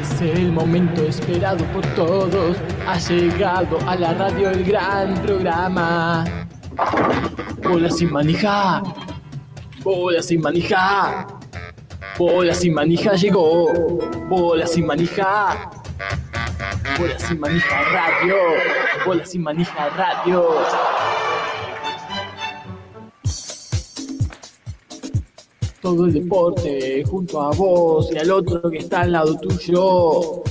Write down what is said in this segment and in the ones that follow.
Es el momento esperado por todos. Ha llegado a la radio el gran programa. Bola sin manija. Bola sin manija. Bola sin manija llegó. Bola sin manija. Bola sin manija radio. Bola sin manija radio. Todo el deporte junto a vos y al otro que está al lado tuyo.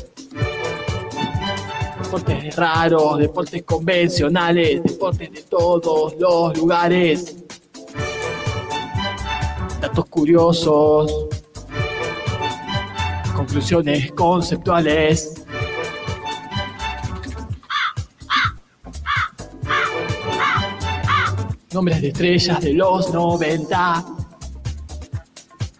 Deportes raros, deportes convencionales, deportes de todos los lugares. Datos curiosos. Conclusiones conceptuales. Nombres de estrellas de los 90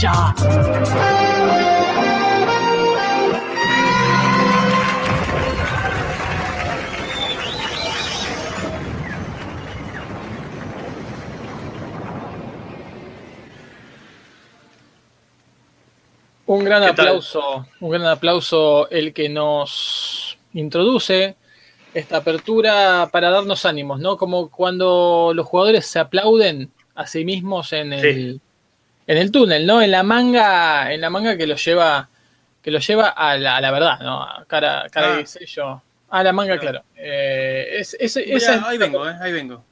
ya. Un gran aplauso, un gran aplauso el que nos introduce esta apertura para darnos ánimos, ¿no? Como cuando los jugadores se aplauden a sí mismos en el, Sí. En el túnel, ¿no? En la manga, en la manga que lo lleva, que lo lleva a la, a la verdad, ¿no? A Cara, cara Ah. de sello. A la manga, claro. Eh, es, es- Voy esa a- es- ahí vengo, eh, ahí vengo.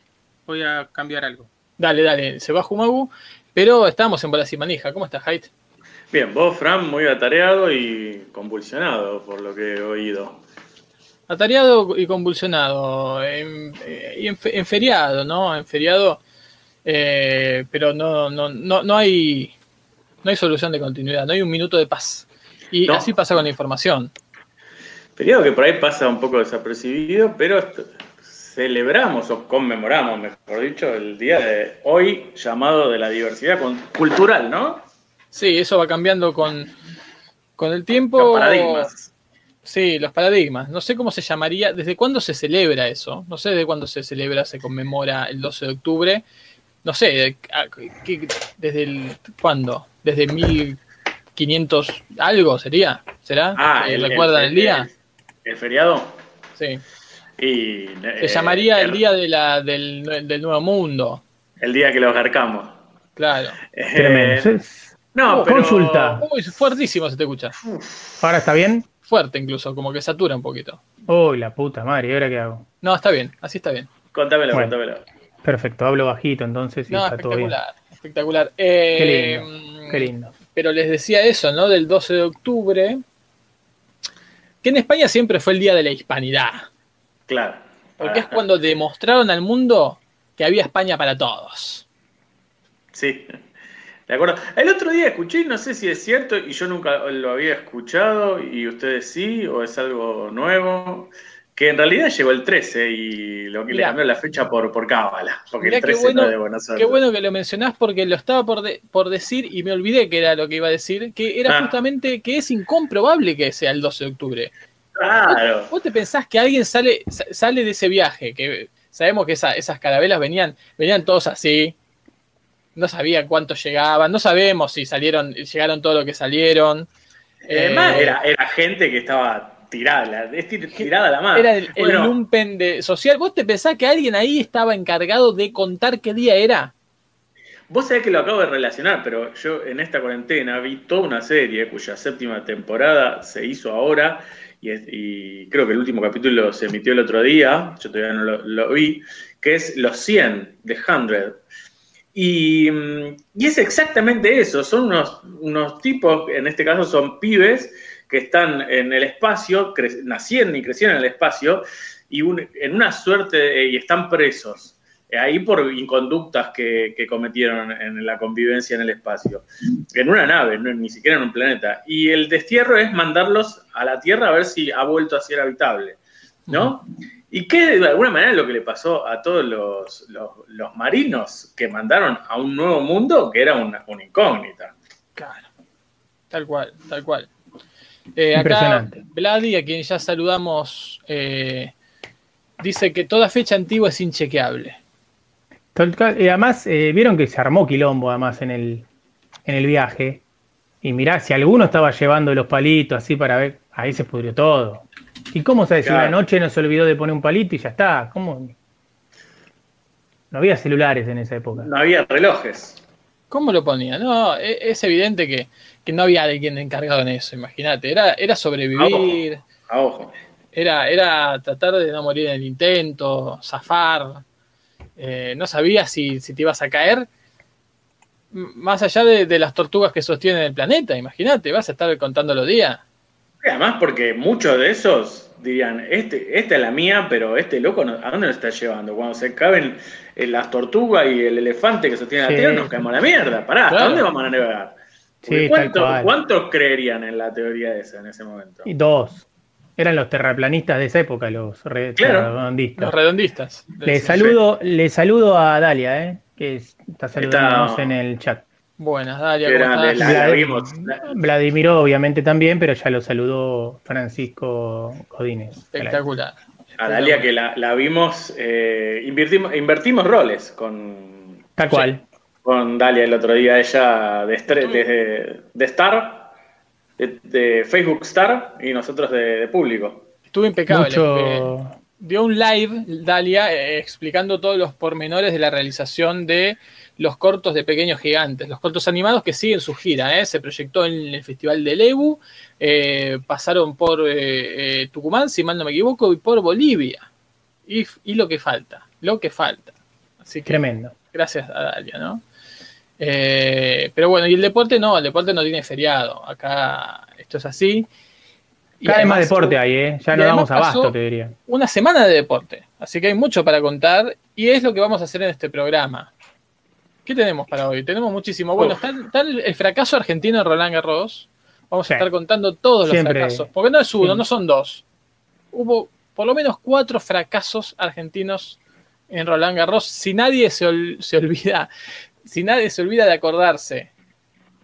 Voy a cambiar algo. Dale, dale, se va Jumagu, pero estamos en Bolas y Manija. ¿Cómo estás, Haidt? Bien, vos, Fran, muy atareado y convulsionado, por lo que he oído. Atareado y convulsionado. En, eh, y en, en feriado, ¿no? En feriado. Eh, pero no, no, no, no hay. No hay solución de continuidad, no hay un minuto de paz. Y No. así pasa con la información. Feriado que por ahí pasa un poco desapercibido, pero celebramos o conmemoramos, mejor dicho, el día de hoy llamado de la diversidad cultural, ¿no? Sí, eso va cambiando con, con el tiempo. Los paradigmas. Sí, los paradigmas. No sé cómo se llamaría, desde cuándo se celebra eso. No sé de cuándo se celebra, se conmemora el 12 de octubre. No sé, a- ¿qué- ¿desde el cuándo? ¿Desde 1500 algo sería? ¿Será? Ah, Eh, ¿Recuerdan el, día? El, feriado. Sí. Y, Se eh, llamaría el día de la, del, del nuevo mundo. El día que los garcamos. Claro. Eh, Tremendo. no, Oh, pero... consulta. Uy, fuertísimo se te escucha. ¿Ahora está bien? Fuerte incluso, como que satura un poquito. Uy, la puta madre, ¿y ahora qué hago? No, está bien, así está bien. Contámelo, Bueno. contámelo. Perfecto, hablo bajito entonces y No, está todo bien. espectacular, espectacular. Eh, lindo, Qué lindo. Pero les decía eso, ¿no? Del 12 de octubre, que en España siempre fue el Día de la Hispanidad, Claro. porque es cuando demostraron al mundo que había España para todos. Sí, de acuerdo. El otro día escuché, no sé si es cierto, y yo nunca lo había escuchado, y ustedes sí, o es algo nuevo, que en realidad llegó el 13 y lo que le cambió la fecha por, por cábala, porque Mirá el qué 13 bueno- no de buena suerte. Qué bueno que lo mencionás porque lo estaba por, de- por decir y me olvidé que era lo que iba a decir, que era Ah. justamente que es incomprobable que sea el 12 de octubre. Claro. ¿Vos te pensás que alguien sale, sa- sale de ese viaje? Que sabemos que esa- esas carabelas venían, venían todos así. No sabía cuántos llegaban, no sabemos si salieron, llegaron todo lo que salieron. Además, Eh, era, era gente que estaba tirada, es tirada la mano. Era el, el Bueno, lumpen de social. ¿Vos te pensás que alguien ahí estaba encargado de contar qué día era? Vos sabés que lo acabo de relacionar, pero yo en esta cuarentena vi toda una serie cuya séptima temporada se hizo ahora y, es- y creo que el último capítulo se emitió el otro día, yo todavía no lo, lo vi, que es Los 100 de 100. Y, mm, y es exactamente eso, son unos, unos tipos, en este caso son pibes, que están en el espacio, nacieron y crecieron en el espacio, y un- en una suerte, y están presos. ahí por inconductas que, que cometieron en la convivencia en el espacio, en una nave, no- ni siquiera en un planeta. Y el destierro es mandarlos a la Tierra a ver si ha vuelto a ser habitable, ¿no? Y que de alguna manera es lo que le pasó a todos los, los- los marinos que mandaron a un nuevo mundo que era una, una incógnita. Claro. Tal cual, tal cual. Eh, acá. Vladi, a quien ya saludamos, eh, dice que toda fecha antigua es inchequeable. Total- Y además, eh, vieron que se armó quilombo además en el, en el viaje. Y mirá, si alguno estaba llevando los palitos así para ver, ahí se pudrió todo. ¿Y cómo sabes si Claro. una noche no se olvidó de poner un palito y ya está? ¿Cómo? No había celulares en esa época. No había relojes. ¿Cómo lo ponía? No, e- es evidente que, que no había alguien encargado en eso, imagínate. Era, era sobrevivir, A ojo. era, era tratar de no morir en el intento, zafar. Eh, no sabías si, si te ibas a caer. Más allá de, de las tortugas que sostienen el planeta, imagínate, vas a estar contando los días. Y Además, porque muchos de esos dirían, este, esta es la mía, pero este loco, ¿a dónde nos está llevando? Cuando se caben eh, las tortugas y el elefante que sostiene la Sí. tierra, nos caemos a la mierda. Pará, ¿hasta Claro. dónde vamos a navegar? Sí, ¿cuántos, cual. cuántos creerían en la teoría esa en ese momento? Y dos. Eran los terraplanistas de esa época, los re- Claro. terraplandistas. Los redondistas. Le saludo, le saludo a Dalia, ¿eh? que es- está saludándonos Está- en el chat. Buenas, Dalia, la- la. La- Vladimiro obviamente también, pero ya lo saludó Francisco Codines. Espectacular. A Dalia que la, la vimos, eh, invertimos, invertimos roles con, Tal cual. Con Dalia el otro día, ella de, estre- de, de Star, de, de Facebook Star y nosotros de, de público. Estuvo impecable. Eh, Mucho. dio un live, Dalia, eh, explicando todos los pormenores de la realización de los cortos de Pequeños Gigantes, los cortos animados que siguen su gira. ¿eh? Se proyectó en el Festival de Lebu, eh, pasaron por eh, eh, Tucumán, si mal no me equivoco, y por Bolivia. Y, y lo que falta, lo que falta. Así que Tremendo. gracias a Dalia, ¿no? Eh, pero bueno, y el deporte no, el deporte no tiene feriado. Acá esto es así. Y Cada vez más deporte hay, ¿eh? Ya no damos abasto, te diría. una semana de deporte. Así que hay mucho para contar y es lo que vamos a hacer en este programa. ¿Qué tenemos para hoy? Tenemos muchísimo. Bueno, está, está el, fracaso argentino en Roland Garros. Vamos Sí. a estar contando todos los fracasos. Porque no es uno, Sí. no son dos. Hubo por lo menos cuatro fracasos argentinos en Roland Garros. Si nadie se, ol- se olvida, si nadie se olvida de acordarse.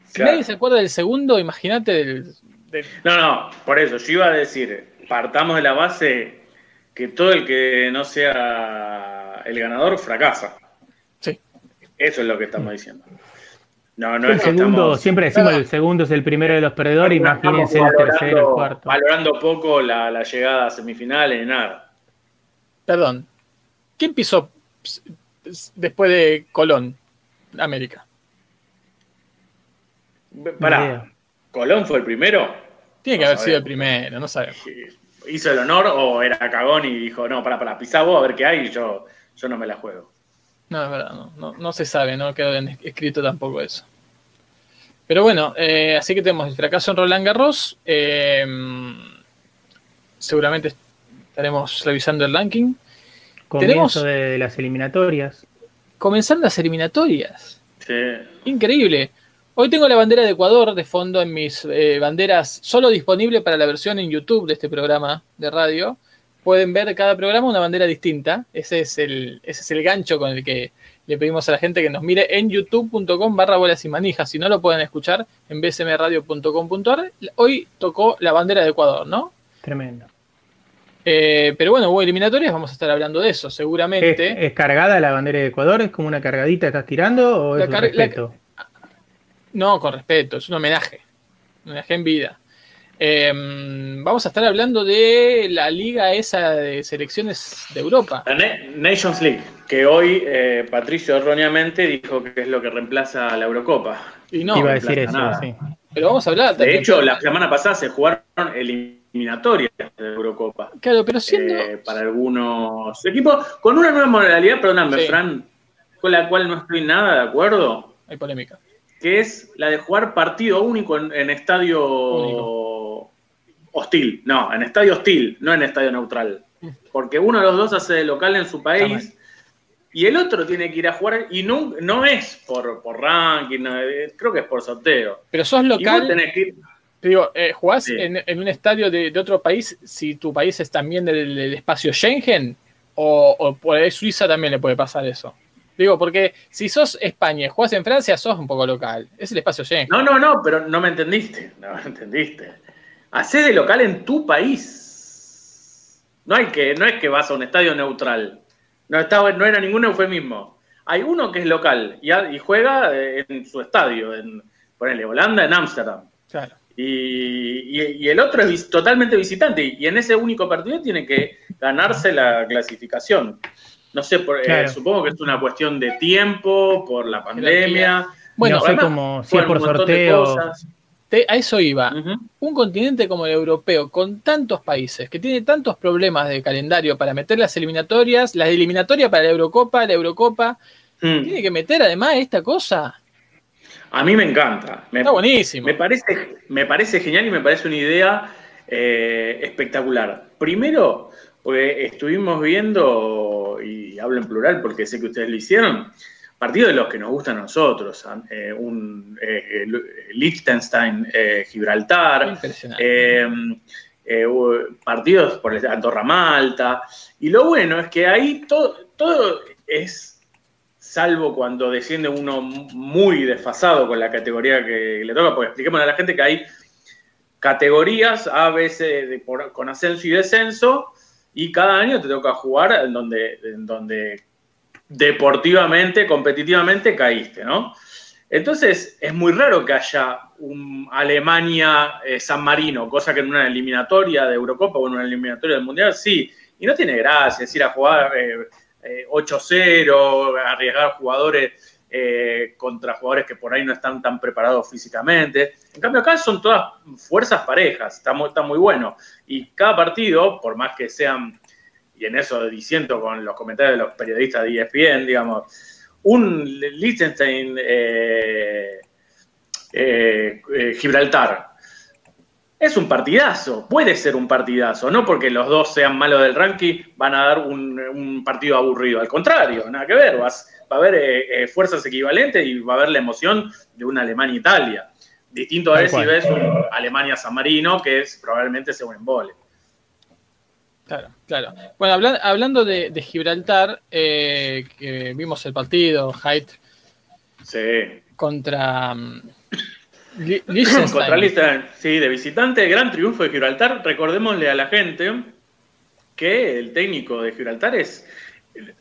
Si Claro. nadie se acuerda del segundo, imagínate del, del- No, no, por eso, yo iba a decir, partamos de la base que todo el que no sea el ganador fracasa. Sí. Eso es lo que estamos diciendo. No, no el es que segundo, estamos siempre decimos Claro. el segundo es el primero de los perdedores, no imagínense el tercero, el valorando, cuarto. valorando poco la, la llegada a semifinales nada. Perdón. ¿Quién pisó después de Colón, América? Pará. ¿Colón fue el primero? Tiene que No haber sido el primero, no sabemos. ¿Hizo el honor o era cagón y dijo, no, para, para, pisá vos a ver qué hay y yo, yo no me la juego? No, es verdad, no, no, no se sabe, no quedó en- escrito tampoco eso. Pero bueno, eh, así que tenemos el fracaso en Roland Garros. eh, seguramente estaremos revisando el ranking. Comienzo tenemos- de, de las eliminatorias. Comenzando las eliminatorias. Sí. Increíble. Hoy tengo la bandera de Ecuador de fondo en mis eh, banderas, solo disponible para la versión en YouTube de este programa de radio. Pueden ver cada programa una bandera distinta. Ese es el, ese es el gancho con el que le pedimos a la gente que nos mire en youtube.com barra bolas y manijas. Si no lo pueden escuchar en bsmradio.com.ar. Hoy tocó la bandera de Ecuador, ¿no? Tremendo. Eh, pero bueno, hubo eliminatorias, vamos a estar hablando de eso, ¿Es, seguramente. es cargada la bandera de Ecuador? ¿Es como una cargadita que estás tirando o La es un car- la- respeto? No, con respeto, es un homenaje. Un homenaje en vida. Eh, vamos a estar hablando de la liga esa de selecciones de Europa. La Na- Nations League, que hoy eh, Patricio erróneamente dijo que es lo que reemplaza a la Eurocopa. Y no, Iba a decir eso, sí. pero vamos a hablar De hecho, la semana pasada se jugaron eliminatorias de Eurocopa Claro, pero siendo. eh, para algunos equipos con una nueva modalidad, perdóname, Sí. Fran, con la cual no estoy nada de acuerdo, Hay polémica. que es la de jugar partido único en, en estadio Único. hostil. No, en estadio hostil, no en estadio neutral. Porque uno de los dos hace de local en su país y el otro tiene que ir a jugar y no, no es por, por ranking, no, eh, creo que es por sorteo. Pero sos Y vos local. tenés que ir- Te digo, eh, ¿jugás Sí. en, en un estadio de, de otro país si tu país es también del, del espacio Schengen? O, o por ahí Suiza también le puede pasar eso? Digo, porque si sos España y jugás en Francia, sos un poco local. Es el espacio Schengen. No, no, no, pero no me entendiste. No me entendiste. Hacés de local en tu país. No, hay que, no es que vas a un estadio neutral. No, estaba, no era ningún eufemismo. Hay uno que es local y juega eh, en su estadio, en ponele, Holanda, en Ámsterdam. Claro. Y, y- y el otro es vis- totalmente visitante. Y en ese único partido tiene que ganarse la clasificación. No sé, por- eh, supongo que es una cuestión de tiempo, por la pandemia. Bueno, no además, cómo, si es por un montón de sorteo. Te- a eso iba. Un continente como el europeo, con tantos países, que tiene tantos problemas de calendario para meter las eliminatorias, las eliminatorias para la Eurocopa, la Eurocopa, Mm. tiene que meter además esta cosa. A mí me encanta. Me, Está buenísimo. me parece, me parece genial y me parece una idea eh, espectacular. Primero, porque estuvimos viendo, y hablo en plural porque sé que ustedes lo hicieron, partidos de los que nos gustan a nosotros. eh, un eh, Liechtenstein, Gibraltar, partidos por el Andorra Malta. Y lo bueno es que ahí todo, todo es, salvo cuando desciende uno muy desfasado con la categoría que le toca, porque expliquemos a la gente que hay categorías A, B, C, por- con ascenso y descenso, y cada año te toca jugar en donde, en donde deportivamente, competitivamente caíste, ¿no? Entonces, es muy raro que haya un Alemania-San Marino, cosa que en una eliminatoria de Eurocopa o en una eliminatoria del Mundial, sí. Y no tiene gracia, es ir a jugar eh, eh, 8-0, arriesgar jugadores eh, contra jugadores que por ahí no están tan preparados físicamente. En cambio, acá son todas fuerzas parejas, está muy, muy bueno. Y cada partido, por más que sean, y en eso diciendo con los comentarios de los periodistas de ESPN, digamos, un Liechtenstein eh, eh, Gibraltar. Es un partidazo, puede ser un partidazo, no porque los dos sean malos del ranking van a dar un, un partido aburrido, al contrario, nada que ver, vas, va a haber eh, eh, fuerzas equivalentes y va a haber la emoción de una Alemania-Italia. Distinto Tal es si ves un Alemania-San Marino, que es probablemente sea un embole. Claro, claro. Bueno, habla- hablando de, de Gibraltar, eh, que vimos el partido, Haidt Sí. contra mm. Contra Liechtenstein, sí, de visitante, gran triunfo de Gibraltar. Recordémosle a la gente que el técnico de Gibraltar es el,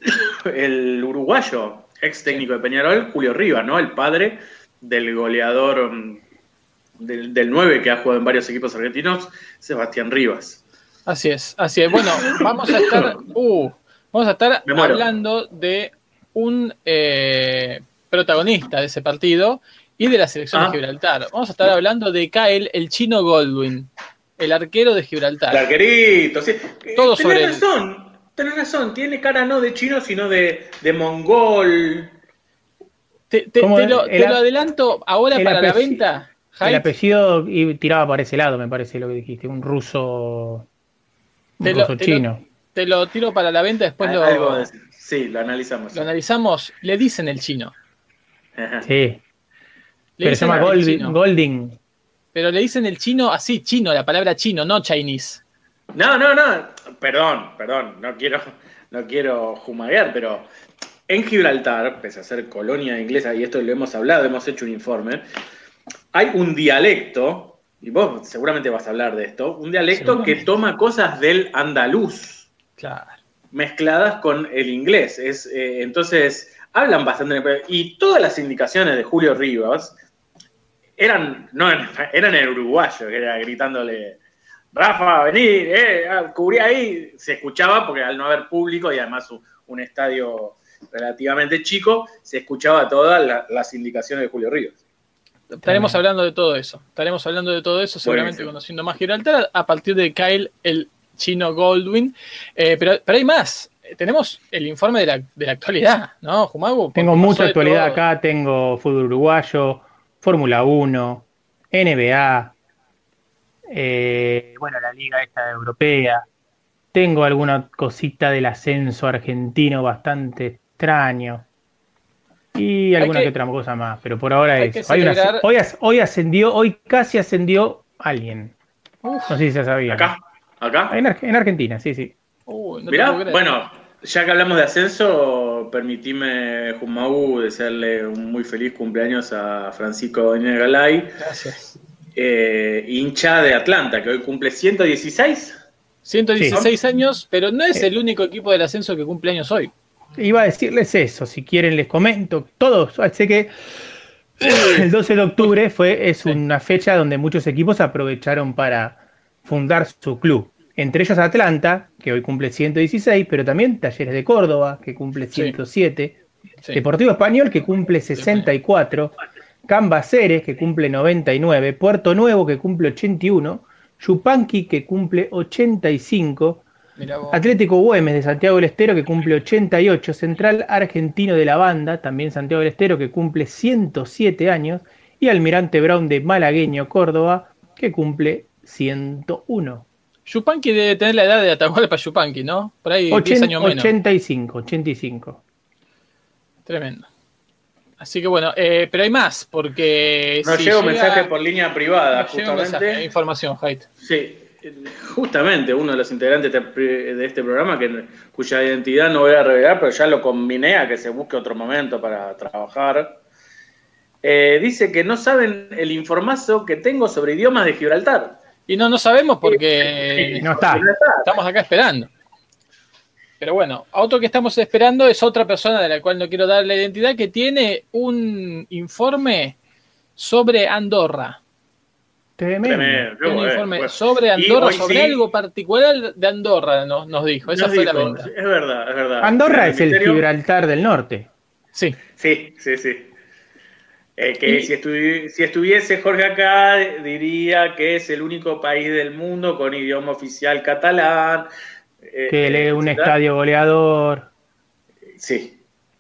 el uruguayo, ex técnico de Peñarol, Julio Rivas, ¿no? El padre del goleador mm, del, del 9 que ha jugado en varios equipos argentinos, Sebastián Rivas. Así es, así es. Bueno, vamos a estar, uh, vamos a estar hablando de un eh, protagonista de ese partido y de la selección Ah. de Gibraltar. Vamos a estar hablando de Kyle, el chino Goldwyn, el arquero de Gibraltar. El arquerito, sí. Todo Eh, sobre tenés él. razón, tenés razón. Tiene cara no de chino, sino de, de mongol. Te, lo, te El lo adelanto ahora el para la venta. El Haidt. apellido y tiraba para ese lado, me parece lo que dijiste. Un ruso. Un Te lo- ruso te lo- chino. Te lo tiro para la venta, después lo, Algo de- sí, lo analizamos. lo analizamos. Le dicen el chino. Ajá. Sí. Le Pero se llama el Golding. Pero le dicen el chino así, chino, la palabra chino, no Chinese. No, no, no. Perdón, perdón. No quiero, no quiero jumaguear, pero en Gibraltar, pese a ser colonia inglesa, y esto lo hemos hablado, hemos hecho un informe, hay un dialecto, y vos seguramente vas a hablar de esto, un dialecto que toma cosas del andaluz Claro. mezcladas con el inglés. Es, eh, entonces, hablan bastante. Y todas las indicaciones de Julio Rivas eran, no, eran en uruguayo, que era gritándole, Rafa, vení, eh, ah, cubrí ahí. Se escuchaba porque al no haber público y además un, un estadio relativamente chico, se escuchaba todas la- las indicaciones de Julio Rivas. Estaremos hablando de todo eso. Estaremos hablando de todo eso, seguramente Buenísimo. conociendo más Gibraltar a partir de Kyle, el chino Goldwyn. Eh, pero, pero hay más. Tenemos el informe de la, de la actualidad, ¿no, Jumagu? Tengo mucha actualidad acá. Tengo fútbol uruguayo, Fórmula 1, NBA. eh, bueno, la liga esta europea. Tengo alguna cosita del ascenso argentino bastante extraño. Y alguna que- que, otra cosa más, pero por ahora hay es. Hay una- hoy, as- hoy ascendió, hoy casi ascendió alguien. No sé si se sabía. Acá, acá. En, en Argentina, sí, sí. Uy, no Mirá, bueno, ya que hablamos de ascenso, permitime, Jumau, desearle un muy feliz cumpleaños a Francisco Inés Galay, Gracias. eh, hincha de Atlanta, que hoy cumple 116. 116 años, pero no es Eh. el único equipo del ascenso que cumple años hoy. Iba a decirles eso, si quieren les comento. Todos, sé que el 12 de octubre fue, es una fecha donde muchos equipos aprovecharon para fundar su club. Entre ellos Atlanta, que hoy cumple 116, pero también Talleres de Córdoba, que cumple Sí. 107. Sí. Deportivo Español, que cumple 64. Cambaceres, que cumple 99. Puerto Nuevo, que cumple 81. Yupanqui, que cumple 85. Mirá vos. Atlético Güemes de Santiago del Estero que cumple 88, Central Argentino de la Banda, también Santiago del Estero que cumple 107 años, y Almirante Brown de Malagueño, Córdoba, que cumple 101. Yupanqui debe tener la edad de Atahualpa Yupanqui, ¿no? Por ahí 10 Ochen- años menos. 85, 85. Tremendo. Así que bueno, eh, pero hay más, porque. Nos si llega un mensaje por línea privada, mensaje, justamente. información, Haidt. Sí, justamente uno de los integrantes de este- de este programa, que, cuya identidad no voy a revelar, pero ya lo combiné a que se busque otro momento para trabajar. Eh, dice que no saben el informazo que tengo sobre idiomas de Gibraltar. Y no, no sabemos porque No está. estamos acá esperando. Pero bueno, a otro que estamos esperando es otra persona de la cual no quiero dar la identidad que tiene un informe sobre Andorra. Tremendo. Un informe bueno. sobre Andorra, sobre sí, algo particular de Andorra, nos, nos dijo. Esa nos fue la venta. Es verdad, es verdad. Andorra es el Gibraltar del Norte. Sí, Sí, sí, sí. Eh, que Y- si, estuvi- si estuviese Jorge acá, diría que es el único país del mundo con idioma oficial catalán. eh, Que lee un etcétera. estadio goleador. Sí,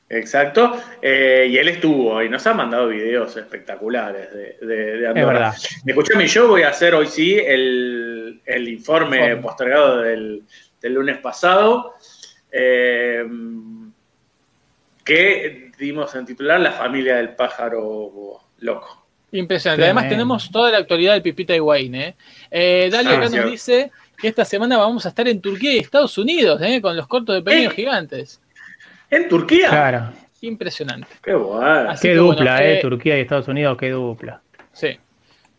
exacto. Eh, y él estuvo y nos ha mandado videos espectaculares de, de, de Es Andorra. verdad. Escuchame, yo voy a hacer hoy sí el, el informe Informe. postergado del, del lunes pasado, eh, que dimos en titular La familia del pájaro loco. impresionante. Además tenemos toda la actualidad del Pipita Higuaín. ¿eh? Eh, Dalia Ah, acá nos dice que esta semana vamos a estar en Turquía y Estados Unidos, ¿eh? con los cortos de pequeños Eh. gigantes. ¿En Turquía? Claro. Impresionante. Qué bueno. Así Qué que, bueno, dupla, eh. eh, Turquía y Estados Unidos, qué dupla. Sí.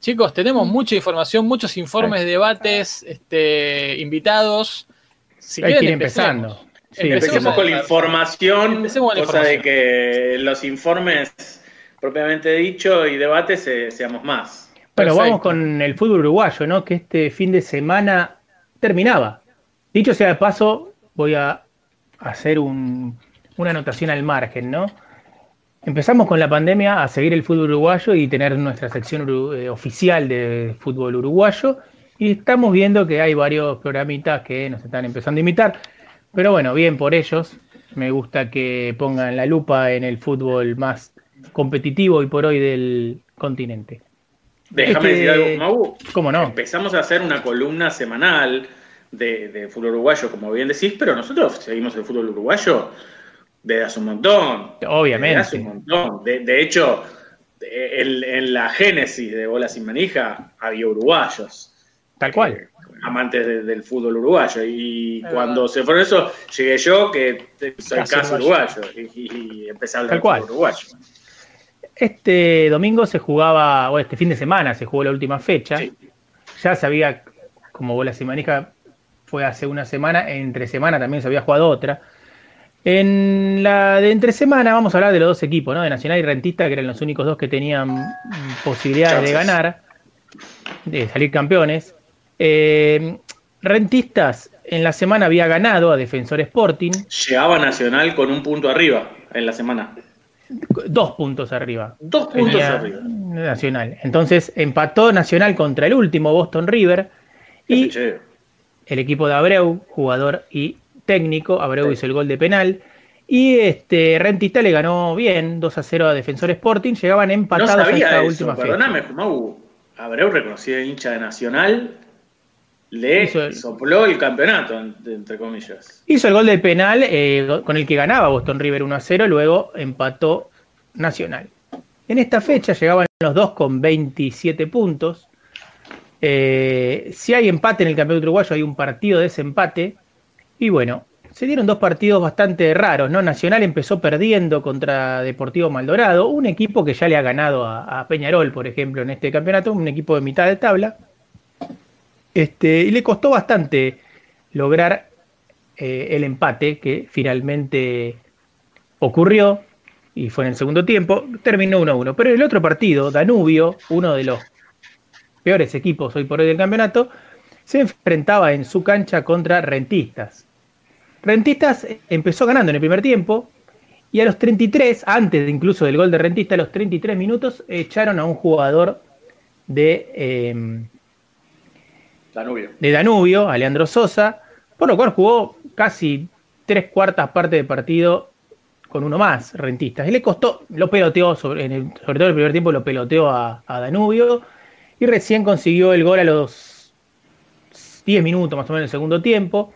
Chicos, tenemos mucha información, muchos informes, debates, este, invitados. Si Hay que ir quieren, empezando. Empecemos. Sí, Empecemos con la información, Empecemos con la cosa de que los informes propiamente dicho y debates eh, seamos más. Bueno, Perfecto. vamos con el fútbol uruguayo, ¿no? Que este fin de semana terminaba. Dicho sea de paso, voy a hacer un- una anotación al margen, ¿no? Empezamos con la pandemia a seguir el fútbol uruguayo y tener nuestra sección uru- eh, oficial de fútbol uruguayo. Y estamos viendo que hay varios programitas que nos están empezando a imitar. Pero bueno, bien por ellos. Me gusta que pongan la lupa en el fútbol más competitivo y por hoy del continente. Déjame Es que- decir algo, Mau. ¿Cómo no? Empezamos a hacer una columna semanal de, de fútbol uruguayo, como bien decís, pero nosotros seguimos el fútbol uruguayo desde hace un montón. Obviamente. Desde hace un montón. De, de hecho, en, en la génesis de Bola Sin Manija había uruguayos. Tal cual. Amantes de- del fútbol uruguayo. Y Es cuando verdad. se fueron eso, llegué yo, que soy Casi casi uruguayo. uruguayo, y, y empecé a hablar cual. uruguayo. Este domingo se jugaba, o este fin de semana se jugó la última fecha. Sí. Ya se había, como bola y manija fue hace una semana, entre semana también se había jugado otra. En la de entre semana vamos a hablar de los dos equipos, ¿no? De Nacional y Rentista, que eran los únicos dos que tenían posibilidades de ganar, de salir campeones. Eh, Rentistas en la semana había ganado a Defensor Sporting, Llegaba Nacional con un punto arriba en la semana. dos puntos arriba. Dos puntos Tenía arriba. Nacional. Entonces empató Nacional contra el último Boston River y el equipo de Abreu, jugador y técnico, Abreu hizo el gol de penal y este Rentista le ganó bien 2 a 0 a Defensor Sporting, llegaban No empatados a sabía esta eso, última perdóname. Mau. Abreu reconocido hincha de Nacional. Le el- sopló el campeonato, en- entre comillas. Hizo el gol de penal eh, con el que ganaba Boston River 1 a 0, luego empató Nacional. En esta fecha llegaban los dos con 27 puntos. Eh, si hay empate en el campeonato uruguayo, hay un partido de ese empate. Y bueno, se dieron dos partidos bastante raros, ¿no? Nacional empezó perdiendo contra Deportivo Maldorado, un equipo que ya le ha ganado a, a Peñarol, por ejemplo, en este campeonato, un equipo de mitad de tabla. Este, y le costó bastante lograr eh, el empate que finalmente ocurrió y fue en el segundo tiempo, terminó 1-1. Pero en el otro partido, Danubio, uno de los peores equipos hoy por hoy del campeonato, se enfrentaba en su cancha contra Rentistas. Rentistas empezó ganando en el primer tiempo y a los 33, antes incluso del gol de Rentistas, a los 33 minutos echaron a un jugador de, eh, Danubio. de Danubio, a Leandro Sosa, por lo cual jugó casi tres cuartas partes de partido con uno más, rentistas. Y le costó, lo peloteó, sobre, en el- sobre todo el primer tiempo lo peloteó a, a Danubio y recién consiguió el gol a los 10 minutos más o menos del segundo tiempo.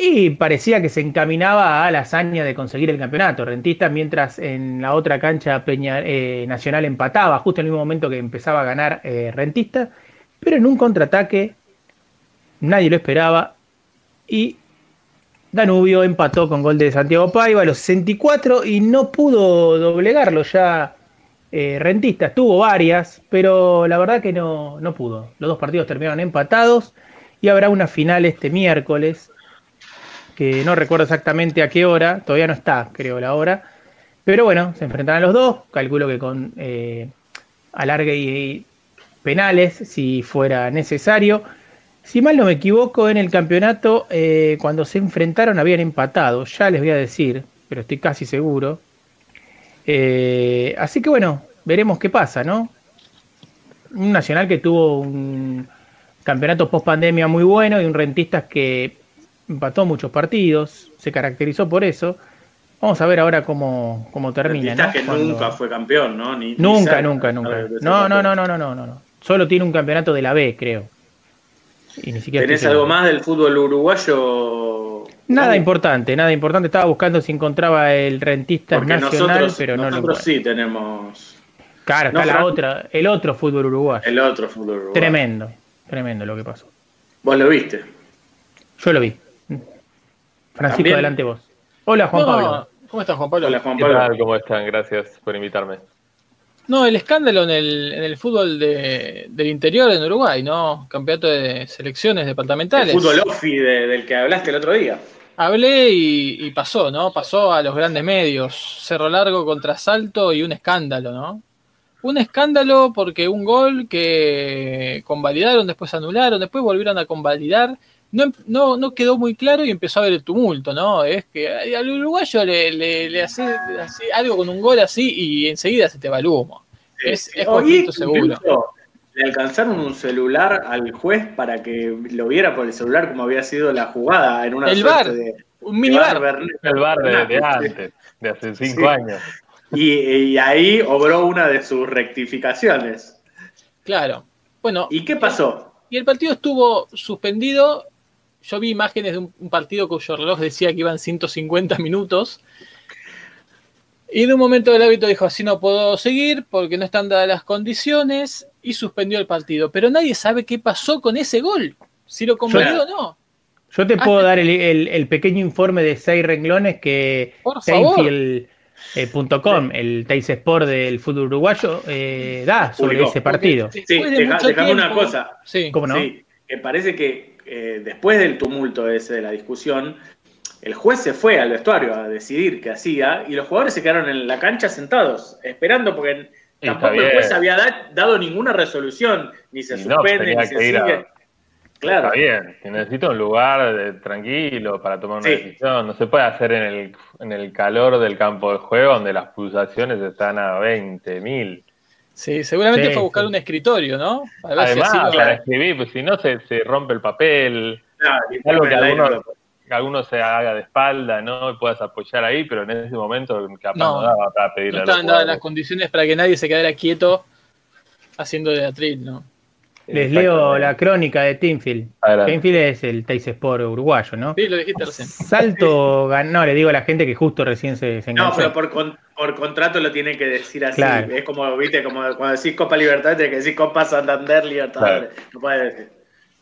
Y parecía que se encaminaba a la hazaña de conseguir el campeonato. Rentistas, mientras en la otra cancha Peña, eh, Nacional empataba, justo en el mismo momento que empezaba a ganar eh, Rentistas, pero en un contraataque nadie lo esperaba y Danubio empató con gol de Santiago Paiva a los 64 y no pudo doblegarlo ya eh, Rentistas. Tuvo varias, pero la verdad que no, no pudo. Los dos partidos terminaron empatados y habrá una final este miércoles que no recuerdo exactamente a qué hora, todavía no está, creo, la hora. Pero bueno, se enfrentarán los dos, calculo que con eh, alargue y penales, si fuera necesario. Si mal no me equivoco, en el campeonato, eh, cuando se enfrentaron habían empatado, ya les voy a decir, pero estoy casi seguro. Eh, así que bueno, veremos qué pasa, ¿no? Un Nacional que tuvo un campeonato post pandemia muy bueno y un Rentistas que empató muchos partidos, se caracterizó por eso. Vamos a ver ahora cómo, cómo termina. Rentistas ¿no? que Cuando- nunca fue campeón, ¿no? Ni- Nunca, nunca, nunca. No, no, no, no, no, no, no. Solo tiene un campeonato de la B, creo. Y ni siquiera ¿Tenés algo más del fútbol uruguayo? Nada importante, nada importante. Estaba buscando si encontraba el rentista Porque nacional, nosotros, pero no lo nosotros sí tenemos Claro, No, está la Fran. otra, el otro fútbol uruguayo. el otro fútbol uruguayo. Tremendo, tremendo lo que pasó. Vos lo viste. Yo lo vi. Francisco, También. adelante vos. Hola, Juan No, Pablo. ¿Cómo estás, Juan Pablo? Hola, Juan ¿Qué Pablo. tal? ¿Cómo están? Gracias por invitarme. No, el escándalo en el, en el fútbol de- del interior en Uruguay, ¿no? Campeonato de selecciones El departamentales. fútbol offi de- del que hablaste el otro día. Hablé y, y pasó, ¿no? Pasó a los grandes medios. Cerro Largo contra Salto y un escándalo, ¿no? Un escándalo porque un gol que convalidaron, después anularon, después volvieron a convalidar. No, no, no quedó muy claro y empezó a haber el tumulto, ¿no? Es que al uruguayo le, le, le hace, hace algo con un gol así y enseguida se te va el humo. Es, es conflicto seguro. Le alcanzaron un celular al juez para que lo viera por el celular como había sido la jugada en una El VAR, de, Un minibar. Bernet. El bar de, antes, de hace cinco Sí. años. Y, y ahí obró una de sus rectificaciones. Claro. Bueno, ¿Y qué pasó? Y el partido estuvo suspendido. Yo vi imágenes de un, un partido cuyo reloj decía que iban 150 minutos. Y en un momento el árbitro dijo, así no puedo seguir porque no están dadas las condiciones y suspendió el partido. Pero nadie sabe qué pasó con ese gol. Si lo convalidó o no. Yo te Ah, puedo sí. dar el, el- el pequeño informe de seis renglones que Por favor. Tainfield.com, el Teis Sport del fútbol uruguayo, eh, da sobre ese partido. Sí, Después de deja- mucho déjame una cosa. Sí. ¿Cómo no? Sí, que parece que eh, después del tumulto ese de la discusión, el juez se fue al vestuario a decidir qué hacía y los jugadores se quedaron en la cancha sentados, esperando porque tampoco el juez había da- dado ninguna resolución, ni se Y suspende, ni se a- sigue. Claro, Está bien, que necesito un lugar de- tranquilo para tomar una Sí. decisión. No se puede hacer en el, en el calor del campo de juego donde las pulsaciones están a 20.000. Sí, seguramente Sí, fue a buscar sí. un escritorio, ¿no? Para ver si Además, así lo- para escribir, pues si no se, se rompe el papel. claro, Algo que algunos, lo- que algunos se haga de espalda, ¿no? Y puedas apoyar ahí, pero en ese momento capaz No, no, daba para pedirle no a los estaban dadas las condiciones para que nadie se quedara quieto haciendo de atril, ¿no? Les leo la crónica de Teamfield. Teamfield es el Teis Sport uruguayo, ¿no? Sí, lo dijiste recién. Salto gan- no, le digo a la gente que justo recién se, se No, pero por, con- por contrato lo tiene que decir así. Claro. Es como, viste, como cuando decís Copa Libertad, tienes que decir Copa Santander Libertadores. No puede decir.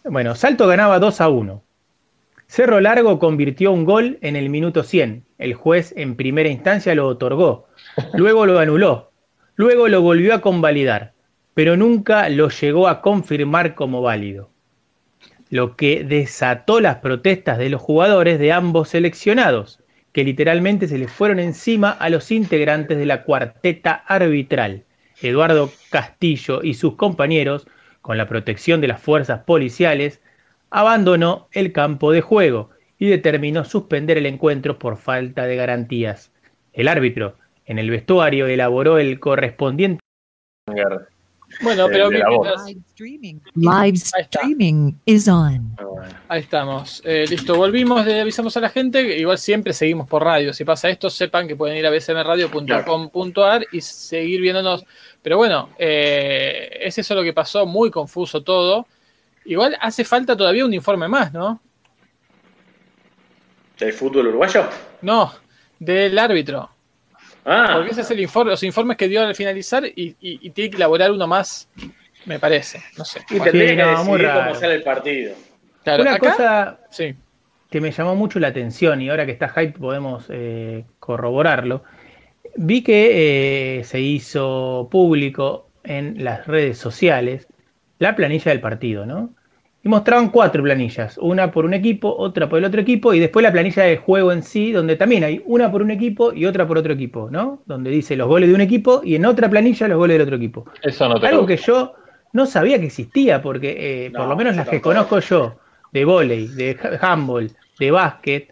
Bueno, Salto ganaba 2 a 1. Cerro Largo convirtió un gol en el minuto 100. El juez en primera instancia lo otorgó. Luego lo anuló. Luego lo volvió a convalidar. Pero nunca lo llegó a confirmar como válido. Lo que desató las protestas de los jugadores de ambos seleccionados, que literalmente se les fueron encima a los integrantes de la cuarteta arbitral. Eduardo Castillo y sus compañeros, con la protección de las fuerzas policiales, abandonó el campo de juego y determinó suspender el encuentro por falta de garantías. El árbitro, en el vestuario, elaboró el correspondiente Bueno, De- pero mientras- Live streaming. Live streaming is on. Bueno. Ahí estamos. Eh, listo, volvimos, le avisamos a la gente. Igual siempre seguimos por radio. Si pasa esto, sepan que pueden ir a bcmradio.com.ar y seguir viéndonos. Pero bueno, eh, es eso lo que pasó, muy confuso todo. Igual hace falta todavía un informe más, ¿no? ¿Del fútbol uruguayo? No, del árbitro. Ah, Porque ese es el informe, los informes que dio al finalizar y, y- y tiene que elaborar uno más, me parece. No sé. y tendría Sí, que no, muy decidir cómo sale el partido. Claro, Una acá- cosa Sí. que me llamó mucho la atención y ahora que está hype podemos eh, corroborarlo. Vi que eh, se hizo público en las redes sociales la planilla del partido, ¿no? Y mostraban cuatro planillas, una por un equipo, otra por el otro equipo y después la planilla del juego en sí, donde también hay una por un equipo y otra por otro equipo, ¿no? Donde dice los goles de un equipo y en otra planilla los goles del otro equipo. Eso no te Algo que yo no sabía que existía, porque eh, por lo menos las que conozco yo, de vóley, de ha- handball, de básquet,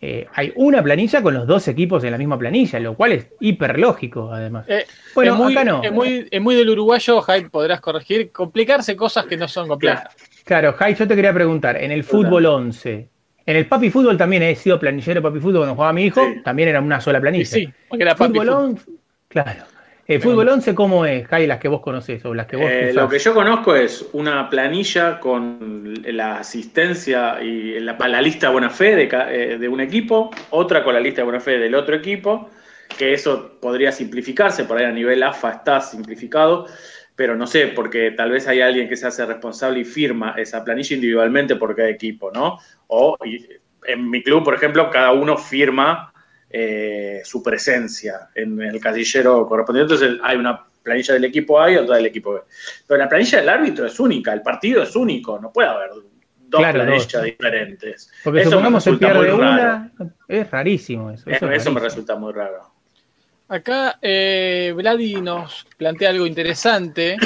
eh, hay una planilla con los dos equipos en la misma planilla, lo cual es hiper lógico, además. Eh, bueno, es muy, acá no. Es muy, es muy del uruguayo, Hype, podrás corregir, complicarse cosas que no son complejas. Claro, Jai, yo te quería preguntar, en el fútbol 11, en el papi fútbol también he sido planillero de papi fútbol cuando jugaba mi hijo, Sí. también era una sola planilla. Y sí, porque era papi fútbol fútbol. 11, claro. El fútbol 11, ¿cómo es, Jai, las que vos conocés o las que vos Eh, lo que yo conozco es una planilla con la asistencia y la, la lista de buena fe de, ca- eh, de un equipo, otra con la lista de buena fe del otro equipo, que eso podría simplificarse, por ahí a nivel AFA está simplificado, pero no sé, porque tal vez hay alguien que se hace responsable y firma esa planilla individualmente por cada equipo, ¿no? O en mi club, por ejemplo, cada uno firma eh, su presencia en el casillero correspondiente. Entonces hay una planilla del equipo A y otra del equipo B. Pero la planilla del árbitro es única, el partido es único, no puede haber dos Claro, planillas diferentes. Porque Eso supongamos resulta pierde muy raro. una, es rarísimo eso. Eso, Eso, es eso me resulta muy raro. Acá eh, Vladi nos plantea algo interesante,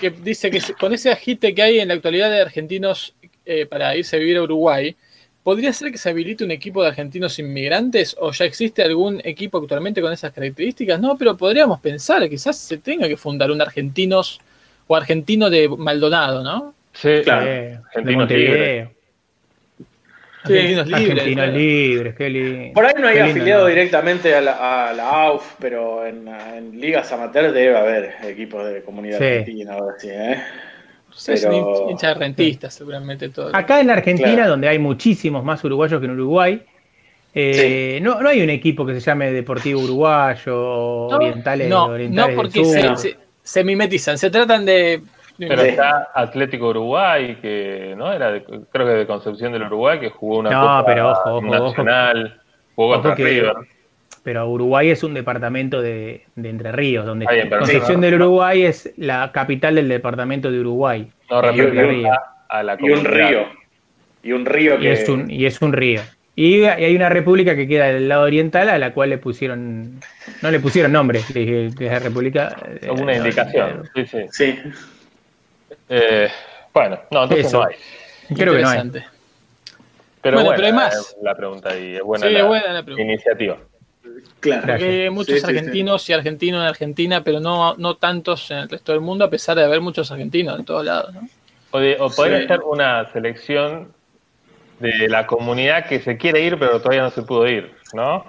que dice que se- con ese agite que hay en la actualidad de argentinos eh, para irse a vivir a Uruguay, ¿podría ser que se habilite un equipo de argentinos inmigrantes o ya existe algún equipo actualmente con esas características? No, pero podríamos pensar, quizás se tenga que fundar un argentinos o argentino de Maldonado, ¿no? Sí, Claro. Eh, de Argentinos Montevideo. Argentinos libres. Argentinos claro. libres, qué lindo. Por ahí no hay afiliado ¿no? directamente a la, a la AUF, pero en, en ligas amateur debe haber equipos de comunidad Sí. argentina, ahora sí, ¿eh? Sí, Pero- hincha de rentistas, seguramente todo. Acá en la Argentina, Claro. donde hay muchísimos más uruguayos que en Uruguay, eh, no, no hay un equipo que se llame Deportivo Uruguayo o No, Orientales, no, orientales no del porque Sur. se, se- se mimetizan, se tratan de... Pero Sí. está Atlético Uruguay, que no era de- creo que de Concepción del Uruguay, que jugó una No, Copa pero ojo, ojo, nacional, jugó contra que- River. Pero Uruguay es un departamento de, de Entre Ríos, donde Está bien, Concepción sí, del ¿no? Uruguay es la capital del departamento de Uruguay. No Y un- representa a la Y un río. Y un río Y que. es un, y es un río. Y, y hay una república que queda del lado oriental a la cual le pusieron, no le pusieron nombre, le dije que es la república. eh, Una no, indicación. Sí, sí. Sí. Eh, bueno, no, entonces Eso. no hay. Creo que no hay. Pero Bueno, bueno, pero hay más. la pregunta y es buena, Sí, la, es buena la pregunta. iniciativa. Claro. Porque hay muchos Sí, sí, sí. argentinos y argentinos en Argentina, pero no, no tantos en el resto del mundo, a pesar de haber muchos argentinos en todos lados. ¿no? O, de- o podría Sí. ser una selección de la comunidad que se quiere ir, pero todavía no se pudo ir, ¿no?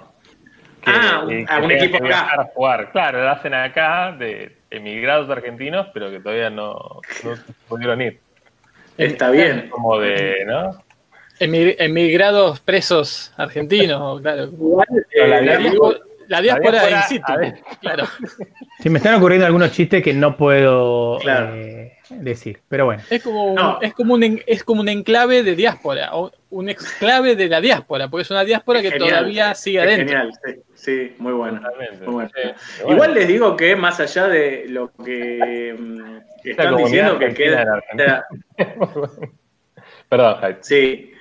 que, Ah, que a un equipo que acá. a jugar. Claro, lo hacen acá de emigrados argentinos, pero que todavía no, no pudieron ir. Está bien. Como de, ¿no? Emig- emigrados presos argentinos, claro. Igual, Pero la eh, La diáspora- la diáspora diáspora in situ, adentro. claro. Sí, me están ocurriendo algunos chistes que no puedo Claro. eh, decir, pero bueno. Es como, No. es, como un, es como un enclave de diáspora, o un exclave de la diáspora, porque es una diáspora que Genial. todavía sigue es adentro. Genial, sí, sí, muy bueno. Totalmente. Muy bueno. Sí, pero Igual bueno, les digo que más allá de lo que mm, están diciendo que queda. Perdón, Jaime. sí,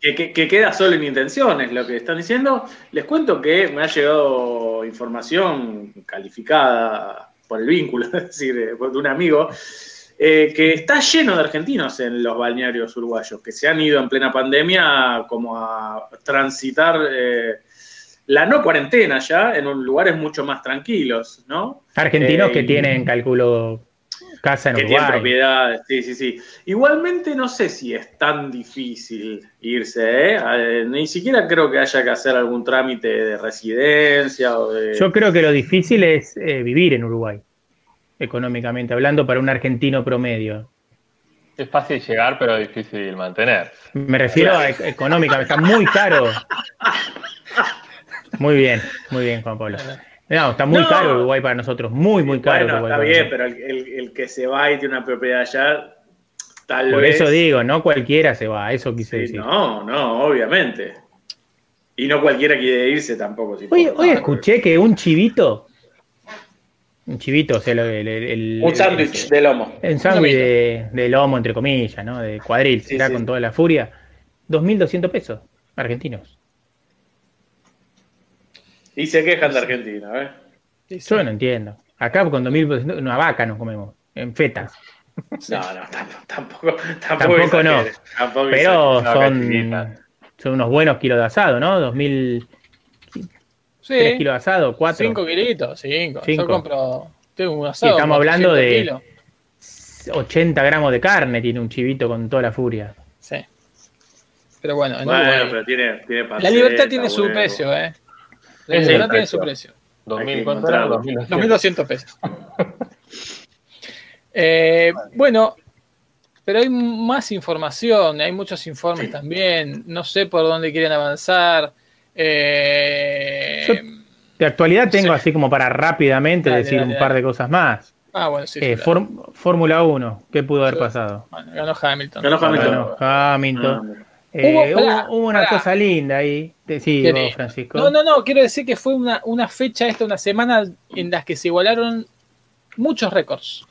que, que- que queda solo en intenciones lo que están diciendo, les cuento que me ha llegado información calificada por el vínculo, es decir, de de un amigo, eh, que está lleno de argentinos en los balnearios uruguayos, que se han ido en plena pandemia como a transitar eh, la no cuarentena ya en un- lugares mucho más tranquilos, ¿no? Argentinos Eh, que y- tienen, calculo, casa en que tienen Uruguay. propiedades, sí, sí, sí. Igualmente no sé si es tan difícil irse, ¿eh? Eh, Ni siquiera creo que haya que hacer algún trámite de residencia o de... Yo creo que lo difícil es eh, vivir en Uruguay, económicamente hablando, para un argentino promedio. Es fácil llegar, pero difícil mantener. Me refiero a e- económica, está muy caro. Muy bien, muy bien, Juan Pablo. No, está muy No. caro Uruguay para nosotros, muy, muy caro. bueno, Uruguay está bien, pero el, el- el que se va y tiene una propiedad allá, tal Por vez... eso digo, no cualquiera se va, eso quise Sí, decir. no, no, obviamente. Y no cualquiera quiere irse tampoco. si Hoy, por- escuché que un chivito, un chivito, o sea, el, el- el- Un sándwich de lomo. Un sándwich de, de lomo, entre comillas, ¿no? De cuadril, Sí, será sí. con toda la furia. 2.200 pesos argentinos. Y se quejan de Argentina, ¿eh? Sí, sí. Yo no entiendo. Acá con 2.200, una vaca nos comemos, en fetas. No, no, tampoco, tampoco, Tampoco no. tampoco Pero son, son unos buenos kilos de asado, ¿no? 2.000, Sí, 3 kilos de asado, 4. 5 kilitos, 5. Cinco. Yo compro. Tengo un asado. estamos con hablando 200 de- kilos. 80 gramos de carne tiene un chivito con toda la furia. Sí. Pero bueno, en Bueno, Uruguay- pero tiene, tiene la panceta, libertad tiene su huevo. precio, ¿eh? La libertad el tiene su precio. precio. Hay que 2000, ¿cuánto era? encontrarlo. 2200. 2.200 pesos. Eh, bueno, pero hay más información, hay muchos informes también. No sé por dónde quieren avanzar. Eh, Yo- De actualidad tengo Sí. así como para rápidamente Dale, decir dale, un par dale. de cosas más. ah, bueno, sí. Eh, Fórmula 1, ¿qué pudo haber pasado? bueno, ganó Hamilton. Ganó Hamilton. Ganó Hamilton. Ah, Eh, Hubo- hubo, pará, hubo una pará. cosa linda ahí. Te- Sí, ¿Qué vos, Francisco. No, no, no, quiero decir que fue una, una fecha, esta, una semana en las que se igualaron muchos récords.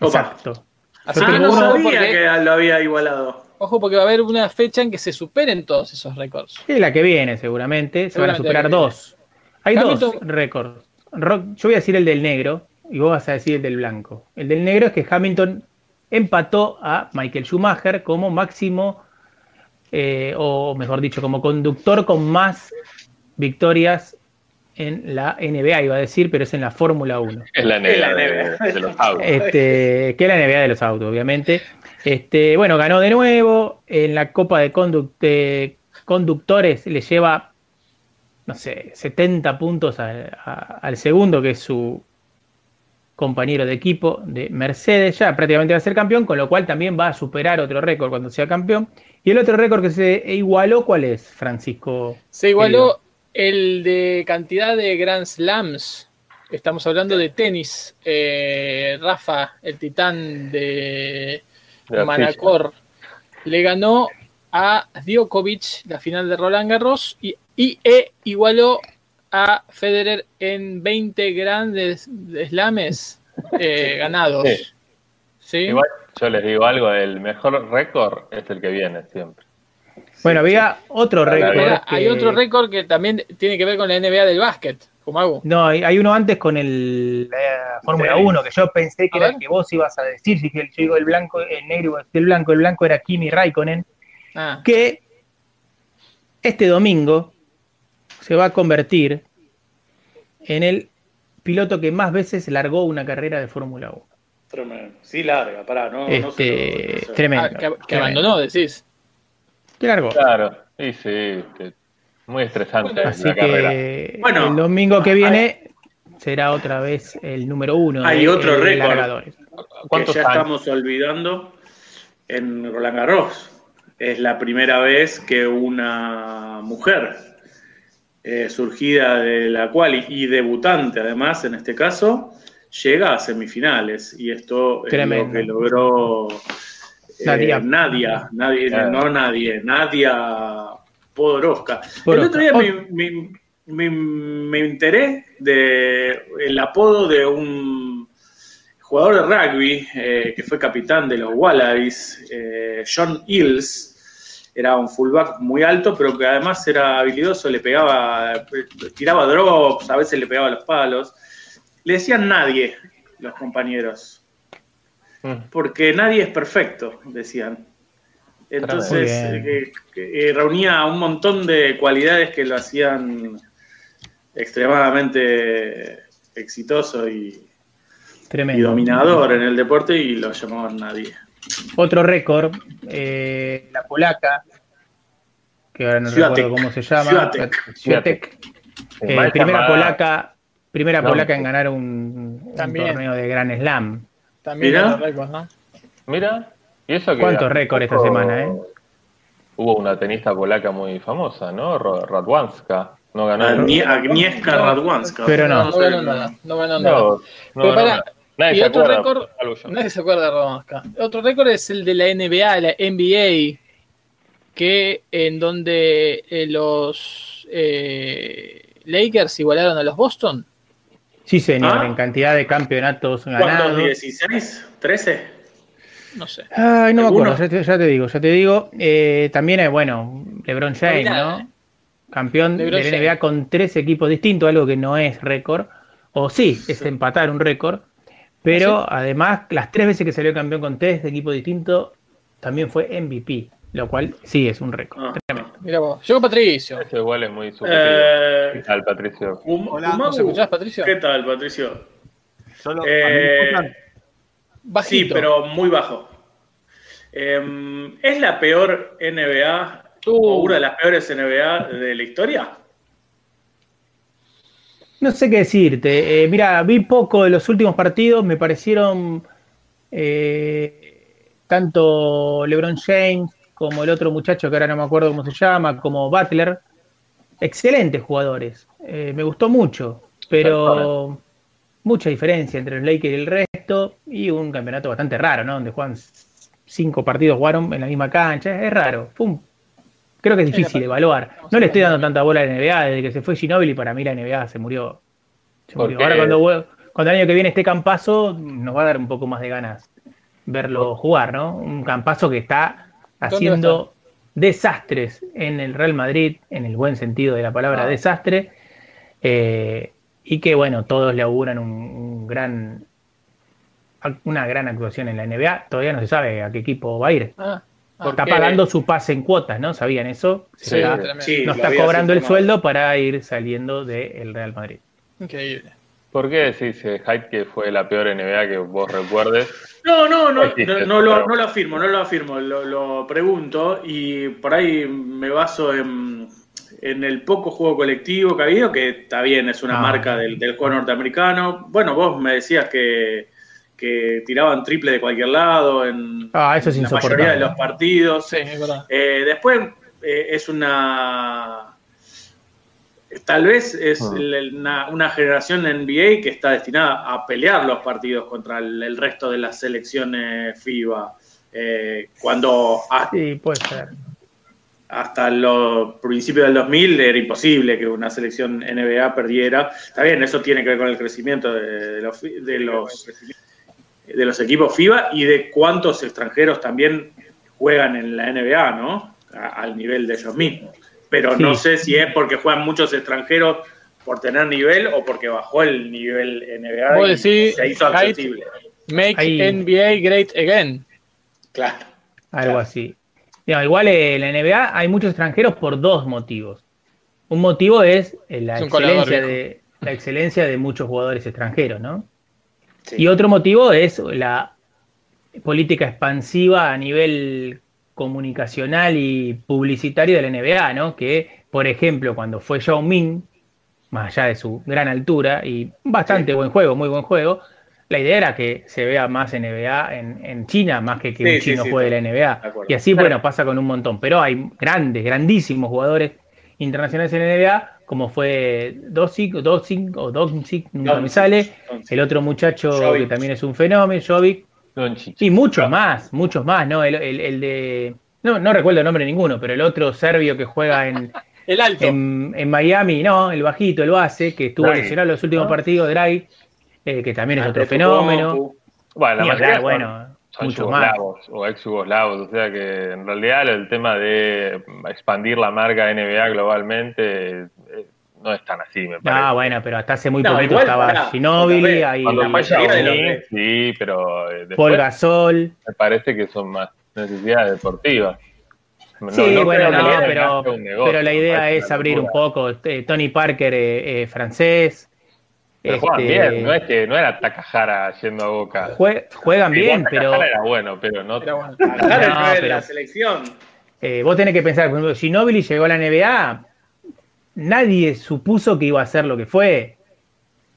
Exacto. Así que Ah, tengo no sabía porque- que lo había igualado. Ojo porque va a haber una fecha en que se superen todos esos récords. Es la que viene, seguramente. Se van a superar dos. Hay dos récords. Yo voy a decir el del negro y vos vas a decir el del blanco. El del negro es que Hamilton empató a Michael Schumacher como máximo, eh, o mejor dicho, como conductor con más victorias en la NBA, iba a decir, pero es en la Fórmula 1. Es la Es negra la de, los autos. Este, que es la NBA de los autos, obviamente. Este, bueno, ganó de nuevo. En la Copa de, conduc- de Conductores le lleva, no sé, 70 puntos al, a- al segundo, que es su compañero de equipo de Mercedes. Ya prácticamente va a ser campeón, con lo cual también va a superar otro récord cuando sea campeón. Y el otro récord que se igualó, ¿cuál es, Francisco? Se igualó el de cantidad de Grand Slams. Estamos hablando de tenis. Eh, Rafa, el titán de Manacor, le ganó a Djokovic la final de Roland Garros y, y e igualó a Federer en 20 grandes slames eh, ganados. Sí. ¿Sí? Igual yo les digo algo, el mejor récord es el que viene siempre. Bueno, había otro récord. Hay otro récord que también tiene que ver con la NBA del básquet, Kumagu. No, hay, hay uno antes con el la Fórmula Sí. 1 que yo pensé que A era ver. el que vos ibas a decir, si que yo digo el blanco, el negro el blanco, el blanco era Kimi Raikkonen, Ah, que este domingo se va a convertir en el piloto que más veces largó una carrera de Fórmula 1. Tremendo. Sí, larga, pará, no, no Este, sé, no sé. tremendo. ah, que, que tremendo. abandonó, decís. ¿Qué largó? Claro, y sí, que Muy estresante Así la carrera. que Bueno, el domingo que viene será otra vez el número uno Hay de, otro récord. largadores. que ¿Cuántos ya años? estamos olvidando en Roland Garros. Es la primera vez que una mujer eh, surgida de la cual y debutante además en este caso llega a semifinales y esto es lo que logró Nadia. Nadia, nadie, no nadie, Nadia Podoroska. El otro día Oh. me, me- me- me enteré de el apodo de un jugador de rugby eh, que fue capitán de los Wallabies, eh, John Hills. Era un fullback muy alto, pero que además era habilidoso, le pegaba, tiraba drops, a veces le pegaba los palos. Le decían nadie los compañeros. Porque nadie es perfecto, decían. Entonces, eh, eh, reunía un montón de cualidades que lo hacían extremadamente exitoso y, dominador en el deporte y lo llamaban nadie. Otro récord, eh, la polaca, que ahora no recuerdo cómo se llama. Eh, mal primera polaca, primera No. polaca en ganar un, un torneo de Grand Slam. También récords, ¿no? Mira, y eso que ¿Cuántos récords esta semana, eh? Hubo una tenista polaca muy famosa, ¿no? Radwanska. No ganó. Agnie- Agnieszka Radwanska. Pero no. No ganó nada. No ganó nada. No, no, Pero. Nadie y se otro acuerda, récord, nadie se acuerda de Radonska. Otro récord es el de la NBA, la NBA, que en donde eh, los eh, Lakers igualaron a los Boston. Sí, señor, Ah. en cantidad de campeonatos ¿Cuántos? ganados. ¿16? ¿13? No sé. Ay, no me acuerdo, ya te, ya te digo, ya te digo. Eh, también es, bueno, LeBron James, No eh. Campeón LeBron de la NBA con tres equipos distintos, algo que no es récord. O sí, es empatar un récord. Pero además, las tres veces que salió campeón con tres equipos distintos, también fue MVP, lo cual sí es un récord. Ah. Tremendo. Mira vos. Llegó Patricio. Eso igual es muy subjetivo. Eh, ¿Qué tal, Patricio? Hola. ¿Nos escuchás, Patricio? ¿Qué tal, Patricio? Solo, Eh. Sí, pero muy bajo. Eh, ¿Es la peor NBA o Uh, una de las peores NBA de la historia? No sé qué decirte. Eh, mira, vi poco de los últimos partidos, me parecieron eh, tanto LeBron James como el otro muchacho que ahora no me acuerdo cómo se llama, como Butler, excelentes jugadores. Eh, me gustó mucho, pero mucha diferencia entre los Lakers y el resto y un campeonato bastante raro, ¿no? Donde juegan cinco partidos, jugaron en la misma cancha, es raro. Creo que es difícil de evaluar. No le estoy dando tanta bola a la NBA desde que se fue Ginobili, para mí la NBA se murió. Se ¿Por murió. Ahora cuando, cuando el año que viene esté Campazo, nos va a dar un poco más de ganas verlo jugar, ¿no? Un Campazo que está haciendo desastres en el Real Madrid, en el buen sentido de la palabra Ah. desastre, eh, y que bueno, todos le auguran un, un gran una gran actuación en la NBA. Todavía no se sabe a qué equipo va a ir. ah, ah, Está pagando su pase en cuotas, ¿no? ¿Sabían eso? Sí, Está-. Sí, no está cobrando el sueldo para ir saliendo del Real Madrid. Increíble. ¿Por qué decís, eh, Hyde, que fue la peor NBA que vos recuerdes? No, no, no, no, lo, no lo afirmo, no lo afirmo, lo, lo pregunto y por ahí me baso en, en el poco juego colectivo que ha habido, que está bien, es una Ah. marca del, del juego norteamericano. Bueno, vos me decías que, que tiraban triple de cualquier lado en Ah, eso es la mayoría de los partidos. Sí, es verdad. Eh, después eh, es una. Tal vez es Ah. el- una, una generación NBA que está destinada a pelear los partidos contra el, el resto de las selecciones FIBA. Eh, cuando a- Sí, puede ser. hasta los principios del 2000 era imposible que una selección NBA perdiera. Está bien, eso tiene que ver con el crecimiento de, de los, de los de los equipos FIBA y de cuántos extranjeros también juegan en la NBA, ¿no? A- al nivel de ellos mismos. Pero no sé si es porque juegan muchos extranjeros por tener nivel o porque bajó el nivel NBA y decís, se hizo accesible. Make Ahí- NBA great again. Claro. Algo Claro. así. Igual en la NBA hay muchos extranjeros por dos motivos. Un motivo es eh, la Es excelencia de la excelencia de muchos jugadores extranjeros, ¿no? Sí. Y otro motivo es la política expansiva a nivel comunicacional y publicitario de la NBA, ¿no? Que por ejemplo, cuando fue Yao Ming, más allá de su gran altura y bastante buen juego, muy buen juego, la idea era que se vea más NBA en, en China, más que que Sí, un chino sí, juegue de la NBA. Y así, bueno, pasa con un montón. Pero hay grandes, grandísimos jugadores internacionales en NBA, como fue Dosic, Dosic o Doncic, nunca me sale. El otro muchacho Jovic. que también es un fenómeno, Jovic. Doncic. Y muchos más, muchos más, ¿no? El, el- el de. No, no recuerdo el nombre de ninguno, pero el otro serbio que juega en, El alto. en, en Miami, no, el bajito, el base, que estuvo lesionado en los últimos ¿no? partidos, Draghi, eh, que también es otro Antetokounmpo. fenómeno. Bueno, la Ni mayoría hablar, bueno, son muchos más. yugoslavos o ex yugoslavos, o sea que en realidad el tema de expandir la marca NBA globalmente no es tan así, me parece. Ah, bueno, pero hasta hace muy No, poquito igual, estaba vez, ahí sí, pero eh, después Paul Gasol. me parece que son más necesidades deportivas. No- Sí, no bueno, no, pero, negocio, pero la idea es abrir un poco. eh, Tony Parker, eh, eh, francés. Pero juegan este, bien, no es que no era Takahara yendo a Boca. jue- juegan bien, pero Takahara era bueno, pero no. Era bueno. De pero- la selección. eh, vos tenés que pensar, por ejemplo, Ginóbili llegó a la NBA, nadie supuso que iba a ser lo que fue.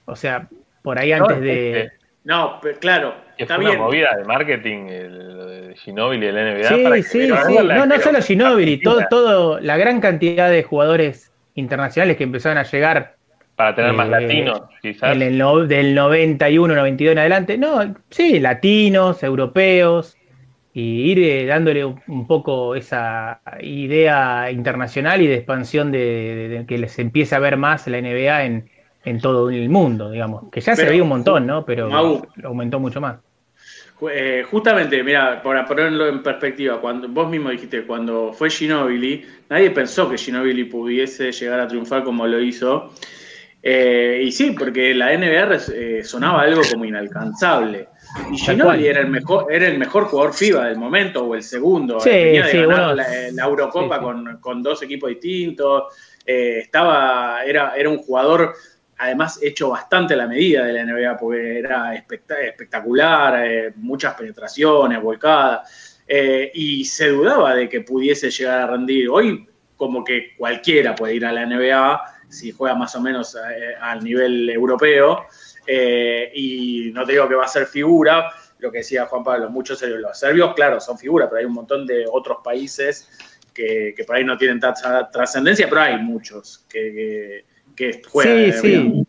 O sea, por ahí No, antes es de... que- No, pero claro, que está fue bien. una movida de marketing el, lo de Ginóbili y el NBA. Sí, para que sí, sí. es la No, no solo Ginóbili, todo, todo, la gran cantidad de jugadores internacionales que empezaron a llegar Para tener más eh, latinos, quizás. en el no- del 91, 92 en adelante. No, sí, latinos, europeos, y ir eh, dándole un, poco esa idea internacional y de expansión de, de- de que les empiece a ver más la NBA en, en todo el mundo, digamos. Que ya se veía un montón, ¿no? Pero Mau. aumentó mucho más. Eh, justamente, mira, para ponerlo en perspectiva, cuando vos mismo dijiste, cuando fue Ginobili, nadie pensó que Ginobili pudiese llegar a triunfar como lo hizo. Eh, y sí, porque la NBA eh, sonaba algo como inalcanzable. Y cual. era el mejor, era el mejor jugador FIBA del momento, o el segundo. Sí, Venía de sí, ganar bueno, la, la Eurocopa sí. Con, con dos equipos distintos. Eh, estaba, era, era un jugador además hecho bastante a la medida de la NBA, porque era especta- espectacular, eh, muchas penetraciones, volcadas, eh, y se dudaba de que pudiese llegar a rendir. Hoy, como que cualquiera puede ir a la NBA si juega más o menos eh, al nivel europeo, eh, y no te digo que va a ser figura, lo que decía Juan Pablo, muchos serbios, los serbios, claro, son figuras, pero hay un montón de otros países que, que por ahí no tienen tanta trascendencia, pero hay muchos que, que, que juegan. Sí, sí.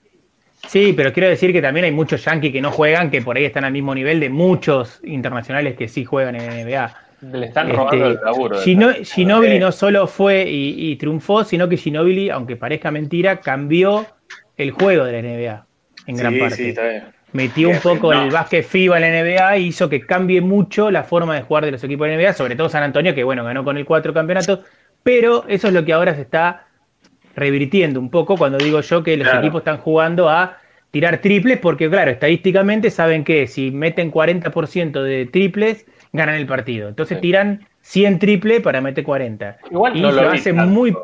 Sí, pero quiero decir que también hay muchos yankees que no juegan, que por ahí están al mismo nivel de muchos internacionales que sí juegan en NBA. Le están Este, robando el laburo. Gino- Eh, no solo fue y, y triunfó, sino que Ginóbili, aunque parezca mentira, cambió el juego de la NBA en gran Sí, parte. sí, está bien. Metió un poco no. el básquet FIBA en la NBA y hizo que cambie mucho la forma de jugar de los equipos de la NBA, sobre todo San Antonio, que bueno, ganó con el cuatro campeonatos, pero eso es lo que ahora se está revirtiendo un poco cuando digo yo que los Claro. equipos están jugando a tirar triples, porque claro, estadísticamente saben que si meten 40% de triples, ganan el partido. Entonces Sí. tiran 100 triples para meter 40. Igual y no lo hace muy...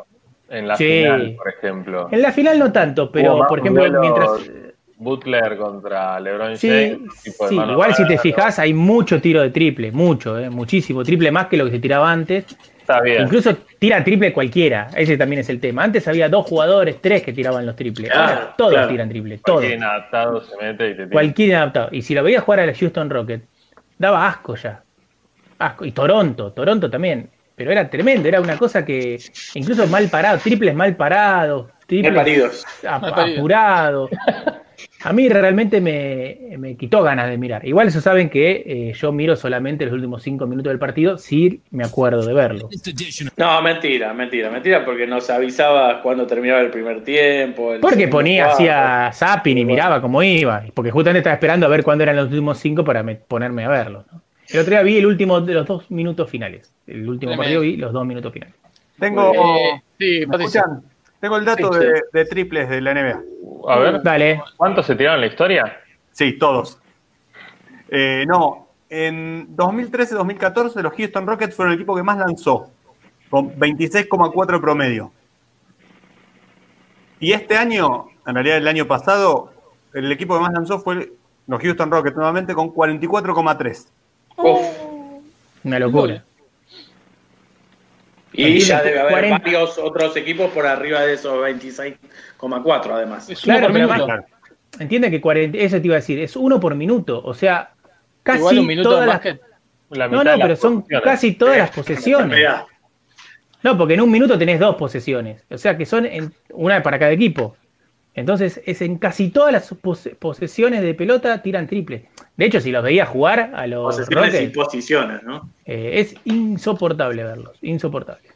En la Sí. final, por ejemplo. En la final no tanto, pero Hubo por ejemplo, duelos mientras... Butler contra LeBron Sí, James. tipo de sí, igual si te fijas hay mucho tiro de triple, mucho, eh, muchísimo, triple más que lo que se tiraba antes. Está bien. Incluso tira triple cualquiera, ese también es el tema. Antes había dos jugadores, tres que tiraban los triples. Claro, Ahora todos claro. tiran triple, todos. Cualquier inadaptado se mete y te tira. Cualquier adaptado. Y si lo veías jugar a la Houston Rocket, daba asco ya. Asco. Y Toronto, Toronto también. Pero era tremendo, era una cosa que incluso mal parado, triples mal parados, triples paridos. A mí realmente me, me quitó ganas de mirar. Igual eso saben que eh, yo miro solamente los últimos cinco minutos del partido si me acuerdo de verlo. No, mentira, mentira, mentira, porque nos avisaba cuando terminaba el primer tiempo. el Porque ponía, cuarto. hacía zapping y miraba cómo iba. Porque justamente estaba esperando a ver cuándo eran los últimos cinco para me- ponerme a verlo. ¿no? El otro día vi el último de los dos minutos finales. El último partido vi los dos minutos finales. Tengo, Eh, sí, ¿me escuchan? Tengo el dato Sí, de, de triples de la NBA. A ver, Dale. ¿cuántos se tiraron en la historia? Sí, todos. Eh, no, en 2013-2014 los Houston Rockets fueron el equipo que más lanzó, con 26,4 promedio. Y este año, en realidad el año pasado, el equipo que más lanzó fue los Houston Rockets nuevamente con 44,3. Uf, Una locura. Y ya debe haber 40. varios otros equipos por arriba de esos 26,4 además. Es uno Claro, por pero minuto. además- Entiende que 40, eso te iba a decir, es uno por minuto, o sea, casi Igual un minuto todas más las, que. La No, mitad no, de las pero son casi todas las posesiones. No, porque en un minuto tenés dos posesiones, o sea que son en- una para cada equipo. Entonces, es en casi todas las pose- posesiones de pelota tiran triple. De hecho, si los veía jugar a los Posesiones y posiciones, ¿no? eh, es insoportable verlos, insoportable.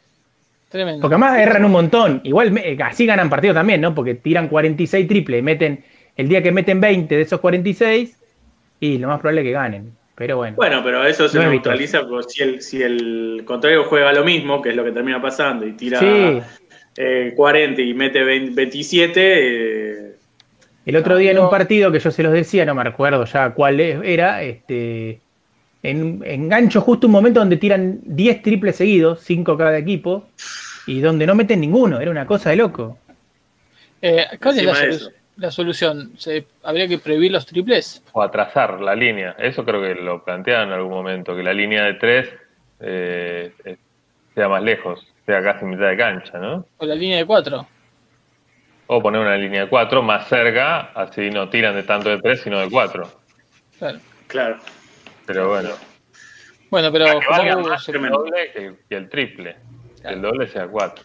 Tremendo. Porque además erran un montón. Igual eh, así ganan partido también, ¿no? Porque tiran 46 triple, y meten el día que meten 20 de esos 46 y lo más probable es que ganen. Pero bueno. Bueno, pero eso se No es neutraliza porque si el, si el contrario juega lo mismo, que es lo que termina pasando, y tira Sí. Eh, 40 y mete 20 27, eh, El otro día en un partido que yo se los decía, no me recuerdo ya cuál es- era, este, en, engancho justo un momento donde tiran 10 triples seguidos, 5 cada equipo, y donde no meten ninguno, era una cosa de loco. Eh, ¿Cuál es la, solu- solución? ¿Se- ¿Habría que prohibir los triples? O atrasar la línea. Eso creo que lo plantearon en algún momento, que la línea de tres eh, eh, sea más lejos, sea casi mitad de cancha, ¿no? ¿O la línea de cuatro? O poner una línea de cuatro más cerca, así no tiran de tanto de tres, sino de cuatro. Claro. claro. Pero bueno, Bueno, pero que valga más el doble que, que el triple. Que el doble sea cuatro.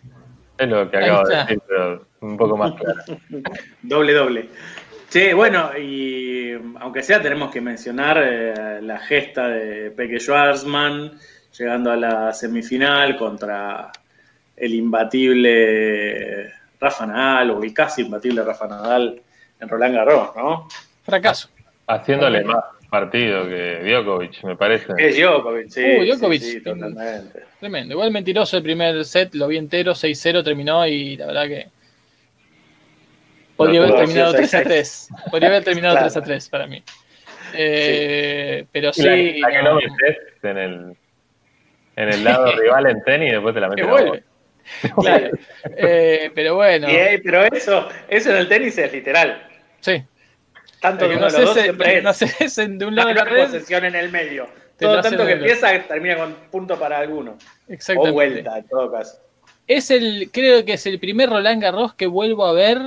Es lo que acabo de decir, pero un poco más claro. Doble, doble. Che, bueno, y aunque sea, tenemos que mencionar eh, la gesta de Peque Schwarzman llegando a la semifinal contra el imbatible Rafa Nadal, o el casi imbatible Rafa Nadal en Roland Garros, ¿no? fracaso. Haciéndole más partido que Djokovic, me parece. Es Djokovic, sí. Uh, Djokovic. sí, sí, totalmente. Tremendo. Igual mentiroso el primer set, lo vi entero, 6-0 terminó y la verdad que. Podría haber terminado haber 3 sido a 3. Podría haber terminado Claro. 3 a 3 para mí. Eh, Pero sí. la, la que no, metes en el, en el lado rival en tenis y después te la que metes vuelve. Claro. Eh, pero bueno. Y, eh, pero eso, eso en el tenis es literal. Sí. Tanto que uno no de los dos se siempre es. no cesen de un lado de no la hay red. posesión en el medio. Te Todo tanto que empieza termina con punto para alguno. O Exactamente. vuelta, en todo caso. Es el, creo que es el primer Roland Garros que vuelvo a ver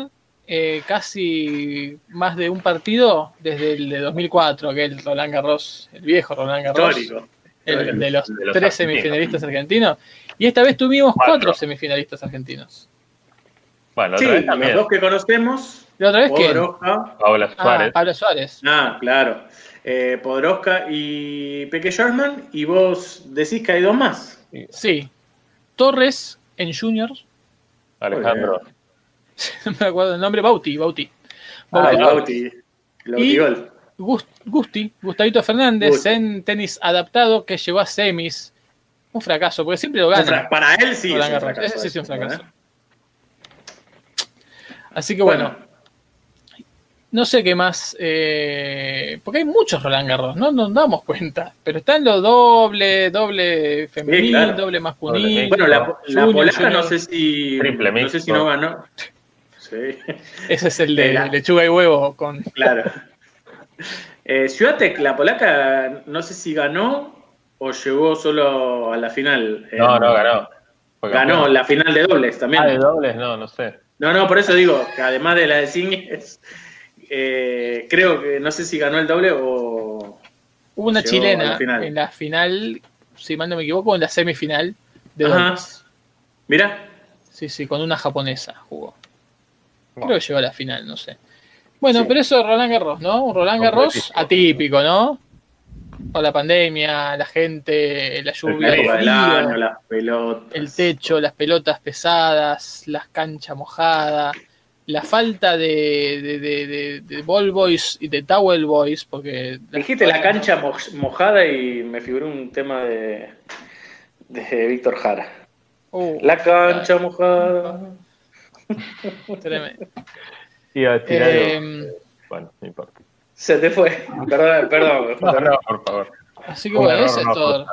eh, casi más de un partido desde el de 2004, aquel Roland Garros, el viejo Roland Garros, Histórico. el de los, De los tres semifinalistas argentinos. Y esta vez tuvimos Cuatro. cuatro semifinalistas argentinos. Bueno, Sí, otra vez los dos que conocemos, ¿La otra vez quién? Podoroska. Paola Ah, Suárez. Pablo Suárez. Ah, claro. Eh, Podoroska y Peque Sherman. Y vos decís que hay dos más. Sí. Torres en Juniors. Alejandro. no me acuerdo el nombre. Bauti, Bauti. Ah, Bauti. Y- Gusti, Gustavito Fernández Gusti. en tenis adaptado que llegó a semis. Un fracaso, porque siempre lo gana. Para él sí. es Roland un Garros. fracaso Ese sí es un eso, fracaso. ¿eh? Así que bueno, no sé qué más. eh, porque hay muchos Roland Garros, no nos damos cuenta. Pero están los doble, doble femenil, claro. doble masculino. Bueno, la, la junior, polaca junior. no sé si. Triple no sé mixto. si no ganó. Sí, Ese es el de lechuga y huevo con. claro. Eh, la polaca, no sé si ganó o llegó solo a la final. No, Eh, no, ganó. Fue Ganó campeón. la final de dobles también. Ah, de dobles, no, no sé. No, no, por eso digo que además de la de singles, eh, creo que no sé si ganó el doble o. Hubo una chilena la final. en la final, si mal no me equivoco, en la semifinal de Ajá. dobles. Mira, Sí, sí, con una japonesa jugó. Creo que llegó a la final, no sé. Bueno, Sí. pero eso es Roland Garros, ¿no? Un Roland Garros atípico, ¿no? Con la pandemia, la gente, la lluvia, el época del frío, año, las pelotas. el techo, las pelotas pesadas, las canchas mojadas, la falta de, de, de, de- de ball boys y de towel boys, porque... Dijiste la cancha mo- mojada y me figuró un tema de, de Víctor Jara. Uh, La cancha mojada. tremendo. Iba a decir Eh. Bueno, no importa. Se te fue. Perdón, perdón. No, no, por favor. Así que Un bueno, error eso es todo.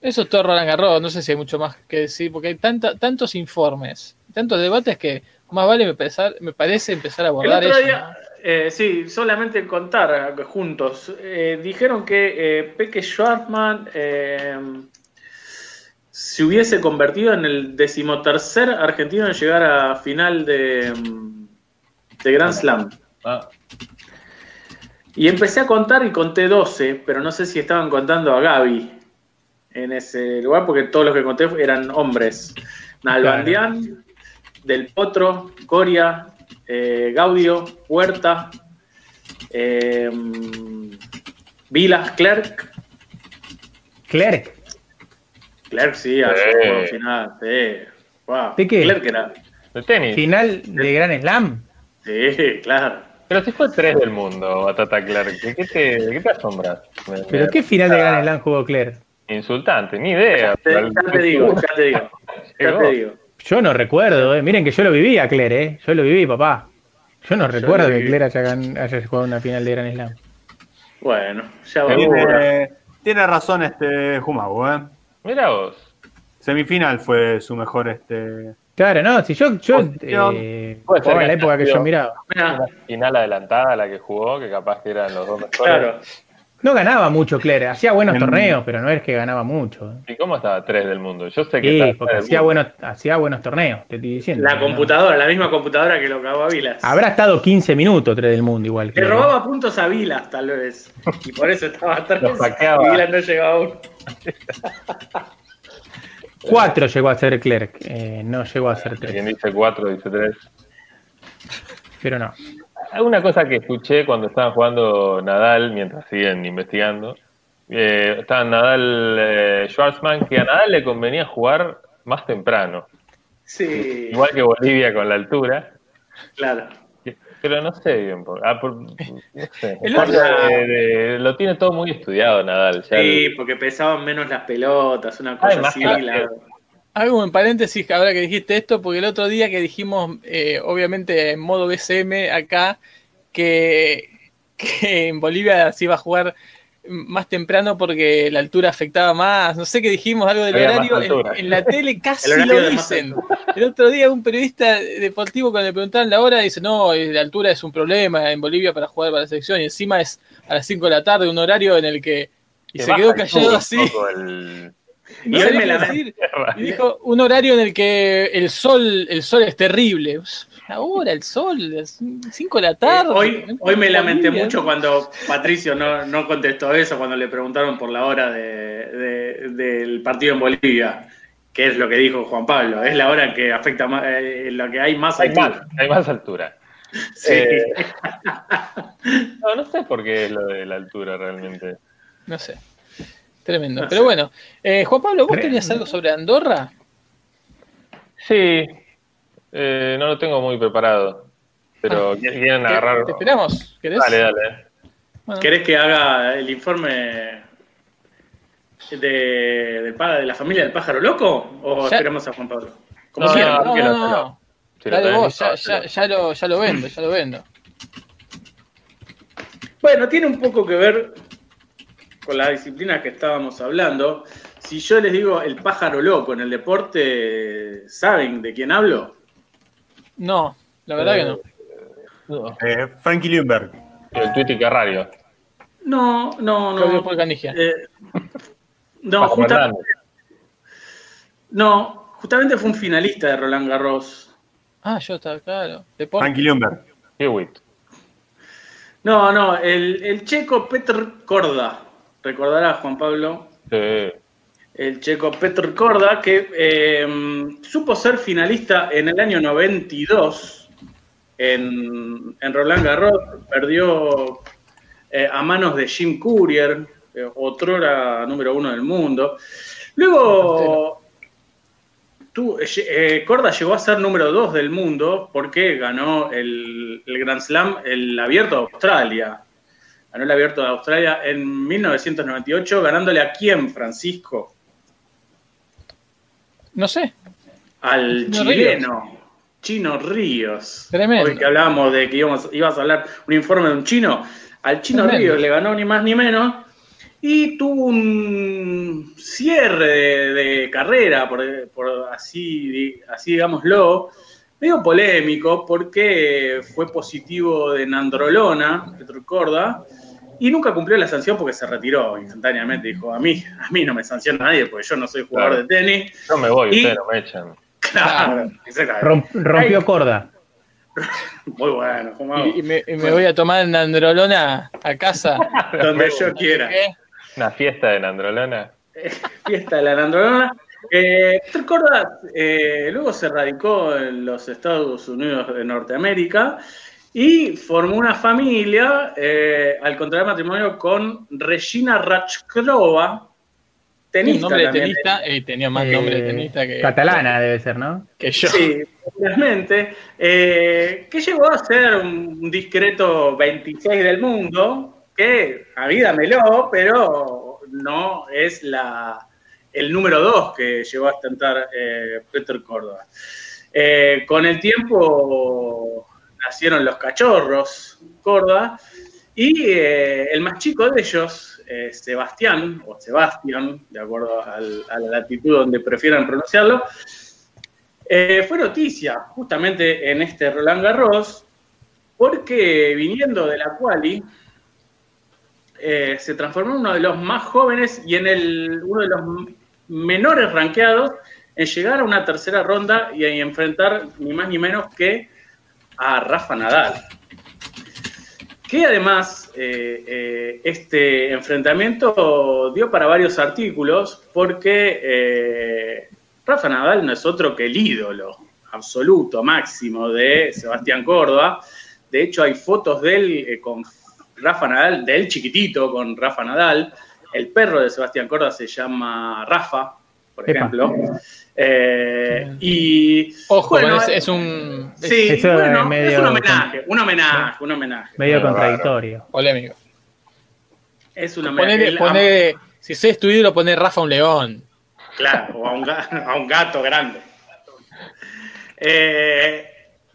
Eso es todo Roland Garros. No sé si hay mucho más que decir, porque hay tanta, tantos informes, tantos debates que más vale me, pensar- me parece empezar a abordar eso. día, eh, sí, solamente contar juntos. Eh, dijeron que eh, Peque Schwartzman eh, se hubiese convertido en el decimotercer argentino en llegar a final de, mm, de Grand Slam. Ah, Y empecé a contar y conté 12, pero no sé si estaban contando a Gaby en ese lugar, porque todos los que conté eran hombres. Nalbandián, Del Potro, Coria, eh, Gaudio, Huerta, eh, Vilas, Clerc. Clerc. Clerc sí, a Sí. su final. Sí. Wow. ¿De qué? Clerc era. de tenis. Final de Gran Slam. Sí, claro. Pero si fue tres del mundo, Batata Clark. ¿De qué te, qué te asombras? Me- ¿Pero me- qué final de Gran Slam jugó Clerc? Insultante, ni idea. Te- ya te digo, ya te digo. Ya te digo. Yo no recuerdo, eh. miren que yo lo viví a Cler, ¿eh? yo lo viví, papá. Yo no recuerdo que haya, gan- haya jugado una final de Gran Slam. Bueno, ya va. Tiene, tiene razón este Jumago, ¿eh? Mira vos. Semifinal fue su mejor este. Claro, no, si yo, yo eh, Puede ser jugaba en la época que yo miraba. Una final adelantada la que jugó, que capaz que eran los dos mejores. claro. No ganaba mucho Cler, hacía buenos En- torneos, pero no es que ganaba mucho. ¿Y cómo estaba tres del mundo? Yo sé que Sí, estaba porque tres hacía buenos, hacía buenos torneos, te estoy diciendo. La ¿no? computadora, la misma computadora que lo cagó a Vilas. Habrá estado 15 minutos 3 del mundo igual. Le robaba puntos a Vilas, tal vez. Y por eso estaba saqueaba. Y Vilas no llegaba a uno. Cuatro llegó a ser Clerc, eh, no llegó a ser Quien tres, dice cuatro, dice tres. pero no. Alguna cosa que escuché cuando estaban jugando Nadal, mientras siguen investigando, eh, estaban Nadal, eh, Schwarzman, que a Nadal le convenía jugar más temprano, Sí, igual que Bolivia con la altura, claro. Pero no sé bien, por, ah, por- no sé, El Aparte otro- de- de- lo tiene todo muy estudiado Nadal, ya Sí, el- porque pesaban menos las pelotas, una cosa Además, así. la- Hago un paréntesis ahora que dijiste esto, porque el otro día que dijimos, eh, obviamente en modo BCM acá, que, que en Bolivia se iba a jugar más temprano porque la altura afectaba más, no sé qué dijimos, algo del Había horario, en, en la tele casi lo dicen. El otro día un periodista deportivo cuando le preguntaban la hora dice, no, eh, la altura es un problema en Bolivia para jugar para la selección y encima es a las 5 de la tarde, un horario en el que... Y se quedó callado así. el- Y hoy sabía me qué la- decir. Y dijo un horario en el que el sol, el sol es terrible. Ahora el sol, es 5 de la tarde. Eh, hoy, hoy me lamenté mucho cuando Patricio no, no contestó eso, cuando le preguntaron por la hora de- de- del partido en Bolivia, que es lo que dijo Juan Pablo, es la hora que afecta más, eh, la que hay más Hay más, altura. hay más altura. Sí. Eh, no, no sé por qué es lo de la altura realmente. No sé. Tremendo. No Pero bueno, eh, Juan Pablo, ¿vos tenías algo sobre Andorra? Sí, eh, no lo tengo muy preparado. Pero quieren ¿Qué- agarrar. ¿Te esperamos? ¿Querés? Dale, dale. Bueno, ¿Querés que haga el informe de, de la familia del pájaro loco? ¿O Ya- esperamos a Juan Pablo? Como No, no, no, no, no. Si lo Dale vos, ya, ya, ya lo, ya lo vendo, ya lo vendo. Bueno, tiene un poco que ver con la disciplina que estábamos hablando. Si yo les digo el pájaro loco en el deporte, ¿saben de quién hablo? No, la verdad que no. No, Eh, Frankie Lundberg. el Twitty Carrario. No, no, Claudio no. Eh, no, Paco justa- Hernández. no, justamente fue un finalista de Roland Garros. Ah, yo estaba, claro. Deporte. Frankie Lundberg. Hewitt. No, no, el, el checo Petr Korda. Recordará Juan Pablo. Sí. el checo Petr Korda, que eh, supo ser finalista en el año 92 en, en Roland Garros, perdió eh, a manos de Jim Courier, eh, otrora número uno del mundo. Luego, tú, eh, Korda llegó a ser número dos del mundo porque ganó el, el Grand Slam, el Abierto de Australia. Ganó el Abierto de Australia en 1998, ganándole a quién, Francisco? No sé. al Chino chileno Chino Ríos. Tremendo. Hoy que hablábamos de que íbamos, ibas a hablar un informe de un chino, al Chino Tremendo. Ríos le ganó ni más ni menos y tuvo un cierre de, de carrera, por, por así, di- así digámoslo, medio polémico porque fue positivo de nandrolona, Petrucorda, y nunca cumplió la sanción porque se retiró instantáneamente. Dijo, a mí, a mí no me sanciona nadie porque yo no soy jugador Claro. de tenis. No me voy, Y- ustedes no me echan. Claro, exactamente. Romp- rompió Ay. corda. Muy bueno, fumado. Y, y me, y me voy a tomar una androlona a casa. donde yo quiera. ¿Qué? Una fiesta de Nandrolona. fiesta de la Nandrolona. Eh, Corda eh, luego se radicó en los Estados Unidos de Norteamérica y formó una familia eh, al contraer matrimonio con Regina Rachkrova, Un tenista nombre de tenista, eh, tenía más nombre de Eh, tenista que, Catalana debe ser, ¿no? que yo. Sí, obviamente. eh, que llegó a ser un discreto 26 del mundo, que a mí dámelo, pero no es la, el número 2 que llegó a ostentar eh, Peter Córdoba. Eh, con el tiempo nacieron los cachorros Córdoba y eh, el más chico de ellos, eh, Sebastián, o Sebastián, de acuerdo a la latitud donde prefieran pronunciarlo, eh, fue noticia justamente en este Roland Garros, porque viniendo de la quali, se transformó en uno de los más jóvenes y en el, uno de los menores rankeados en llegar a una tercera ronda y en enfrentar ni más ni menos que a Rafa Nadal. Que además eh, eh, este enfrentamiento dio para varios artículos porque eh, Rafa Nadal no es otro que el ídolo absoluto, máximo de Sebastián Córdoba. De hecho, hay fotos de él con Rafa Nadal, de él chiquitito con Rafa Nadal. El perro de Sebastián Córdoba se llama Rafa, por Epa. ejemplo. Eh, y Ojo, bueno, es, es un es sí, Eso es bueno, es medio un homenaje, un homenaje, un homenaje. Medio contradictorio. polémico. Es un homenaje. Ponele, El- ponele- si sos tu ídolo, poné Rafa un león. Claro, o a un, a un gato grande. Eh,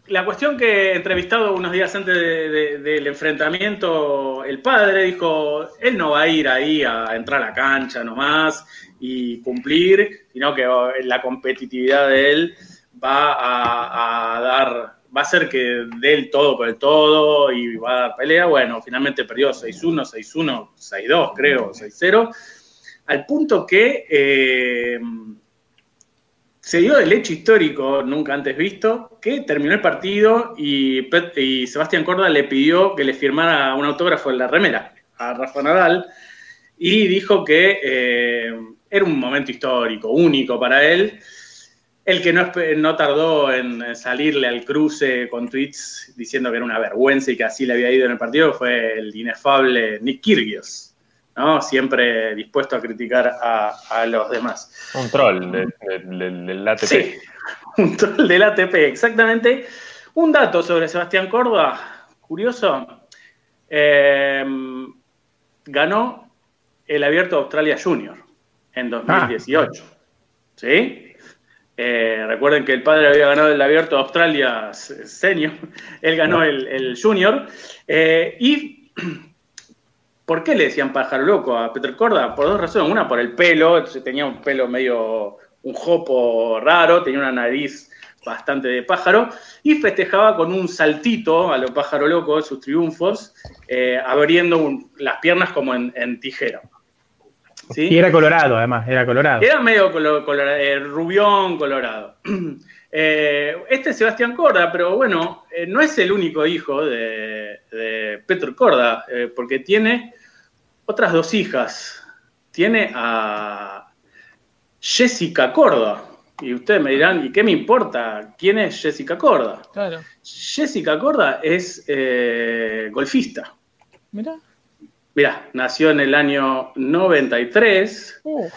la cuestión que entrevistado unos días antes de- de- del enfrentamiento, el padre dijo, él no va a ir ahí a entrar a la cancha nomás y cumplir, sino que la competitividad de él va a, dar, va a hacer que dé el todo por el todo y va a dar pelea. Bueno, finalmente perdió 6-1, 6-1, 6-2 creo, 6-0 al punto que eh, se dio el hecho histórico nunca antes visto, que terminó el partido y Sebastián Corda le pidió que le firmara un autógrafo en la remera a Rafa Nadal y dijo que eh, era un momento histórico, único para él. El que no, no tardó en salirle al cruce con tweets diciendo que era una vergüenza y que así le había ido en el partido fue el inefable Nick Kyrgios. ¿no? Siempre dispuesto a criticar a, a los demás. Un troll de- de- de- del ATP. Sí, un troll del ATP, exactamente. Un dato sobre Sebastián Córdoba, curioso. eh, ganó el Abierto Australia Junior en 2018. ¿Sí? Eh, recuerden que el padre había ganado el Abierto Australia Senior, él ganó el, el Junior. Eh, y ¿Por qué le decían pájaro loco a Peter Corda? Por dos razones. Una, por el pelo, entonces tenía un pelo medio, un jopo raro, tenía una nariz bastante de pájaro, y festejaba con un saltito a lo pájaro loco, sus triunfos, eh, abriendo un- las piernas como en, en tijera. ¿Sí? Y era colorado, además, era colorado. Era medio colo- colora- eh, rubión colorado. Eh, este es Sebastián Corda, pero bueno, eh, no es el único hijo de, de Peter Corda, eh, porque tiene otras dos hijas. Tiene a Jessica Corda. Y ustedes me dirán, ¿y qué me importa? ¿Quién es Jessica Corda? Claro. Jessica Corda es eh, golfista. Mirá. Mirá, nació en el año 93. Uh,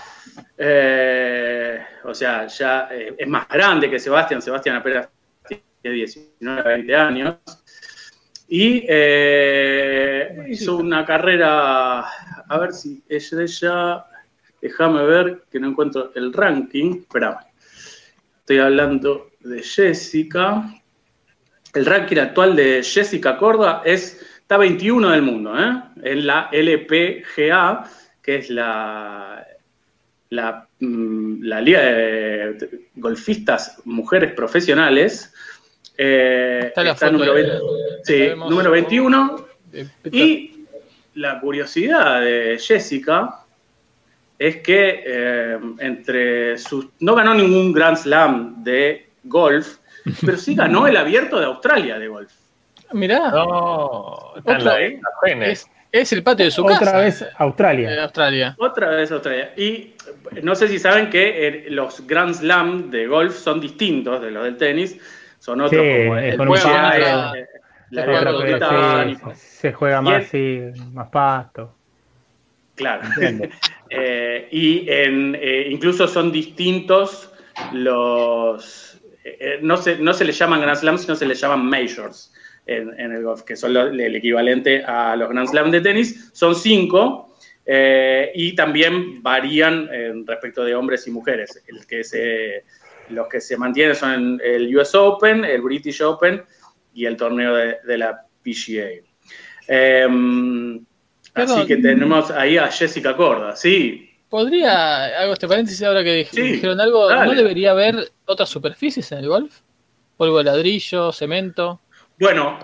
Eh, o sea, ya eh, es más grande que Sebastián. Sebastián apenas tiene 19, 20 años. Y eh, hizo una carrera, a ver si es de ella, déjame ver que no encuentro el ranking. Espera, estoy hablando de Jessica. El ranking actual de Jessica Corda es, está 21 del mundo, ¿eh? en la LPGA, que es la, la, mm, la Liga de Golfistas Mujeres Profesionales. Eh, Está la está número, de- 20 la sí, número 21. de Peter. Y la curiosidad de Jessica es que eh, entre sus. No ganó ningún Grand Slam de golf, pero sí ganó el abierto de Australia de golf. Mirá, No, está en la, Otra- es, es el patio de su Otra casa. vez Australia. eh, Australia. Otra vez Australia. Y eh, no sé si saben que eh, los Grand Slam de golf son distintos de los del tenis. Son otros Sí, como el juego- la se juega Abierto con Pero sí, Británico. se juega Y más, sí, más pasto. Claro. Eh, y en, eh, incluso son distintos los. eh, no, se, no se les llaman Grand Slams, sino se les llaman Majors en, en el golf, que son lo- el equivalente a los Grand Slams de tenis. Son cinco eh, y también varían en respecto de hombres y mujeres. El que se, los que se mantienen son el US Open, el British Open y el torneo de, de la PGA. Em, así que tenemos ahí a Jessica Corda, sí. ¿Podría, hago este paréntesis ahora que dij- Sí, dijeron algo, dale. ¿no debería haber otras superficies en el golf? Polvo de ladrillo, cemento. Bueno,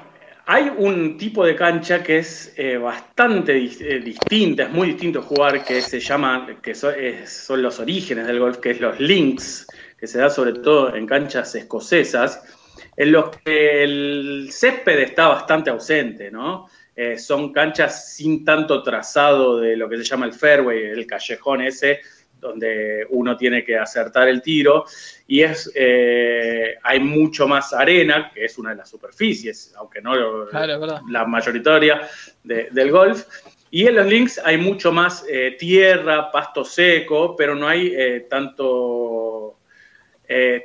hay un tipo de cancha que es eh, bastante eh, distinta, es muy distinto jugar, que se llama, que son los orígenes del golf, que es los links, que se da sobre todo en canchas escocesas, en los que el césped está bastante ausente, ¿no? Eh, son canchas sin tanto trazado de lo que se llama el fairway, el callejón ese, donde uno tiene que acertar el tiro, y es eh, hay mucho más arena, que es una de las superficies, aunque no Claro, la mayoritaria de- del golf. Y en los links hay mucho más eh, tierra, pasto seco, pero no hay eh, tanto,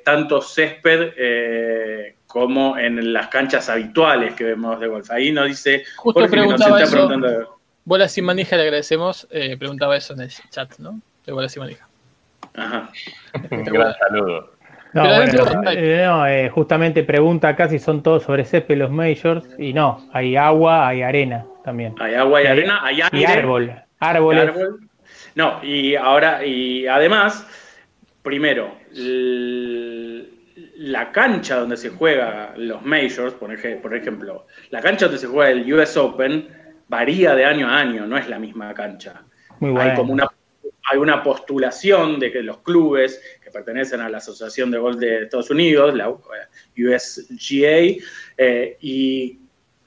tanto césped eh, como en las canchas habituales que vemos de golf. Ahí nos dice Justo Jorge que nos preguntaba está eso. preguntando. Bola sin manija le agradecemos. preguntaba eso en el chat, ¿no? De bola sin manija. Ajá. Un gran saludo. No, bueno, eh, no, eh, justamente pregunta acá si son todos sobre césped los majors y no, hay agua, hay arena también. Hay agua y Y hay- arena, hay aire. Y árbol, árboles. árbol. No, y ahora, y además, primero, la cancha donde se juega los majors, por, ej- por ejemplo, la cancha donde se juega el US Open varía de año a año, no es la misma cancha. Muy Hay bueno. como una hay una postulación de que los clubes que pertenecen a la Asociación de Golf de Estados Unidos, la USGA, eh, y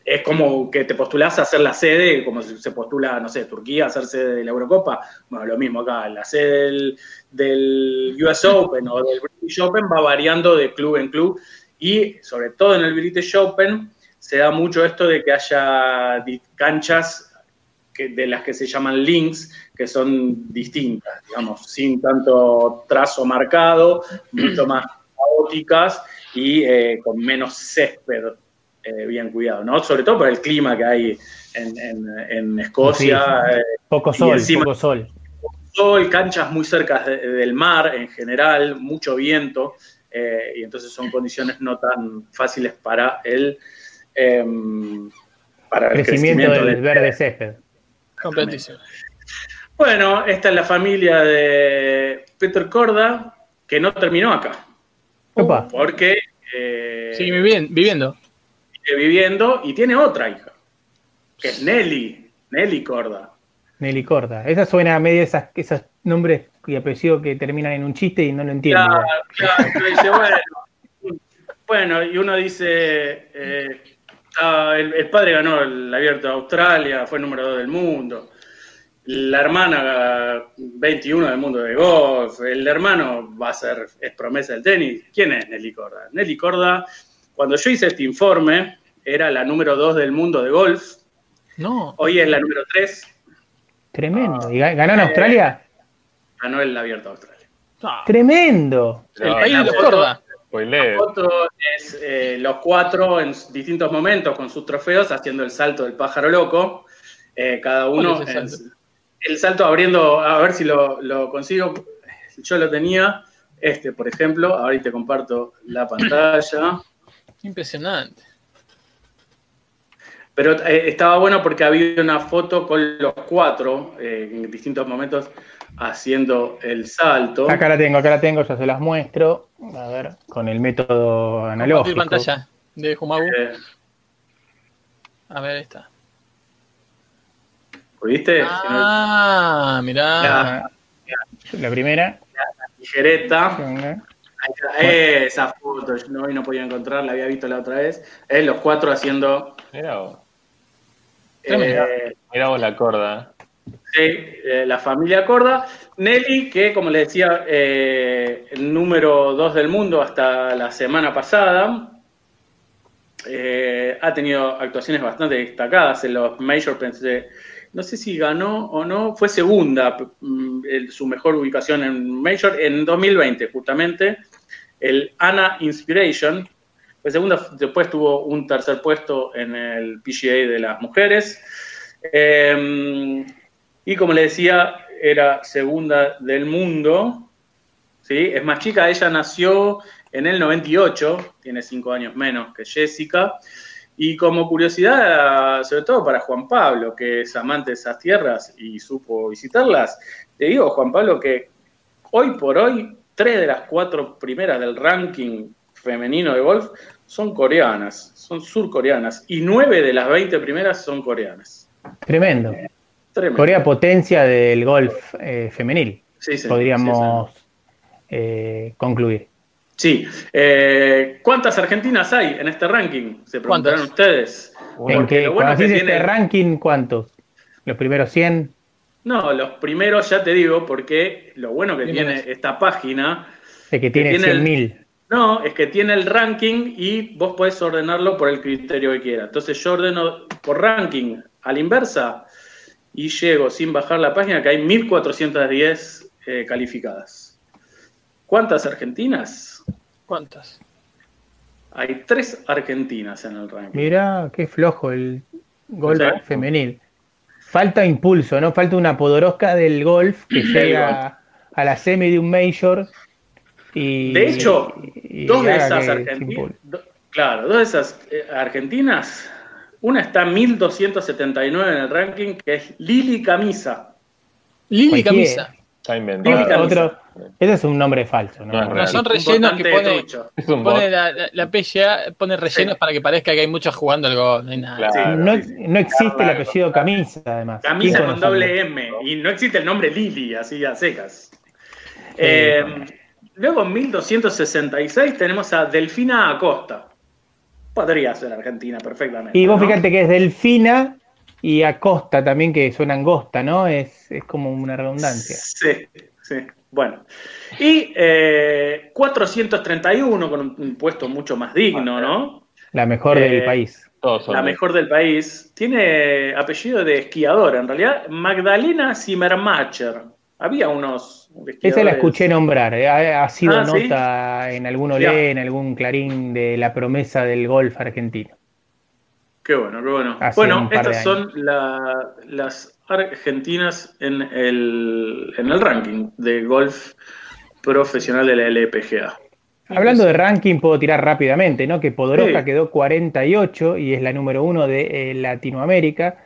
es como que te postulás a hacer la sede, como se postula, no sé, Turquía a hacer sede de la Eurocopa. Bueno, lo mismo acá, la sede del, US Open o del British Open va variando de club en club y sobre todo en el British Open se da mucho esto de que haya canchas que- de las que se llaman links, que son distintas, digamos, sin tanto trazo marcado, mucho más caóticas y eh, con menos césped eh, bien cuidado, ¿no? Sobre todo por el clima que hay en, en- en Escocia, Sí. eh, Poco sol, encima- poco sol. sol, canchas muy cerca de- del mar en general, mucho viento, eh, y entonces son condiciones no tan fáciles para el, em, para el Crecimiento del del- verde césped. Completísimo. Bueno, esta es la familia de Peter Corda, que no terminó acá, Opa, porque eh, Sigue vivi- viviendo. sigue viviendo y tiene otra hija, que es Nelly, Nelly Corda. Nelly Corda. Esa suena a medio esas, esos nombres y apellidos que terminan en un chiste y no lo entiendo. Claro, claro, uno dice, bueno, bueno, y uno dice, eh, ah, el, el padre ganó el abierto de Australia, fue número 2 del mundo. La hermana 21 del mundo de golf, el hermano va a ser, es promesa del tenis. ¿Quién es Nelly Corda? Nelly Corda, cuando yo hice este informe, era la número 2 del mundo de golf, No. hoy es la número 3, Tremendo. ¿Y ga- ganó en Australia? ganó el abierto de Australia. Ah, Tremendo. el país de los corda. Spoiler. La foto es eh, los cuatro en distintos momentos con sus trofeos haciendo el salto del pájaro loco. Eh, cada uno. ¿Cuál es el en- salto? el salto abriendo, a ver si lo, lo consigo. Yo lo tenía. Este, por ejemplo, ahorita te comparto la pantalla. Impresionante. Pero eh, estaba bueno porque había una foto con los cuatro eh, en distintos momentos haciendo el salto. Acá la tengo, acá la tengo, ya se las muestro. A ver, con el método analógico. pantalla de Jumagu. Eh, A ver, ahí está. ¿Viste? Ah, mirá. La- La primera. tijereta. segunda. Ahí está, Esa foto, yo no, hoy no podía encontrar, la había visto la otra vez. Eh, los cuatro haciendo. Mirá vos, eh, mirá vos la corda. Eh, la familia Corda. Nelly, que como le decía, eh, número 2 del mundo hasta la semana pasada, eh, ha tenido actuaciones bastante destacadas en los Major. Pensé, no sé si ganó o no, fue segunda, mm, el- su mejor ubicación en Major en 2020, justamente. El Anna Inspiration. Fue segunda, después tuvo un tercer puesto en el PGA de las mujeres. Eh, y como le decía, era segunda del mundo. ¿sí? Es más chica, ella nació en el 98, tiene cinco años menos que Jessica. Y como curiosidad, sobre todo para Juan Pablo, que es amante de esas tierras y supo visitarlas, te digo, Juan Pablo, que hoy por hoy, tres de las cuatro primeras del ranking femenino de golf son coreanas, son surcoreanas, y nueve de las 20 primeras son coreanas. Tremendo. Tremendo. Corea potencia del golf eh, femenil, Sí, sí, podríamos eh, concluir. Sí. Eh, ¿Cuántas argentinas hay en este ranking? Se preguntarán ustedes. ¿En qué, lo bueno que tiene- este ranking, cuántos? ¿Los primeros 100? No, los primeros ya te digo, porque lo bueno que tiene esta página, De que tiene tiene el- 100.000. no, es que tiene el ranking y vos podés ordenarlo por el criterio que quieras. Entonces yo ordeno por ranking a la inversa y llego sin bajar la página que hay 1410 eh, calificadas. ¿Cuántas argentinas? ¿Cuántas? Hay tres argentinas en el ranking. Mirá, qué flojo el golf femenil. Falta impulso, ¿no? Falta una podorosca del golf que llega a la semi de un major. Y, De hecho, y dos de esas argentinas, claro, dos de esas eh, argentinas, una está 1279 en el ranking, que es Lili Camisa. Lili. Camisa. Está inventado. Otro, ese es un nombre falso, ¿no? No No, son rellenos que pone, la, la, la PGA, pone rellenos Sí. para que parezca que hay muchos jugando el gol. No hay nada. Claro. No, no existe el apellido Camisa, además. Camisa ¿Quién con doble M. Y no existe el nombre Lili, así a secas. Eh, luego en 1266 tenemos a Delfina Acosta. Podría ser argentina perfectamente. Y vos ¿no? fíjate que es Delfina y Acosta también, que suena angosta, ¿no? Es, es como una redundancia. Sí, sí. Bueno. Y eh, 431 con un, un puesto mucho más digno, ¿no? La mejor Eh, del país. Todos son La mejor del país. Tiene apellido de esquiadora, en realidad. Magdalena Zimmermacher. Había unos Esa la escuché nombrar, eh, ha, ha sido Ah, ¿sí? nota en algún olé, en algún clarín de la promesa del golf argentino. Qué bueno, qué bueno. Hace bueno, estas son la- las argentinas en el, en el ranking de golf profesional de la LPGA. Hablando de ranking, puedo tirar rápidamente, ¿no? Que Podoroska Sí. quedó 48 y es la número uno de eh, Latinoamérica.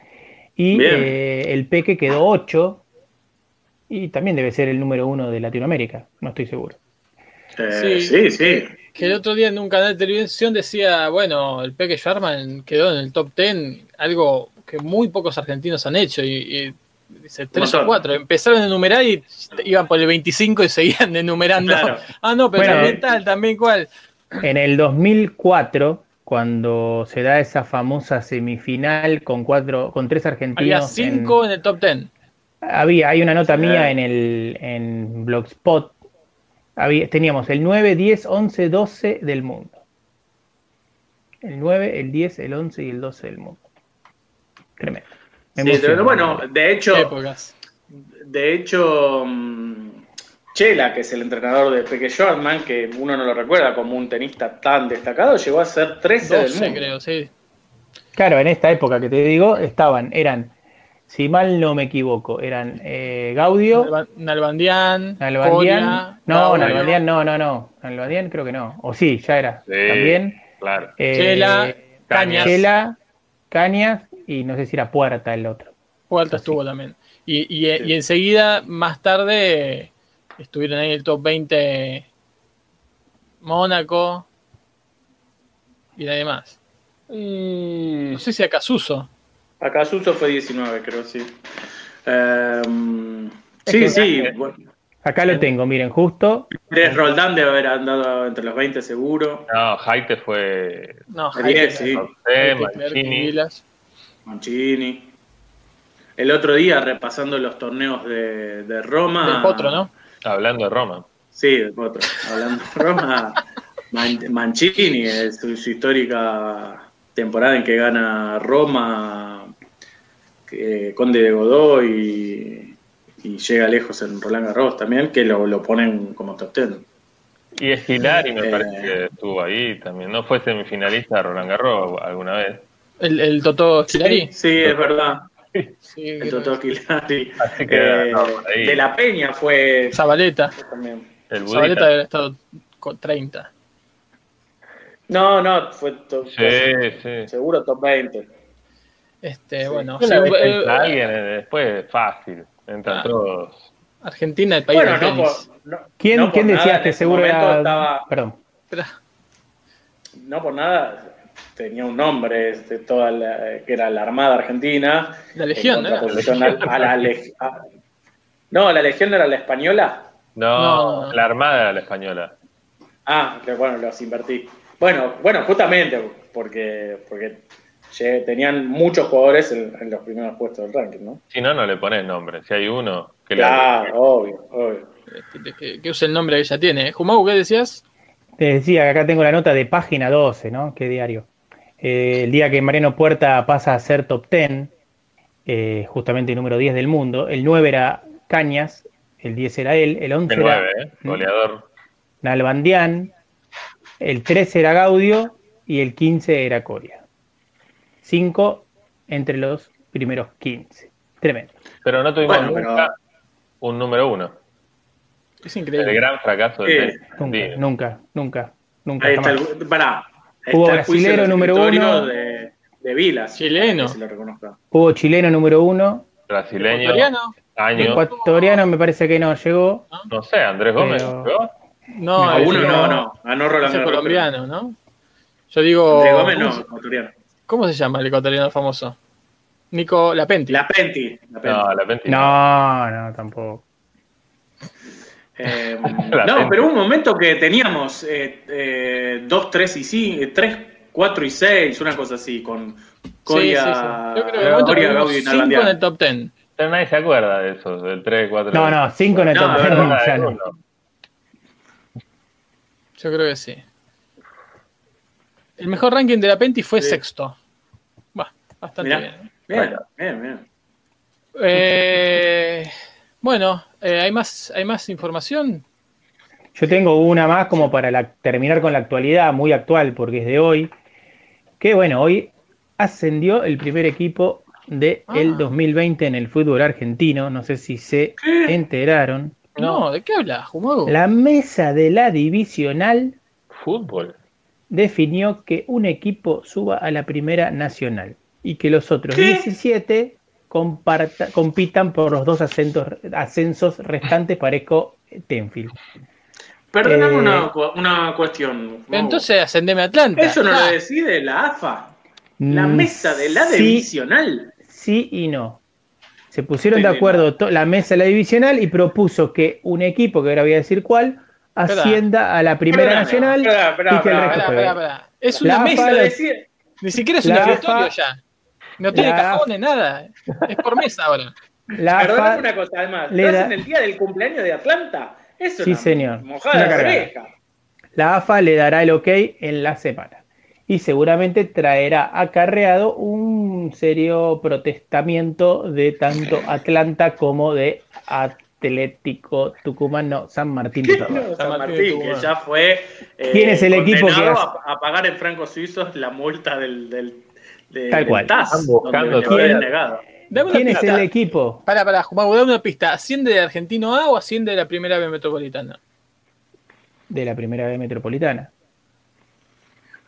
Y eh, el Peque quedó 8 y también debe ser el número uno de Latinoamérica, no estoy seguro. Eh, Sí. sí, sí. Que el otro día en un canal de televisión decía, bueno, el Peque Sharman quedó en el top 10, algo que muy pocos argentinos han hecho. Y, y dice, tres o cuatro. Empezaron a enumerar y iban por el 25 y seguían enumerando. Claro. Ah, no, pero Bueno, también tal, también cual. En el 2004, cuando se da esa famosa semifinal con cuatro, con tres argentinos. Había en- cinco en el top 10. Había, hay una nota Sí. mía en el en Blogspot. Había, teníamos el 9, 10, 11, 12 del mundo. El 9, el 10, el 11 y el 12 del mundo. Tremendo. Me Sí, pero bueno, de hecho, Épocas. de hecho, mm, Chela, que es el entrenador de Peque Shortman, que uno no lo recuerda como un tenista tan destacado, llegó a ser 13 del 12 mundo. creo, sí. Claro, en esta época que te digo, estaban, eran, si mal no me equivoco, eran eh, Gaudio, Nalba- Nalbandián, Nalbandián. Coria, No, Gaudio, Nalbandián no, no, no. Nalbandián creo que no. O sí, ya era. Sí. También. Claro. Eh, Chela, Cañas. Chela, Cañas y no sé si era Puerta el otro. Puerta estuvo también. Y, y, y enseguida, más tarde, estuvieron ahí en el top 20 Mónaco y nadie más. Y No sé si a Casuso. Acá Suso fue 19, creo, sí. Em, sí, que- sí. bueno, Acá lo tengo, miren, justo. Pérez Roldán debe haber andado entre los 20 seguro. No, Haite fue. No, Diez, Jaime, sí. Mancini. El otro día, repasando los torneos de, de Roma. Del Potro, ¿no? Hablando de Roma. Sí, del Potro. Hablando de Roma, Man- Mancini, es su, su histórica temporada en que gana Roma, que- Conde de Godoy y, y llega lejos en Roland Garros también, que lo, lo ponen como top ten. Y Esquilari me Eh. parece que estuvo ahí también. ¿No fue semifinalista Roland Garros alguna vez? El, el Totó Chilari. Sí, es verdad. Sí, El Totó que- Esquilari. Así que Eh, no, por ahí. de la Peña fue Zabaleta. también. El Zabaleta haber estado con 30. No, no, fue top, Sí, sí. seguro top 20. Este, bueno, sí, eh, entra alguien, eh, después es fácil. Entran Ah. todos. Argentina, el país Bueno, del no tenis. por, no- ¿Quién, no quién decías que seguro era? estaba- Perdón. Espera, no por nada tenía un nombre este, toda la- que era la Armada Argentina. La Legión, ¿no? contraposición a, a la leg- a- No, la Legión era la española. No, No. la Armada era la española. Ah, bueno, los invertí. Bueno, bueno, justamente porque, porque tenían muchos jugadores en, en los primeros puestos del ranking, ¿no? Si no, no le pones nombre. Si hay uno que le- obvio, obvio. este, que, que use el nombre que ella tiene. Jumau, ¿qué decías? Te decía que acá tengo la nota de página 12, ¿no? Qué diario. Eh, el día que Mariano Puerta pasa a ser top 10, eh, justamente número 10 del mundo, el 9 era Cañas, el 10 era él, el 11 el era 9, ¿eh? Goleador. Nalbandián, el 13 era Gaudio y el 15 era Coria. 5 entre los primeros 15. Tremendo. Pero no tuvimos Bueno, pero- nunca un número uno. Es El increíble. gran fracaso del Sí. tenis Nunca, nunca, nunca, nunca. Ahí está el, pará, ahí Hubo está el brasilero número uno. De, de Vilas. Chileno. se lo. Hubo chileno número 1, Brasileño, ¿Ecuatoriano? año. ecuatoriano me parece que no llegó. No sé, Andrés Gómez. Pero- ¿llegó? No, No, uno no, no. no. Ganó Roland Garros. colombiano, ¿no? Yo digo. Andrés Gómez ¿cómo, no, ecuatoriano. Cómo se llama el ecuatoriano famoso? Nico Lapenti. La Penti. La Penti. No, la Penti. No, no, tampoco. Eh, no, pero hubo un momento que teníamos 2, 3 y 5, 3, 4 y 6, una cosa así, con Sí, Coria, sí, sí. Yo creo que Coria, Gaudio y cinco en Nalbandián. el top 10. Pero nadie se acuerda de eso, del 3, 4. No, no, 5 en el No, top no, 10, no, no. Yo creo que sí. El mejor ranking de la Penti fue Sí. sexto. Bah, bastante Mirá. bien. Bien, bien, bien. Eh, bueno, eh, ¿hay, más, ¿hay más información? Yo tengo una más como para la- terminar con la actualidad, muy actual porque es de hoy. Que bueno, hoy ascendió el primer equipo del Ah. 2020 en el fútbol argentino. No sé si se ¿Qué? enteraron. No, ¿de qué hablas, Jumago? La mesa de la divisional Fútbol. Definió que un equipo suba a la primera nacional y que los otros ¿Qué? 17 comparta- compitan por los dos ascensos, ascensos restantes para Eco Tenfield. Perdóname Eh, una, una cuestión. Entonces ascendeme a Atlanta. Eso no Ah, lo decide la AFA. La Mm, mesa de la sí, divisional. Sí y no. Se pusieron de acuerdo la mesa de la divisional y propuso que un equipo, que ahora voy a decir cuál, ascienda a la primera nacional y que el resto juegue. Es una mesa, de- ni siquiera es un la escritorio AFA ya. No tiene la cajones, nada. Es por mesa ahora. La Perdóname AFA una cosa, además. le ¿Lo da- hacen el día del cumpleaños de Atlanta? Eso Sí, es una señor. Mojada de cargada. oreja. La AFA le dará el ok en la semana y seguramente traerá acarreado un serio protestamiento de tanto Atlanta como de Atlético Tucumán, no, San Martín. No, San Martín que ya fue eh, ¿Quién es el equipo que condenado a, a pagar en francos suizos la multa del, del, de- Tal del cual. TAS, Están buscando quién- ¿Quién es el equipo? Pará, pará, Jumago, dame una pista. ¿Asciende de Argentino A o asciende de la primera B metropolitana? De la primera B metropolitana.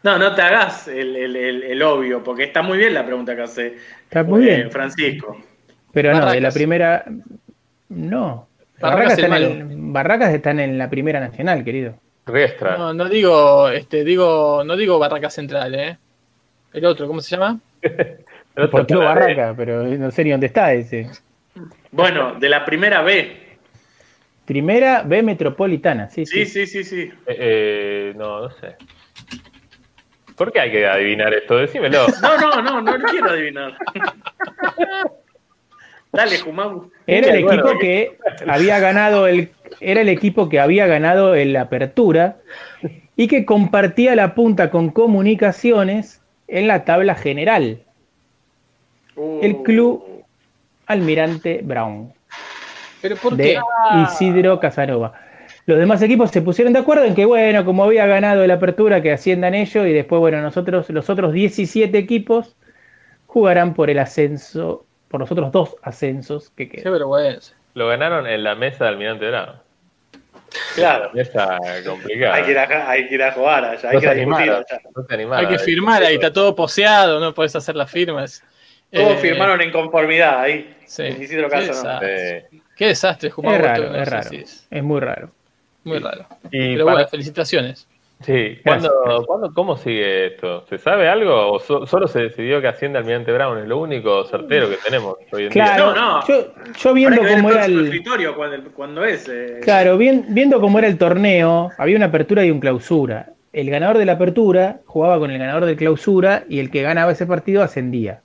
No, no te hagas el, el- el- el obvio, porque está muy bien la pregunta que hace Está muy eh, bien. Francisco. Pero no, de la primera. No. Barracas Barracas, malo. en, Barracas están en la primera nacional, querido. Riestra. No, no digo, este, digo, no digo Barraca Central, ¿eh? El otro, ¿cómo se llama? El otro Deportivo está. Barraca, pero no sé ni dónde está ese. Bueno, de la primera B. Primera B Metropolitana, sí, Sí, sí. sí, sí, sí. Eh, eh, no, no sé. ¿Por qué hay que adivinar esto? Decímelo. No, no, no, no lo quiero adivinar. Dale. Era el equipo que había ganado el era el equipo que había ganado el Apertura y que compartía la punta con Comunicaciones en la tabla general. Uh. El club Almirante Brown ¿Pero por de qué? Isidro Casanova. Los demás equipos se pusieron de acuerdo en que, bueno, como había ganado el Apertura, que asciendan ellos y después, bueno, nosotros, los otros 17 equipos jugarán por el ascenso, por los otros dos ascensos que Qué quedan. vergüenza. Lo ganaron en la mesa de Almirante Brown. Claro. Mesa complicada. Hay que, ir a, hay que ir a jugar allá, hay no que se ir a discutir animaron. allá. No animaron. Hay que firmar ahí, está todo poseado, no puedes hacer las firmas. Todos Eh, firmaron en conformidad ahí. Sí. En Isidro Qué Casanova. desastre. Sí. Qué desastre, Jumago. Es raro, no es raro. si es Es muy raro. muy raro. Y Pero para- bueno, felicitaciones. Sí. ¿Cuándo, cuándo- cómo sigue esto? ¿Se sabe algo o so- solo se decidió que ascienda Almirante Brown? Es lo único certero que tenemos hoy en día. Claro, No, no. Yo, viendo cómo era el. escritorio cuando, cuando es. eh, Claro, bien- viendo cómo era el torneo, había una apertura y un clausura. El ganador de la apertura jugaba con el ganador del clausura y el que ganaba ese partido ascendía.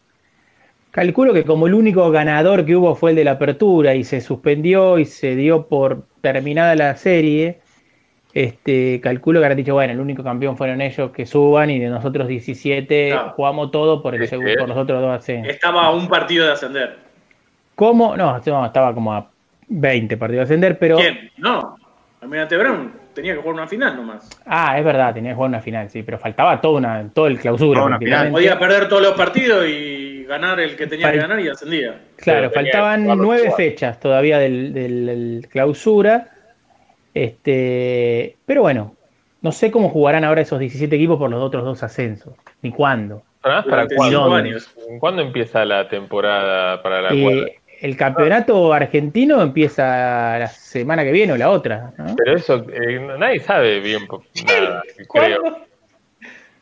Calculo que como el único ganador que hubo fue el de la apertura y se suspendió y se dio por terminada la serie, este, calculo que habrán dicho, bueno, el único campeón fueron ellos que suban y de nosotros 17 Claro. jugamos todo por, el Sí, segundo, sí. por los otros dos ascensos. Estaba a un partido de ascender. ¿Cómo? No, no, estaba como a 20 partidos de ascender, pero... ¿Quién? No. Almirante Brown tenía que jugar una final nomás. Ah, es verdad, tenía que jugar una final, sí, pero faltaba toda una, todo el clausura. Una. Podía perder todos los partidos y ganar el que tenía que ganar y ascendía. Claro, Pero faltaban nueve fechas todavía del, del- del clausura. Este, pero bueno, no sé cómo jugarán ahora esos 17 equipos por los otros dos ascensos, ni cuándo. ¿Para, cuándo? ¿Cuándo empieza la temporada para la Eh, cual? el campeonato argentino empieza la semana que viene o la otra. ¿no? Pero eso, eh, nadie sabe bien nada.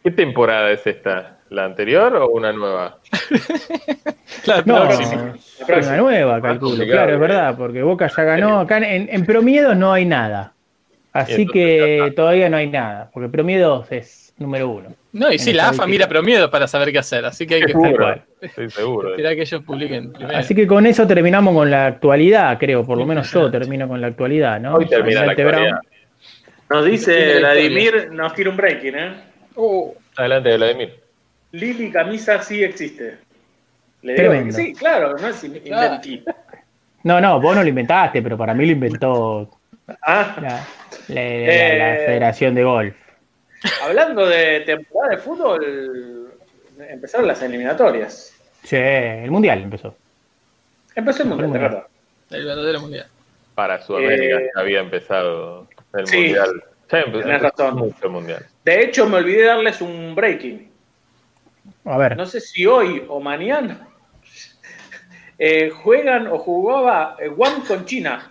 ¿Qué temporada es esta? ¿La anterior o una nueva? Claro, No, una nueva, calculo. complicado, Claro, es verdad, porque Boca ya ganó. Acá en, en Promiedos no hay nada. Así que todavía no hay nada, porque Promiedos es número uno. No, y sí, la AFA mira Promiedo para saber qué hacer, así que hay que Seguro, cual. estoy seguro. de esperar que ellos publiquen primero. Así que con eso terminamos con la actualidad, creo. Por lo menos yo termino con la actualidad, ¿no? Hoy termina la actualidad. Nos dice la. Vladimir, nos tira un breaking, ¿eh? Uh, Adelante, Vladimir. Lili Camisa sí existe. Le digo Tremendo. que sí, claro, no es inventí. No, no, vos no lo inventaste, pero para mí lo inventó Ah, la, la- la- la Eh. Federación de Golf. hablando de temporada de fútbol, empezaron las eliminatorias. Sí, el Mundial empezó. Empezó el mundial, de Mundial. verdad. el verdadero mundial. Para Sudamérica Eh, ya había empezado el sí, mundial. Ya empezó, tenés empezó razón. mucho el mundial. De hecho, me olvidé darles un breaking. A ver, No sé si hoy o mañana eh, juegan o jugaba eh, Guam con China.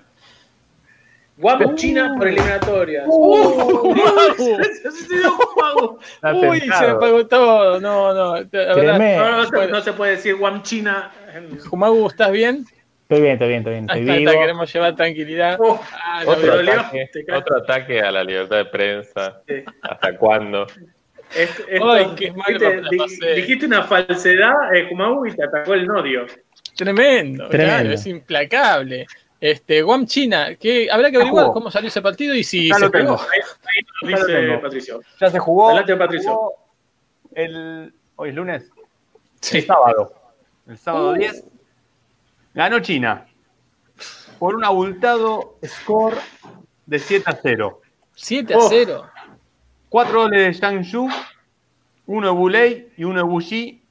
Guam China por eliminatorias. Uh. Está Uy, se me apagó todo. No, no. La verdad. No, no no se puede decir Guam China. Jumagu, ¿estás bien? estoy bien, estoy bien, estoy bien. Estoy está, vivo. está, queremos llevar tranquilidad. Oh, Ah, Otro ataque, otro a la libertad de prensa. Sí. ¿Hasta cuándo? Es- esto- Ay, qué mal viste, la pasé. dijiste una falsedad, eh, Jumagu, y te atacó el nodio. Tremendo, Tremendo. claro, es implacable. Este, Guam China, que habrá que averiguar jugó. cómo salió ese partido y si Ya se lo tengo. Ahí, ahí nos Ya lo dice tengo. Patricio. Ya se jugó. Adelante, Patricio. jugó el, hoy es lunes. Sí. El sábado. El sábado 10. Ganó China. Por un abultado score de 7 a 0. 7 a Oh. 0. Cuatro goles de Zhang Yu, uno de Buley y uno de Wuxi.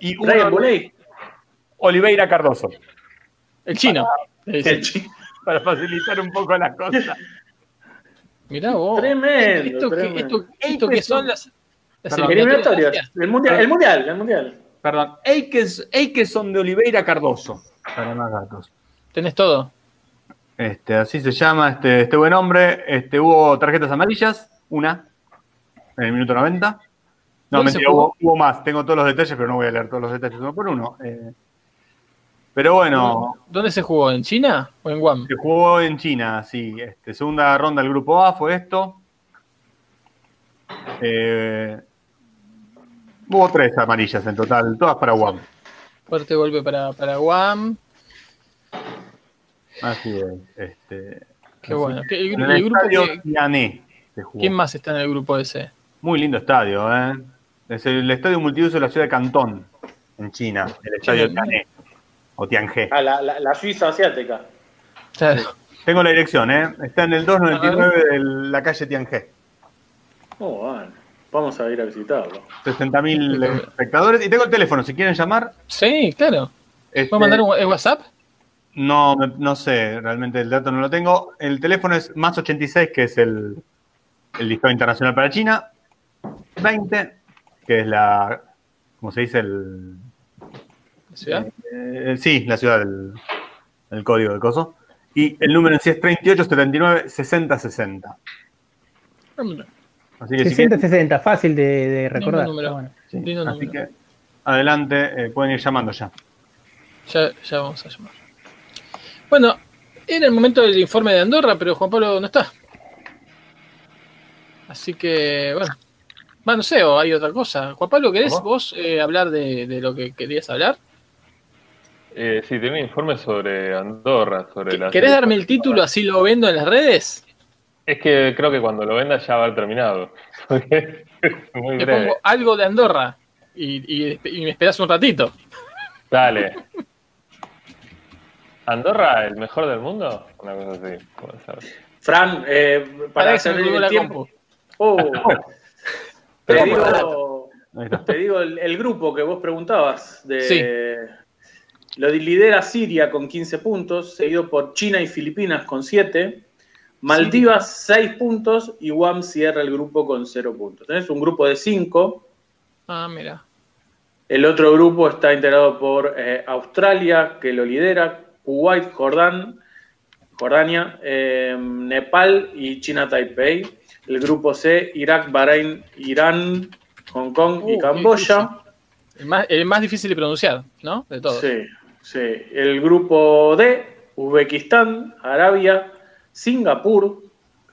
Y uno Brian de Buley. Oliveira Cardoso. El chino. El Para facilitar un poco la cosa. Mirá vos. Tremendo, Esto, que, tremendo. esto, esto que son las, las Perdón. Eliminatorias. El mundial, el mundial, el mundial. Perdón, Eikes- Eikeson de Oliveira Cardoso. Para más datos. Tenés todo. Este, así se llama este, este buen hombre. Este, hubo tarjetas amarillas, una, en el minuto 90. No, ¿Dónde se mentira, hubo, hubo más. Tengo todos los detalles, pero no voy a leer todos los detalles uno por uno. Eh, pero bueno, ¿Dónde se jugó? ¿En China o en Guam? se jugó en China, sí. Este, segunda ronda del grupo A fue esto. Eh, hubo tres amarillas en total, todas para Guam. Fuerte golpe para, para Guam. Así es. Este, Qué así bueno. ¿Qué- el, En el el grupo que- se jugó. ¿Quién más está en el grupo ese? Muy lindo estadio, ¿eh? Es el estadio multiuso de la ciudad de Cantón, en China, el estadio. Tiané, o Tianjé. Ah, la, la- la Suiza asiática. Claro. Tengo la dirección, ¿eh? Está en el 299 de la calle Tianjé. Oh, bueno. Vamos a ir a visitarlo. 60.000 espectadores. Y tengo el teléfono, si quieren llamar. Sí, claro. Este, ¿Puedo mandar un el WhatsApp? no, no sé, realmente el dato no lo tengo. El teléfono es más 86, que es el, el listado internacional para China. 20, que es la, ¿cómo se dice? El, ¿La ciudad? Eh, sí, la ciudad del, del código del coso. Y el número en sí es 38 79 60 60. Así que si 60, quieren- 60, fácil de, de recordar. número. Está bueno. sí, lindo así número. que adelante, eh, pueden ir llamando ya. Ya, ya vamos a llamar. Bueno, era el momento del informe de Andorra, pero Juan Pablo no está. Así que, bueno. Va, no sé, o hay otra cosa. Juan Pablo, ¿querés ¿Cómo? vos eh, hablar de, de lo que querías hablar? Eh, sí, tenía un informe sobre Andorra, sobre la ¿Querés darme el título así lo vendo en las redes? Es que creo que cuando lo venda ya va a haber terminado. Muy Le breve. pongo algo de Andorra y, y- y me esperás un ratito. Dale. ¿Andorra el mejor del mundo? Una cosa así, puede ser. Fran, eh, para Para que se hacer el la tiempo. compu. Oh, te digo, te digo el, el grupo que vos preguntabas. De, Sí. Lo lidera Siria con 15 puntos, seguido por China y Filipinas con 7. Maldivas 6 puntos y Guam cierra el grupo con 0 puntos. Tenés un grupo de 5. Ah, mira. El otro grupo está integrado por eh, Australia, que lo lidera, Kuwait, Jordán, Jordania, eh, Nepal y China Taipei. El grupo C, Irak, Bahrein, Irán, Hong Kong y Uh, Camboya. El más, el más difícil de pronunciar, ¿no? De todos. Sí, sí. El grupo D, Uzbekistán, Arabia, Singapur,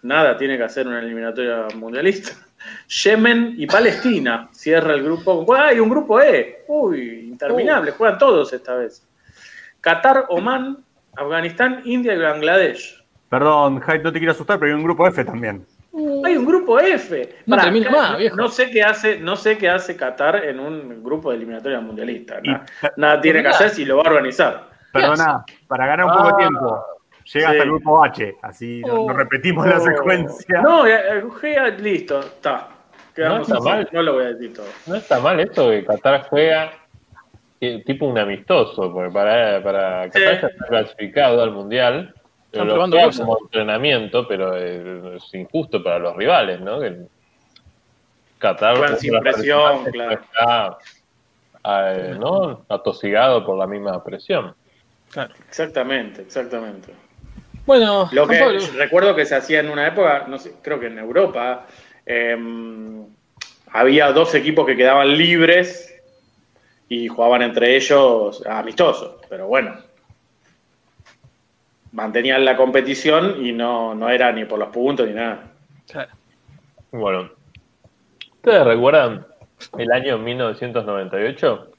nada tiene que hacer una eliminatoria mundialista. Yemen y Palestina. Cierra el grupo. ¡Ay, un grupo E! Uy, interminable. Juegan todos esta vez. Qatar, Oman, Afganistán, India y Bangladesh. Perdón, Hyde, no te quiero asustar, pero hay un grupo F también. Hay un grupo F. No Pará, termina más, viejo. No sé qué hace, no sé qué hace Qatar en un grupo de eliminatoria mundialista. Y- Nada, nada tiene que hacer si lo va a organizar. Perdona, para ganar un poco de Ah, tiempo, llega sí. hasta el grupo H, así no, no Oh. repetimos la Oh. secuencia. No, eh, eh, Gea, listo, está. Quedamos No está mal. no lo voy a decir todo. No está mal esto que Qatar juega eh, tipo un amistoso, porque para, para Qatar Sí. ya está clasificado al Mundial. Están lo probando cosas. como entrenamiento, pero eh, es injusto para los rivales, ¿no? Que Qatar Juegan sin presión, claro. Está eh, ¿no? atosigado por la misma presión. Claro. Exactamente, exactamente. Bueno, Lo que Pablo, recuerdo que se hacía en una época, no sé, creo que en Europa, em, había dos equipos que quedaban libres y jugaban entre ellos amistosos, pero bueno. Mantenían la competición y no, no era ni por los puntos ni nada. claro. Bueno, ¿ustedes recuerdan el año 1998?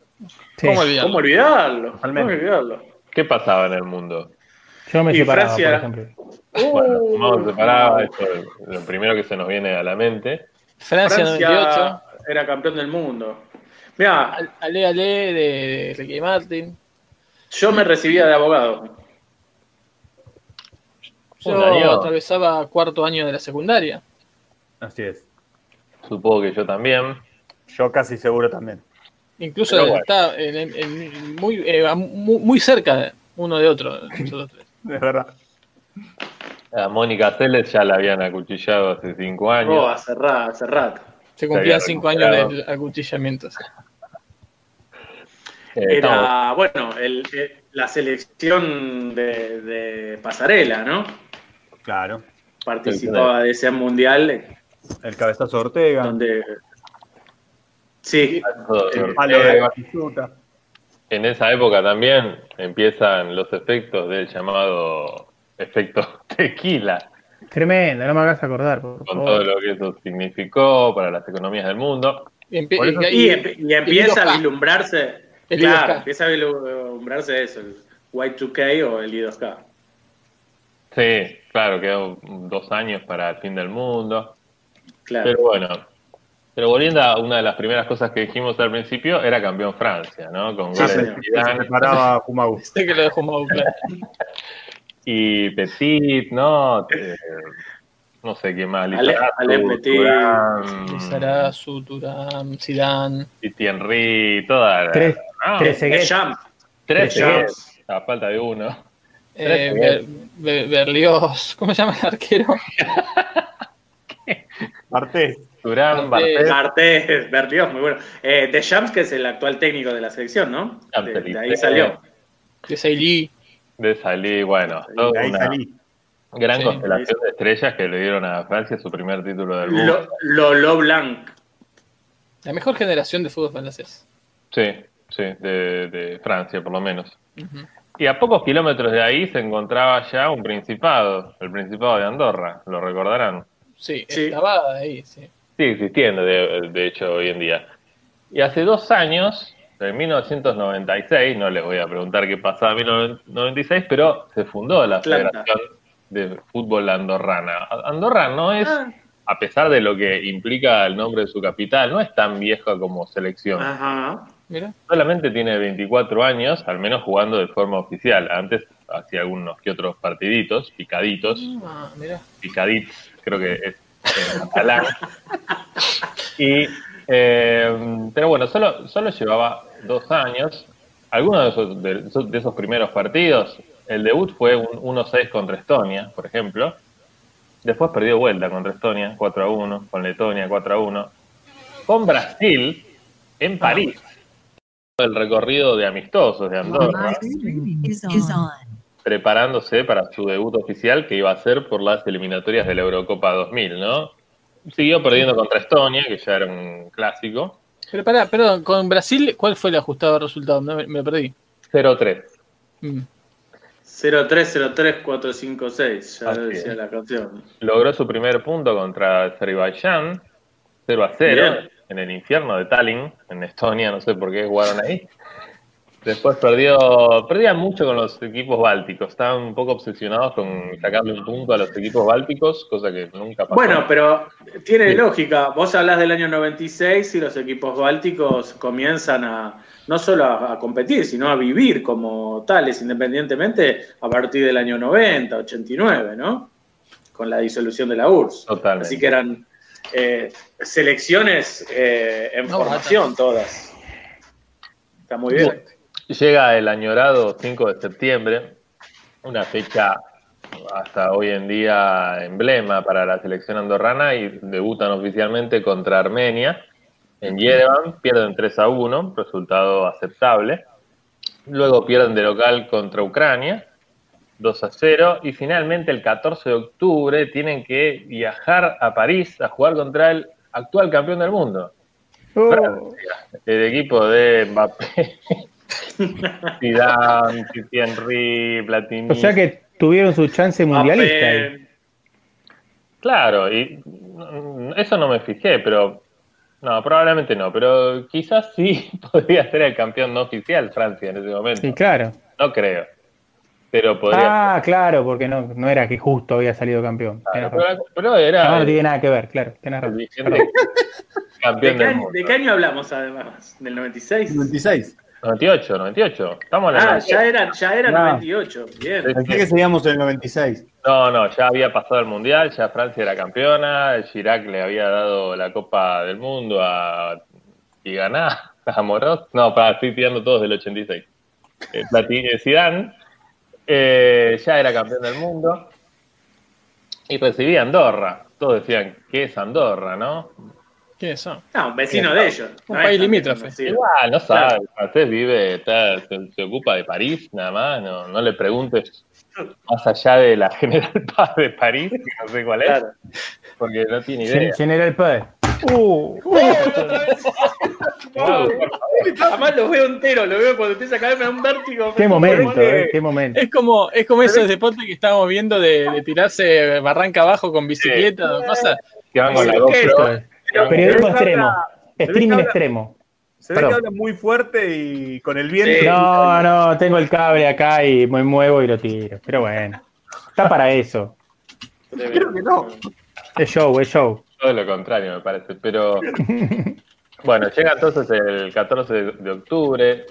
Sí. ¿Cómo olvidarlo? ¿Cómo olvidarlo? ¿Cómo olvidarlo? ¿Qué pasaba en el mundo? Yo me Y separaba, Francia- por ejemplo. Bueno, Uh, Mao separaba, esto es lo primero que se nos viene a la mente. Francia, Francia 98. era campeón del mundo. Mira, Al- Ale Ale de, de Ricky Martin. yo me recibía de abogado. Yo año. atravesaba cuarto año de la secundaria. Así es. Supongo que yo también. Yo casi seguro también. Incluso bueno. está en- en- en- muy, eh, muy cerca uno de otro. nosotros tres. Es verdad. A Mónica Celes ya la habían acuchillado hace cinco años. Oh, hace rato, hace rato. Se cumplían cinco años del acuchillamiento. Eh, estamos- Era, bueno, el- el- la selección de, de pasarela, ¿no? Claro. Participaba de ese mundial eh, El cabezazo de Ortega. donde Sí, de eh, Batistuta. en esa época también empiezan los efectos del llamado efecto tequila, Tremendo, no me hagas acordar, por con favor. todo lo que eso significó para las economías del mundo. Y eso- y- y, y- emp- y empieza a I2K. vislumbrarse. El claro, I2K. empieza a vislumbrarse eso, el Y2K o el I2K. Sí, claro, quedó dos años para el fin del mundo. Claro. Pero bueno, pero volviendo a una de las primeras cosas que dijimos al principio, era campeón Francia, ¿no? Con Sí, goles de. Se preparaba Kumagu. Sé que lo muy claro. y Petit, ¿no? Eh, no sé qué más. Ale- Petit. Lizarazu, Turán, Zidane. Titi Henry, toda Tres, Ah, tres ceguetes. Deschamps. tres Deschamps. seguidos, a falta de uno. Eh, Ber- Ber- Berlioz, ¿cómo se llama el arquero? Martés. Durán, Bartés. Bartés, Martés, Berlioz, muy bueno. Eh, Deschamps, que es el actual técnico de la selección, ¿no? De, de ahí salió. De Seilly. de Salí, bueno, De ahí una salí. gran Sí. constelación de estrellas que le dieron a Francia su primer título del mundo. Lo, Lolo Blanc. La mejor generación de fútbol francés. Sí, sí, de, de Francia por lo menos. Y a pocos kilómetros de ahí se encontraba ya un principado, el principado de Andorra, lo recordarán. Sí, Sí. estaba ahí, sí. Sigue existiendo, de, de hecho, hoy en día. Y hace dos años, en 1996, no les voy a preguntar qué pasaba en 1996, pero se fundó la Atlanta. Federación de Fútbol Andorrana. Andorra no es, Ah. a pesar de lo que implica el nombre de su capital, no es tan vieja como selección. Ajá. Mira. Solamente tiene 24 años, al menos jugando de forma oficial. Antes hacía algunos que otros partiditos, picaditos, Ah, mira. picadits, creo que es en catalán. Y, eh, pero bueno, solo, solo llevaba dos años. Algunos de esos, de, de esos primeros partidos, el debut fue un 1-6 contra Estonia, por ejemplo. Después perdió vuelta contra Estonia, 4-1, con Letonia, 4-1. Con Brasil, en París. El recorrido de amistosos de Andorra on. preparándose para su debut oficial que iba a ser por las eliminatorias de la Eurocopa 2000, ¿no? Siguió perdiendo contra Estonia, que ya era un clásico, Pero pará, perdón, con Brasil, ¿cuál fue el ajustado resultado? No, me, me perdí. 0-3. Mm. 0303456, ya Así decía es. la canción. Logró su primer punto contra Azerbaiyán, 0 a 0, Bien. En el infierno de Tallinn, en Estonia, no sé por qué jugaron ahí. Después perdió, perdían mucho con los equipos bálticos, estaban un poco obsesionados con sacarle un punto a los equipos bálticos, cosa que nunca pasó. Bueno, pero tiene Sí. lógica. Vos hablas del año 96 y los equipos bálticos comienzan a no solo a, a competir, sino a vivir como tales, independientemente a partir del año 90, 89, ¿no? Con la disolución de la URSS. Totalmente. Así que eran eh, selecciones eh, en No, formación todas. Está muy bien. Llega el añorado 5 de septiembre, una fecha hasta hoy en día emblema para la selección andorrana y debutan oficialmente contra Armenia en Yerevan, pierden 3 a 1, resultado aceptable. Luego pierden de local contra Ucrania, 2 a 0. Y finalmente el 14 de octubre tienen que viajar a París a jugar contra el actual campeón del mundo, Oh, el equipo de Mbappé, Zidane, Henry, Platini. o sea que tuvieron su chance mundialista. ahí. Claro, y eso no me fijé, pero no, probablemente no, pero quizás sí podría ser el campeón no oficial Francia en ese momento. Sí, claro. No creo, pero podría. Ah, claro, porque no, no era que justo había salido campeón. ser. Tenés Pero, pero era No, no tiene nada que ver, claro. Tenés razón. ¿De campeón qué, del año, mundo. de qué año hablamos además? ¿Del 96? 96. 98, 98. Estamos en el Ah, 98. ya era, ya era No. 98. Bien. Pensé que seguíamos en el 96. No, no, ya había pasado el Mundial, ya Francia era campeona, Chirac le había dado la Copa del Mundo a y ganá a Moros. No, para, estoy tirando todos del 86. Eh, Platini, Zidane eh, ya era campeón del mundo y recibía Andorra. Todos decían, ¿qué es Andorra, no? ¿Quiénes son? No, un vecino de ellos. Un No país es limítrofe. Igual, no sabe, Claro. francés vive, está- se, se ocupa de París nada más, no, no le preguntes más allá de la General Paz de París, que no sé cuál es, Claro. porque no tiene idea. Gen- General Paz. Uh, Además lo veo entero, lo veo cuando empieza a caer, me da un vértigo. qué momento, eh, qué momento. Es como, es como esos deportes que estábamos viendo de, de tirarse barranca abajo con bicicleta o cosas. Que van con la Sí, GoPro. Pero- Periodismo extremo. Streaming extremo. Se ve que habla muy fuerte y con el viento. Sí. No, no, tengo el cable acá y me muevo y lo tiro. Pero bueno, está para eso. Creo que no. Es show, es show. Todo lo contrario, me parece. Pero bueno, llega entonces el 14 de, octubre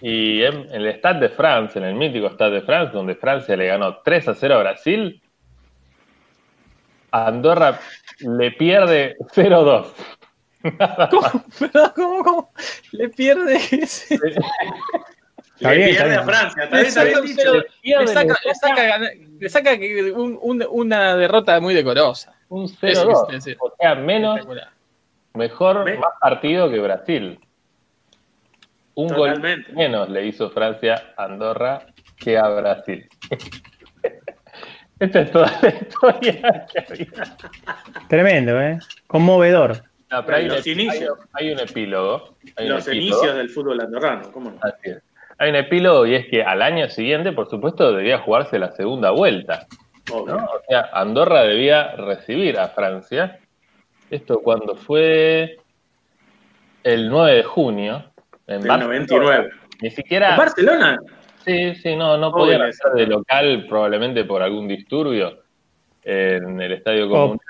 y en, en el Stade de France, en el mítico Stade de France, donde Francia le ganó 3 a 0 a Brasil, Andorra le pierde 0-2. ¿Cómo? ¿Cómo, cómo? Le pierde ese. Le bien, pierde a Francia, Le saca, le saca, le saca le saca un- un- una derrota muy decorosa. Un Eso quise 0-2. decir. O sea, menos, mejor, Me- más partido que Brasil. Un gol menos le hizo Francia a Andorra que a Brasil. Esta es toda la historia que había. Tremendo, ¿eh? Conmovedor. No, pero hay, Los un, inicios. hay- hay un epílogo. hay un Los epílogo. inicios del fútbol andorrano, ¿cómo no? Así es. Hay un epílogo y es que al año siguiente, por supuesto, debía jugarse la segunda vuelta. O sea, Andorra debía recibir a Francia. Esto cuando fue el 9 de junio. En Del Barcelona. 99. Ni siquiera. ¿En Barcelona? Sí, sí, no, no podían hacer de local probablemente por algún disturbio en el estadio O, común.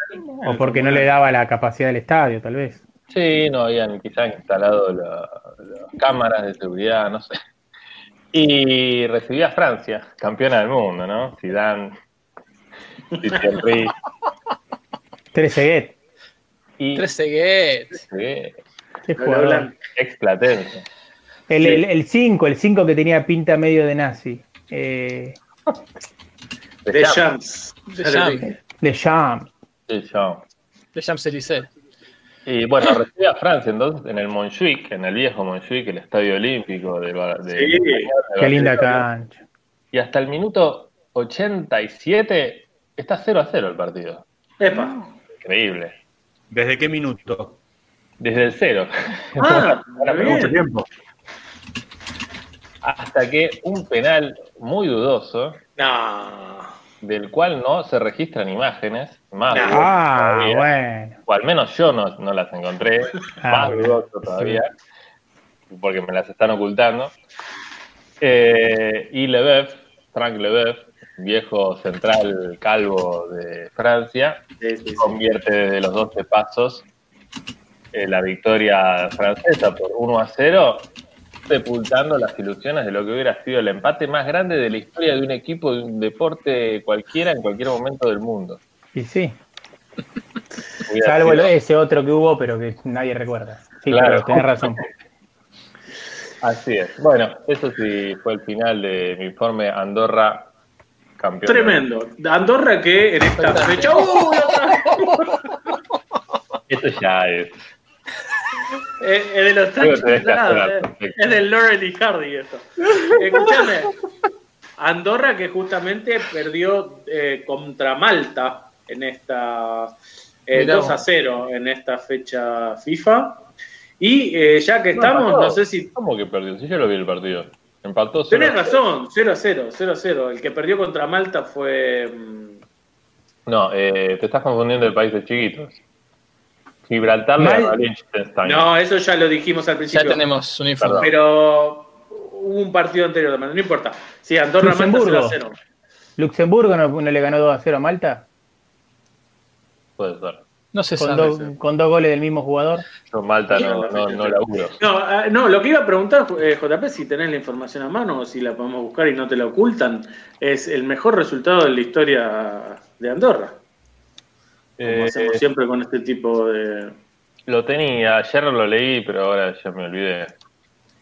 o porque no le daba la capacidad del estadio, tal vez. Sí, no habían quizás instalado la- las cámaras de seguridad, no sé. Y recibía a Francia, campeona del mundo, ¿no? Zidane, Henry Trezeguet. y Tres ceguets. eh, Qué jugador. hablan. ex Platense. El 5, el 5 que tenía pinta medio de nazi. Eh, De Champs. De dije. de. De Champs-Élysées. Y bueno, recibía a Francia entonces en el Montjuic, en el viejo Montjuic, el estadio olímpico de, de- Sí. de Qué linda cancha. Y hasta el minuto 87 está 0 a 0 el partido. Epa. Increíble. ¿Desde qué minuto? Desde el cero. Ah, Ahora muy Mucho tiempo. Hasta que un penal muy dudoso, No. del cual no se registran imágenes, más No. dudoso Ah, todavía, bueno. o al menos yo no, no las encontré, Ah, más bueno. dudoso todavía, porque me las están ocultando. Eh, y Lebeuf, Frank Lebeuf, viejo central calvo de Francia, Sí, sí, sí. convierte desde los 12 pasos eh, la victoria francesa por 1 a 0, sepultando las ilusiones de lo que hubiera sido el empate más grande de la historia de un equipo de un deporte cualquiera en cualquier momento del mundo. Y sí. Salvo sido- ese otro que hubo, pero que nadie recuerda. Sí, Claro. claro, tenés razón. Así es. Bueno, eso sí fue el final de mi informe Andorra campeón. Tremendo. Andorra que en esta fecha. ¡Uh! Esto ya es. Es, es de los hacer, eh. Es del Laurel y Hardy esto. Escúchame. Andorra que justamente perdió eh, contra Malta en esta eh, Mirá 2 vos. a 0 en esta fecha FIFA. Y eh, ya que No, estamos, no sé si. ¿Cómo que perdió? Si yo lo vi el partido. Empató solo. Tenés razón, 0 a 0, 0 a 0. El que perdió contra Malta fue. mm, No, eh, te estás confundiendo de países chiquitos. Gibraltar Mal- Liechtenstein. No, eso ya lo dijimos al Ya principio. tenemos un informe. Perdón. Pero hubo un partido anterior también, no importa. Sí, Andorra Malta 0 Luxemburgo. a 0. ¿Luxemburgo no, no le ganó 2 a 0 a Malta? Puede ser. No se Con, sabe. dos- con dos goles del mismo jugador. Yo Malta no, no, no laburo. No, ah, no, lo que iba a preguntar, eh, JP, si tenés la información a mano o si la podemos buscar y no te la ocultan, es el mejor resultado de la historia de Andorra. Como Eh, hacemos siempre con este tipo de. lo tenía, ayer lo leí, pero ahora ya me olvidé.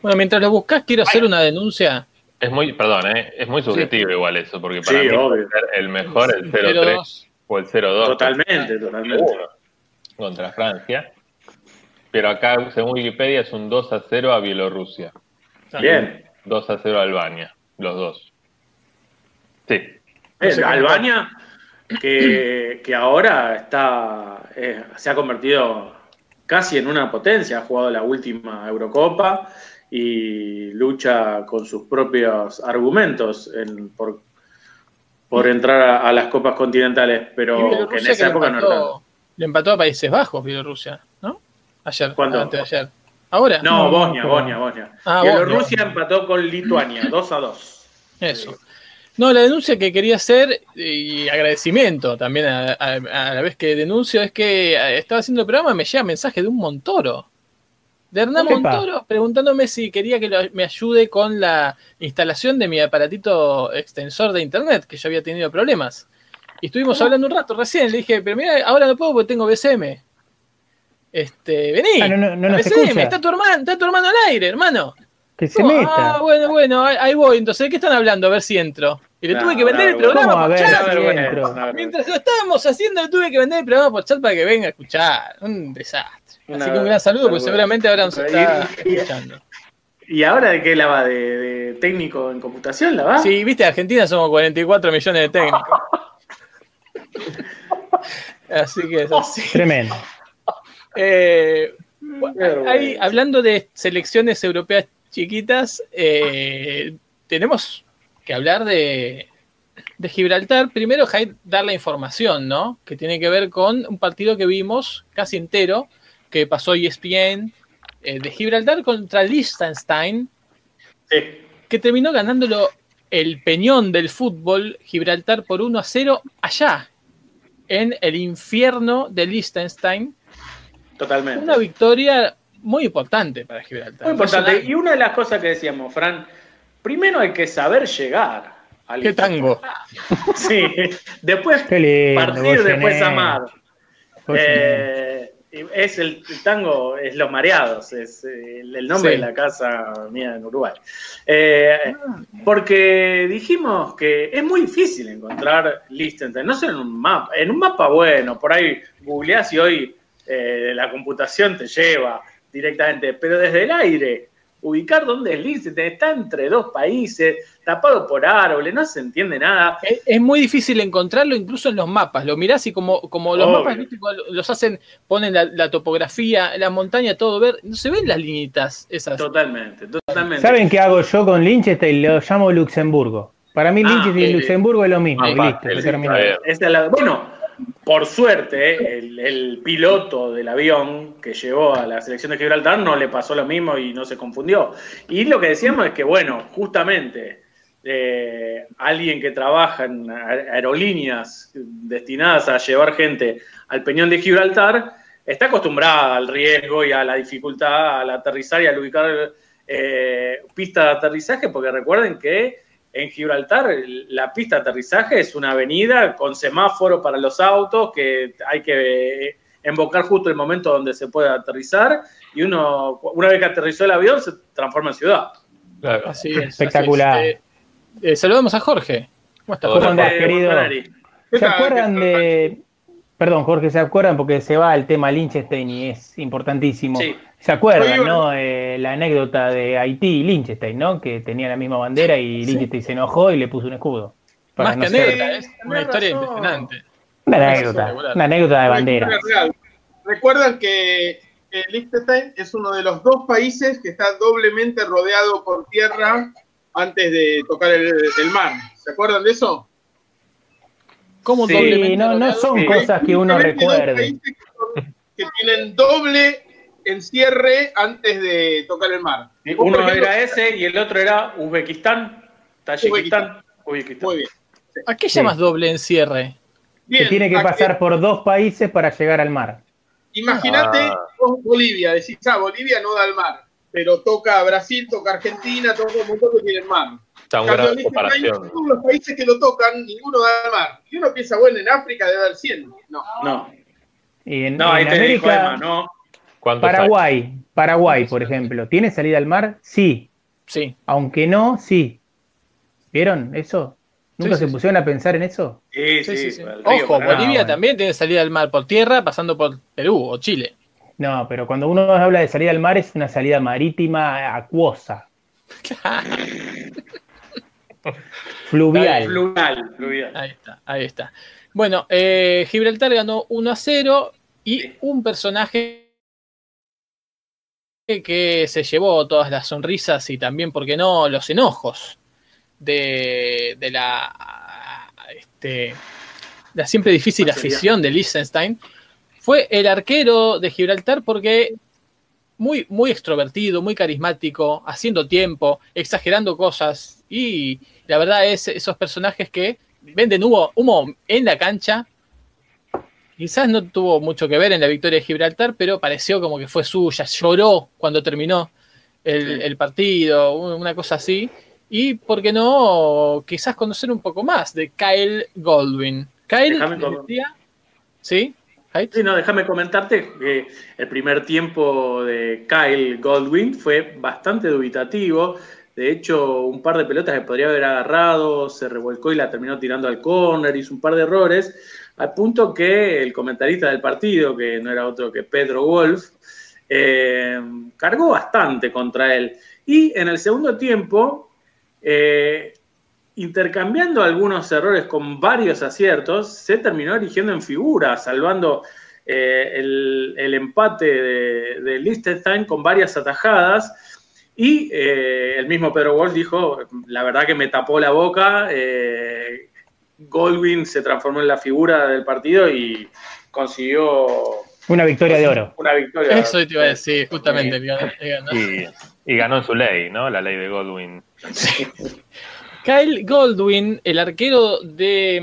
Bueno, mientras lo buscas, quiero hacer una denuncia. Es muy, perdón, eh, es muy subjetivo igual eso, porque para Sí, mí obvio. el mejor el 0-3 0-2. o el 0-2. Totalmente, totalmente. Contra Francia. Pero acá, según Wikipedia, es un 2 a 0 a Bielorrusia. Bien. 2 a 0 a Albania. Los dos. Sí. Eh, Albania, que, que ahora está eh, se ha convertido casi en una potencia, ha jugado la última Eurocopa y lucha con sus propios argumentos en- por, por entrar a, a las copas continentales, pero que en esa que época no era tanto. empató, le empató a Países Bajos, Bielorrusia, ¿no? Ayer, ¿Cuándo? antes de ayer. ¿Ahora? No, No, Bosnia, Bosnia, Bosnia. Ah, Bielorrusia Bosnia. empató con Lituania, 2 a 2. Eso. No, la denuncia que quería hacer, y agradecimiento también a, a- a la vez que denuncio, es que eh, estaba haciendo el programa, me llega mensaje de un Montoro. De Hernán Epa. Montoro, preguntándome si quería que lo- me ayude con la instalación de mi aparatito extensor de internet, que yo había tenido problemas. Y estuvimos hablando un rato recién, le dije, pero mira, ahora no puedo porque tengo BCM. Este, vení. Ah, no, no, no a nos BCM, escucha. está tu hermano, está tu hermano al aire, hermano. Que se Oh, meta. Ah, bueno, bueno, ahí, voy. Entonces, ¿de qué están hablando? A ver si entro. Y le No, tuve que vender el programa por ver, chat. Mientras lo estábamos haciendo, le tuve que vender el programa por chat para que venga a escuchar. Un desastre. Una Así que un gran saludo, porque seguramente ahora nos está escuchando. ¿Y ahora de qué la va? ¿De, de técnico en computación la va? Sí, viste, Argentina somos 44 millones de técnicos. Así que es así. Tremendo. Eh, hablando de selecciones europeas chiquitas, eh, tenemos que hablar de, de Gibraltar. Primero, Jai, dar la información, ¿no? Que tiene que ver con un partido que vimos casi entero, que pasó ESPN, eh, de Gibraltar contra Liechtenstein, Sí. que terminó ganándolo el peñón del fútbol Gibraltar por 1 a 0 allá, en el infierno de Liechtenstein. Totalmente. Una victoria muy importante para Gibraltar. Muy importante. Y una de las cosas que decíamos, Fran, primero hay que saber llegar al ¿Qué tango? Sí. Después lindo. partir, después amar. Eh, es el, el tango, es Los Mareados, es el, el nombre Sí. de la casa mía en Uruguay. Eh, porque dijimos que es muy difícil encontrar Liechtenstein, no solo en un mapa, en un mapa bueno, por ahí googleás y hoy eh, la computación te lleva directamente, pero desde el aire, ubicar dónde es Liechtenstein, está entre dos países, tapado por árboles, no se entiende nada. Es, es muy difícil encontrarlo incluso en los mapas. Lo mirás y como, como los Obvio. mapas ¿viste? Cuando los hacen, ponen la, la topografía, la montaña, todo ver, no se ven las linitas esas. Totalmente, totalmente. ¿Saben qué hago yo con Liechtenstein? Lo llamo Luxemburgo. Para mí Ah, Liechtenstein y Luxemburgo es lo mismo. ah, listo. Esa es la- bueno, por suerte, eh, el, piloto del avión que llevó a la selección de Gibraltar no le pasó lo mismo y no se confundió. Y lo que decíamos es que, bueno, justamente eh, alguien que trabaja en aer- aerolíneas destinadas a llevar gente al Peñón de Gibraltar está acostumbrada al riesgo y a la dificultad al aterrizar y al ubicar eh, pista de aterrizaje, porque recuerden que en Gibraltar la pista de aterrizaje es una avenida con semáforo para los autos que hay que embocar justo el momento donde se puede aterrizar y uno, una vez que aterrizó el avión, se transforma en ciudad. Claro. Así es. así Espectacular. es. Eh, eh, saludamos a Jorge. ¿Cómo estás? Hola. ¿Cómo andás, Eh, querido? Montanari. ¿Qué ¿Se acuerdan de. Perdón, Jorge, ¿se acuerdan? Porque se va el tema Liechtenstein y es importantísimo. Sí. ¿Se acuerdan, Oye, no? Eh, la anécdota de Haití y Liechtenstein, ¿no? Que tenía la misma bandera y Liechtenstein se enojó y le puso un escudo. Para Más no que ser- anécdota, es una historia razón. impresionante. Una anécdota, una anécdota de bandera. Recuerdan que eh, Liechtenstein es uno de los dos países que está doblemente rodeado por tierra antes de tocar el, el mar. ¿Se acuerdan de eso? ¿Cómo Sí, doblemente no, no son Sí. cosas que uno dos recuerde. países que tienen doble encierre antes de tocar el mar. Uno ejemplo, era ese y el otro era Uzbekistán, Tayikistán, Uzbekistán. Muy bien. ¿A qué Sí. llamas doble encierre? Que tiene que pasar por dos países para llegar al mar. Imagínate Ah. vos Bolivia, decís, ah, Bolivia no da al mar, pero toca a Brasil, toca Argentina, toca un montón que tienen mar. Está un Cambio, gran Liechtenstein, comparación. Todos los países que lo tocan, ninguno da al mar. Y uno piensa, bueno, en África debe dar 100. No. No, Y en, no, ahí en te dijo América, Emma, no. Paraguay, Paraguay, por ejemplo, ¿tiene salida al mar? Sí, Sí. aunque no, sí. ¿Vieron eso? ¿Nunca Sí, se sí, pusieron a pensar en eso? Sí, Sí, sí, Ojo. Bolivia bueno. también tiene salida al mar por tierra, pasando por Perú o Chile. No, pero cuando uno habla de salida al mar es una salida marítima acuosa, fluvial. Fluvial, fluvial. Ahí está, ahí está. Bueno, eh, Gibraltar ganó 1 a 0 y un personaje que se llevó todas las sonrisas y también, ¿por qué no?, los enojos de, de la, este, la siempre difícil afición de Liechtenstein, fue el arquero de Gibraltar porque muy, muy extrovertido, muy carismático, haciendo tiempo, exagerando cosas y la verdad es esos personajes que venden humo, humo en la cancha. Quizás no tuvo mucho que ver en la victoria de Gibraltar, pero pareció como que fue suya, lloró cuando terminó el, el partido, una cosa así. Y, ¿por qué no? Quizás conocer un poco más de Kyle Goldwyn. Kyle, decía- ¿sí? Sí, no, déjame comentarte que el primer tiempo de Kyle Goldwyn fue bastante dubitativo. De hecho, un par de pelotas que podría haber agarrado, se revolcó y la terminó tirando al córner, hizo un par de errores, al punto que el comentarista del partido, que no era otro que Pedro Wolf, eh, cargó bastante contra él. Y en el segundo tiempo, eh, intercambiando algunos errores con varios aciertos, se terminó erigiendo en figura, salvando eh, el, empate de, de Liechtenstein con varias atajadas. Y el mismo Pedro Wolf dijo, la verdad que me tapó la boca, Goldwyn se transformó en la figura del partido y consiguió Una victoria de oro. una victoria. Eso te iba a decir, justamente. ganó-. Y, y ganó en su ley, ¿no? La ley de Godwin. Kyle Goldwyn, el arquero de,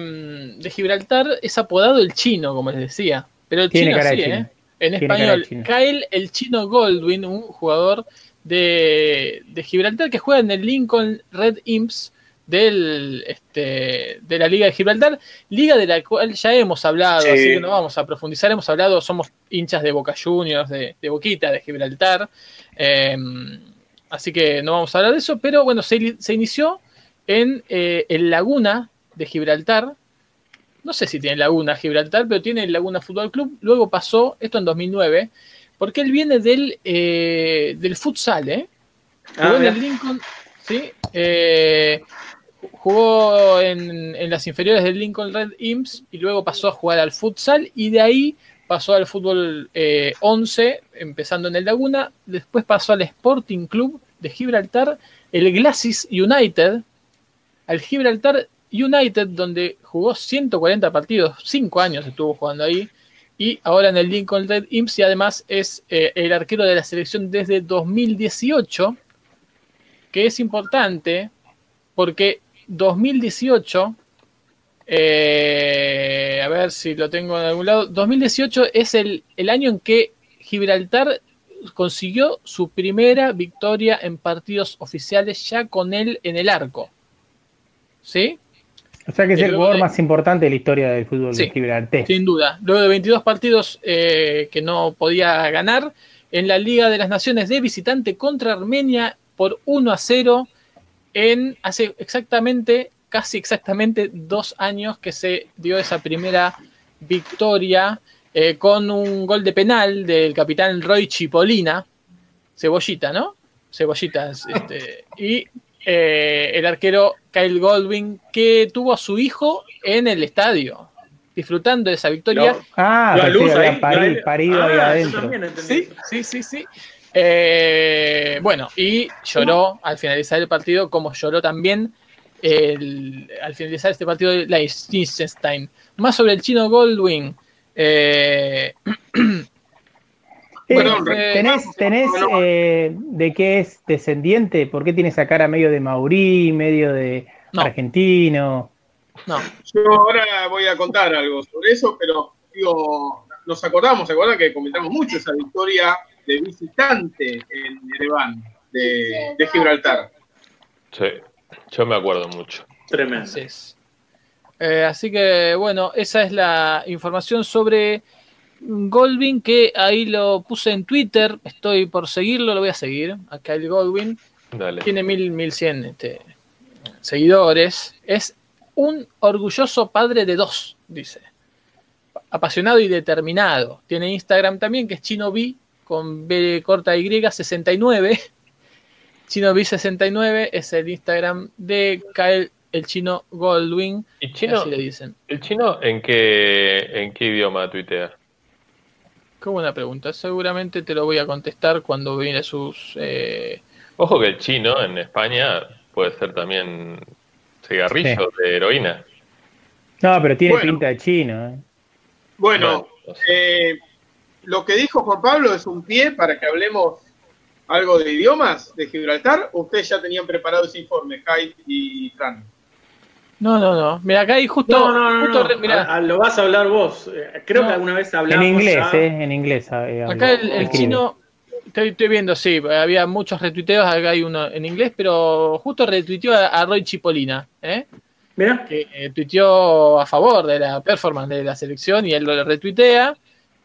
mm, de Gibraltar, es apodado el chino, como les decía. Pero el Tiene chino cara de sí, chino. ¿eh? En español. Kyle el chino Goldwyn, un jugador de, de Gibraltar que juega en el Lincoln Red Imps del, este, de la Liga de Gibraltar, liga de la cual ya hemos hablado, Sí. así que no vamos a profundizar, hemos hablado, somos hinchas de Boca Juniors, de, de Boquita, de Gibraltar, eh, así que no vamos a hablar de eso, pero bueno, se, se inició en eh, el Laguna de Gibraltar. No sé si tiene Laguna Gibraltar, pero tiene el Laguna Fútbol Club. Luego pasó, esto en 2009, porque él viene del, eh, del futsal, ¿eh? Ah, en el Lincoln, ¿sí? Eh, jugó en, las inferiores del Lincoln Red Imps y luego pasó a jugar al futsal y de ahí pasó al fútbol eh, 11, empezando en el Laguna. Después pasó al Sporting Club de Gibraltar, el Glacis United, al Gibraltar United, donde jugó 140 partidos, 5 años estuvo jugando ahí, y ahora en el Lincoln Red Imps, y además es eh, el arquero de la selección desde 2018, que es importante porque 2018, eh, a ver si lo tengo en algún lado, 2018 es el, el año en que Gibraltar consiguió su primera victoria en partidos oficiales ya con él en el arco. ¿Sí? O sea que es el luego jugador de- más importante de la historia del fútbol Sí. de Gibraltar. Sin duda. Luego de 22 partidos eh, que no podía ganar en la Liga de las Naciones de visitante contra Armenia por 1 a 0 en hace exactamente, casi exactamente dos años que se dio esa primera victoria eh, con un gol de penal del capitán Roy Chipolina, Cebollita, ¿no? Cebollita. Este, y eh, el arquero Kyle Goldwyn, que tuvo a su hijo en el estadio, disfrutando de esa victoria. Lo- Ah, luz ahí, parido Ah, ahí yo adentro. Sí, sí, sí, sí. Eh, bueno, y lloró al finalizar el partido, como lloró también el- al finalizar este partido de Liechtenstein. Más sobre el chino Goldwyn. Eh, Eh, ¿Tenés, Bueno, tenés eh, de qué es descendiente? ¿Por qué tiene esa cara medio de maurí, medio de No. argentino? no, Yo ahora voy a contar algo sobre eso, pero digo, nos acordamos, ¿se acuerdan que comentamos mucho esa victoria de visitante en Ereván de, de Gibraltar? Sí, yo me acuerdo mucho. Tremendo. así es. Eh, así que, bueno, esa es la información sobre Goldwyn, que ahí lo puse en Twitter. Estoy por seguirlo, lo voy a seguir. A Kyle Goldwyn. Dale. tiene mil, mil cien este, seguidores. Es un orgulloso padre de dos, dice. Apasionado y determinado. Tiene Instagram también, que es ChinoB, con B corta Y 69. ChinoB69 es el Instagram de Kyle, el chino Goldwyn. ¿Y chino? Así le dicen. ¿El chino en qué, en qué idioma tuitea? Qué buena pregunta. Seguramente te lo voy a contestar cuando viene sus. eh, Ojo que el chino en España puede ser también cigarrillo de heroína. No, pero tiene Bueno. pinta de chino. ¿eh? Bueno, no sé. eh, lo que dijo Juan Pablo es un pie para que hablemos algo de idiomas de Gibraltar. ¿O ustedes ya tenían preparado ese informe, Hyde y Fran? No, no, no. Mira, acá hay justo. No, no, no, justo no. mirá, Ah, lo vas a hablar vos. Eh, Creo No. que alguna vez En hablamos. inglés, ya- ¿eh? En inglés. eh, habla, acá el, chino. Estoy, estoy viendo, sí, había muchos retuiteos, acá hay uno en inglés, pero justo retuiteó a, a Roy Chipolina, ¿eh? Mirá, que eh, tuiteó a favor de la performance de la selección y él lo retuitea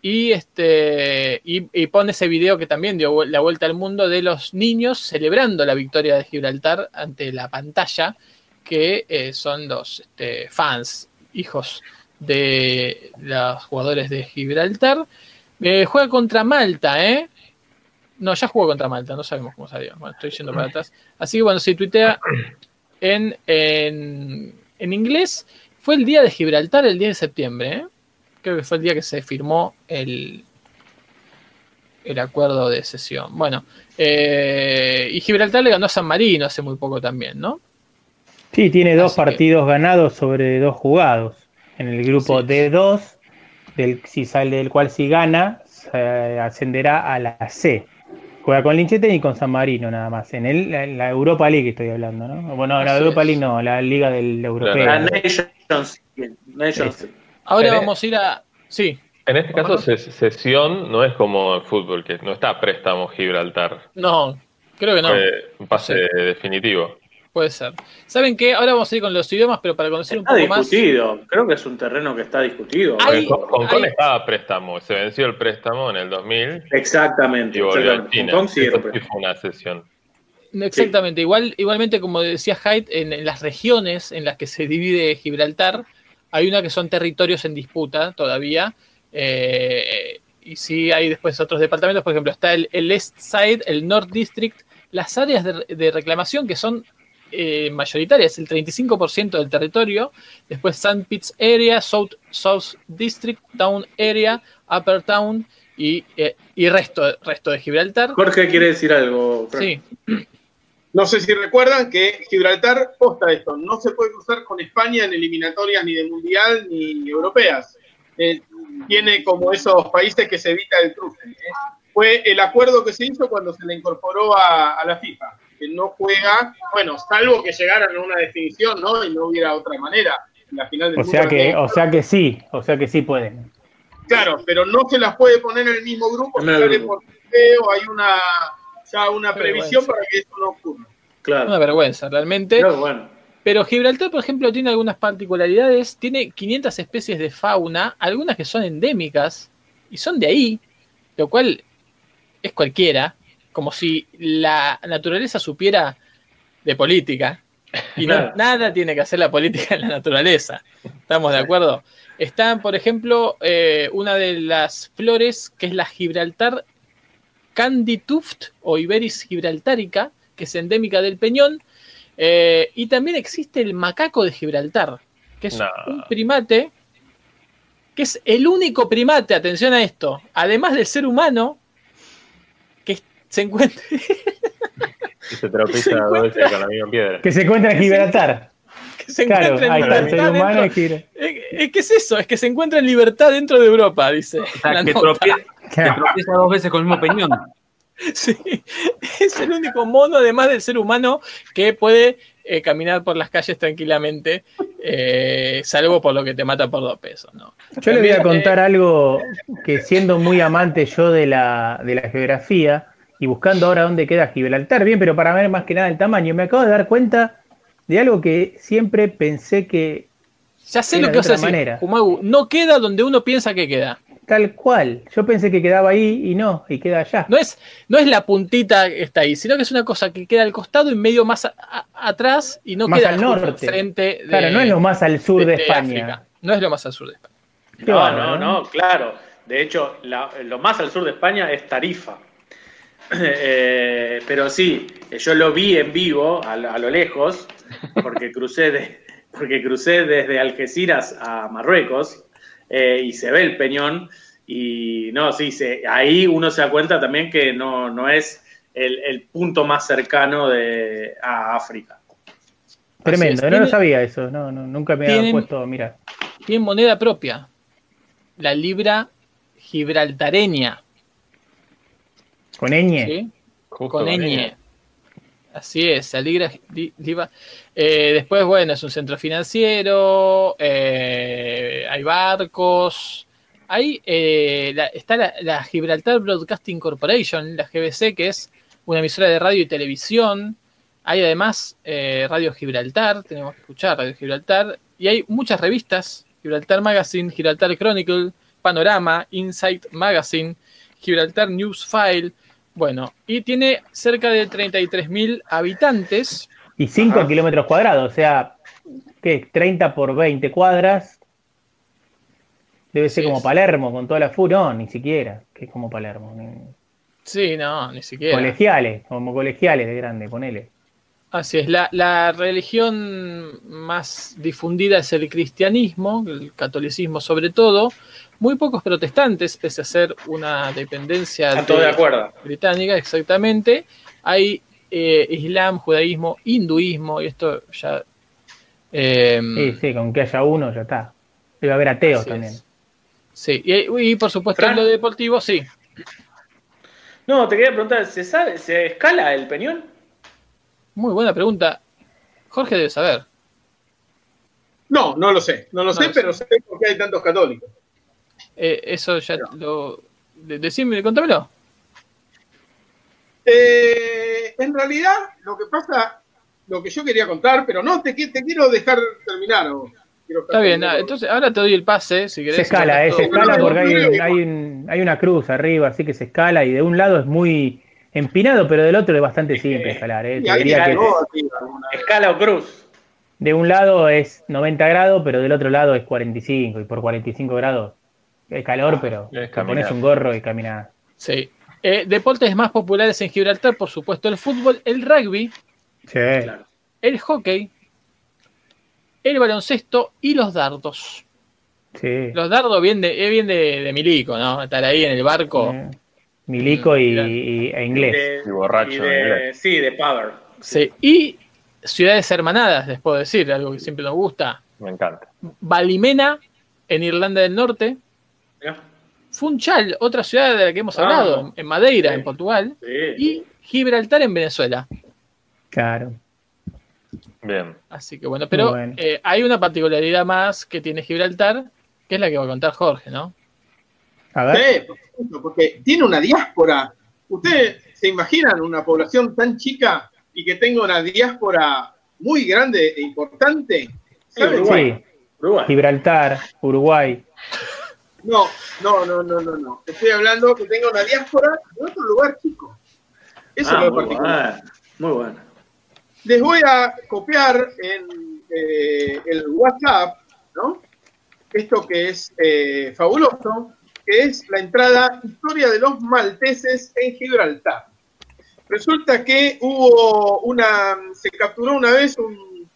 y este y, pone ese video que también dio la vuelta al mundo de los niños celebrando la victoria de Gibraltar ante la pantalla que eh, son los este, fans hijos de los jugadores de Gibraltar Eh, juega contra Malta eh no ya jugó contra Malta no sabemos cómo salió bueno estoy yendo para atrás así que bueno se tuitea en, en, en inglés fue el día de Gibraltar, el 10 de septiembre. ¿eh? Creo que fue el día que se firmó el, el acuerdo de sesión. Bueno, eh, y Gibraltar le ganó a San Marino hace muy poco también, ¿no? Sí, tiene dos Así que- partidos ganados sobre dos jugados. En el grupo Sí. D2, del, si sale del cual si gana, se ascenderá a la C. Juega con Linchete y con San Marino nada más. En el, la, la Europa League estoy hablando, ¿no? Bueno, la Así Europa es. League no, la Liga del Europeo. la Nations. Nations. Ahora Pero- vamos a ir a... Sí, En este caso, ses- sesión no es como en fútbol, que no está a préstamo Gibraltar. no, creo que no. Fue un pase Sí. definitivo. Puede ser. ¿Saben qué? Ahora vamos a ir con los idiomas, pero para conocer un poco más... discutido. Creo que es un terreno que está discutido. Hay- Hong Kong hay- estaba a préstamo, se venció el préstamo en el 2000 Exactamente. y volvió a exactamente. China. Hong Kong sí Eso sí fue una sesión. Exactamente, igual, igualmente como decía Hyde, en, en las regiones en las que se divide Gibraltar, hay una que son territorios en disputa todavía, eh, y sí hay después otros departamentos, por ejemplo, está el, el East Side, el North District, las áreas de, de reclamación que son eh, mayoritarias, el 35% del territorio, después St. Kitts Area, South, South District, Town Area, Upper Town y, eh, y resto, resto de Gibraltar. Jorge quiere decir algo. Fran. Sí, No sé si recuerdan que Gibraltar, posta esto, no se puede cruzar con España en eliminatorias ni de mundial ni europeas. Eh, tiene como esos países que se evita el cruce. ¿eh? Fue el acuerdo que se hizo cuando se le incorporó a, a la FIFA, que no juega, bueno, salvo que llegaran a una definición, ¿no? Y no hubiera otra manera. En la final del O sea que, la o sea que sí, o sea que sí pueden. Claro, pero no se las puede poner en el mismo grupo, por sorteo, hay una, ya una Qué previsión vergüenza. para que eso no ocurra. Claro. una vergüenza realmente. Pero bueno. Pero Gibraltar, por ejemplo, tiene algunas particularidades. Tiene 500 especies de fauna, algunas que son endémicas y son de ahí, lo cual es cualquiera, como si la naturaleza supiera de política. Y no- Claro. nada tiene que hacer la política en la naturaleza. ¿Estamos de acuerdo? Está, por ejemplo, eh, una de las flores que es la Gibraltar Candy Tuft o Iberis gibraltarica, que es endémica del Peñón. Eh, y también existe el macaco de Gibraltar, que es No. un primate, que es el único primate, atención a esto, además del ser humano, que se encuentra, Y se tropieza Se encuentra- con la misma piedra. Que se encuentra en Gibraltar. que se Claro, encuentra en ahí está el libertad ser humano dentro- Eh, eh, ¿Qué es eso? Es que se encuentra en libertad dentro de Europa, dice. O sea, la que, nota. Que tropieza dos veces con el mismo peñón. Sí, es el único mono, además del ser humano, que puede eh, caminar por las calles tranquilamente, eh, salvo por lo que te mata por dos pesos, ¿no? Yo le voy a También, contar algo que siendo muy amante yo de la, de la geografía y buscando ahora dónde queda Gibraltar, bien, pero para ver más que nada el tamaño, me acabo de dar cuenta de algo que siempre pensé que Ya sé lo de que vas a decir. manera. Kumagu, no queda donde uno piensa que queda. Tal cual, yo pensé que quedaba ahí y no, y queda allá. No es, no es la puntita que está ahí, sino que es una cosa que queda al costado y medio más a- a- atrás y no Más queda al norte. enfrente de, claro, no es lo más al sur de, España. África. No es lo más al sur de España. No, no, no, claro. De hecho, la- lo más al sur de España es Tarifa. Eh, pero sí, yo lo vi en vivo a, lo- a lo lejos, porque crucé, de- porque crucé desde Algeciras a Marruecos eh, y se ve el peñón. Y no, sí, se, ahí uno se da cuenta también que no, no es el, el punto más cercano de, a África. Tremendo, es. no lo sabía eso, no, no, nunca me había puesto a mirar. Tienen moneda propia. La libra gibraltareña. Con ñ. ¿sí? Con ñ. Así es, la libra. li- libra- eh, después, bueno, es un centro financiero, eh, hay barcos. Hay, eh, la- está la, la Gibraltar Broadcasting Corporation, la GBC, que es una emisora de radio y televisión. Hay además eh, Radio Gibraltar, tenemos que escuchar Radio Gibraltar. Y hay muchas revistas, Gibraltar Magazine, Gibraltar Chronicle, Panorama, Insight Magazine, Gibraltar News File. Bueno, y tiene cerca de 33.000 habitantes. Y 5 kilómetros cuadrados, o sea, ¿qué? 30 por 20 cuadras. Debe ser Sí, como. Palermo, con toda la FU, no, ni siquiera, que es como Palermo. ni- Sí, no, ni siquiera. Colegiales, como colegiales de grande, ponele. Así es, la, la religión más difundida es el cristianismo, el catolicismo sobre todo. Muy pocos protestantes, pese a ser una dependencia de acuerdo. británica, exactamente. Hay eh, islam, judaísmo, hinduismo, y esto ya... eh, Sí, sí, con que haya uno ya está. Debe haber ateos también. es. Sí, y, y por supuesto Fran. en lo deportivo, sí. No, te quería preguntar, ¿se sabe, se escala el peñón? Muy buena pregunta. Jorge debe saber. No, no lo sé, no lo No sé, lo pero sé por qué hay tantos católicos. Eh, eso ya lo... de- Decime, contámelo. Eh, en realidad, lo que pasa, lo que yo quería contar, pero no, te, te quiero dejar terminar. o quiero Está bien, ah, entonces ahora te doy el pase, si querés. Se escala, eh, se escala no, porque no, hay, no, no. hay, un- hay una cruz arriba, así que se escala y de un lado es muy empinado, pero del otro es bastante simple escalar. eh. Te diría que. ¿Escala o cruz? de un lado es 90 grados, pero del otro lado es 45 y por 45 grados es calor, pero es te pones un gorro y caminas. Sí. Eh, deportes más populares en Gibraltar, por supuesto, el fútbol, el rugby, Sí. Claro. el hockey, el baloncesto y los dardos. Sí. Los dardos vienen de, eh, bien de, de Milico, ¿no? Estar ahí en el barco. Milico y, e inglés. De- Y borracho y en de- inglés. sí, de Power. Sí. Y ciudades hermanadas, les puedo decir, algo que siempre nos gusta. Me encanta. Balimena, en Irlanda del Norte. Funchal, otra ciudad de la que hemos Ah. hablado, en Madeira, Sí. en Portugal. Sí. Y Gibraltar, en Venezuela. Claro. Bien. Así que bueno, pero Bueno. eh, hay una particularidad más que tiene Gibraltar, que es la que va a contar Jorge, ¿no? A ver. Sí, por supuesto, porque tiene una diáspora. ¿Ustedes se imaginan una población tan chica y que tenga una diáspora muy grande e importante? Sí, ¿Saben? Uruguay. Sí, Uruguay. Gibraltar, Uruguay. No, no, no, no, no, no. Estoy hablando que tenga una diáspora de otro lugar chico. Eso Ah, es lo muy particular. bueno. Muy bueno. Les voy a copiar en eh, el WhatsApp, ¿no? Esto que es eh, fabuloso, que es la entrada Historia de los malteses en Gibraltar. Resulta que hubo una, se capturó una vez un,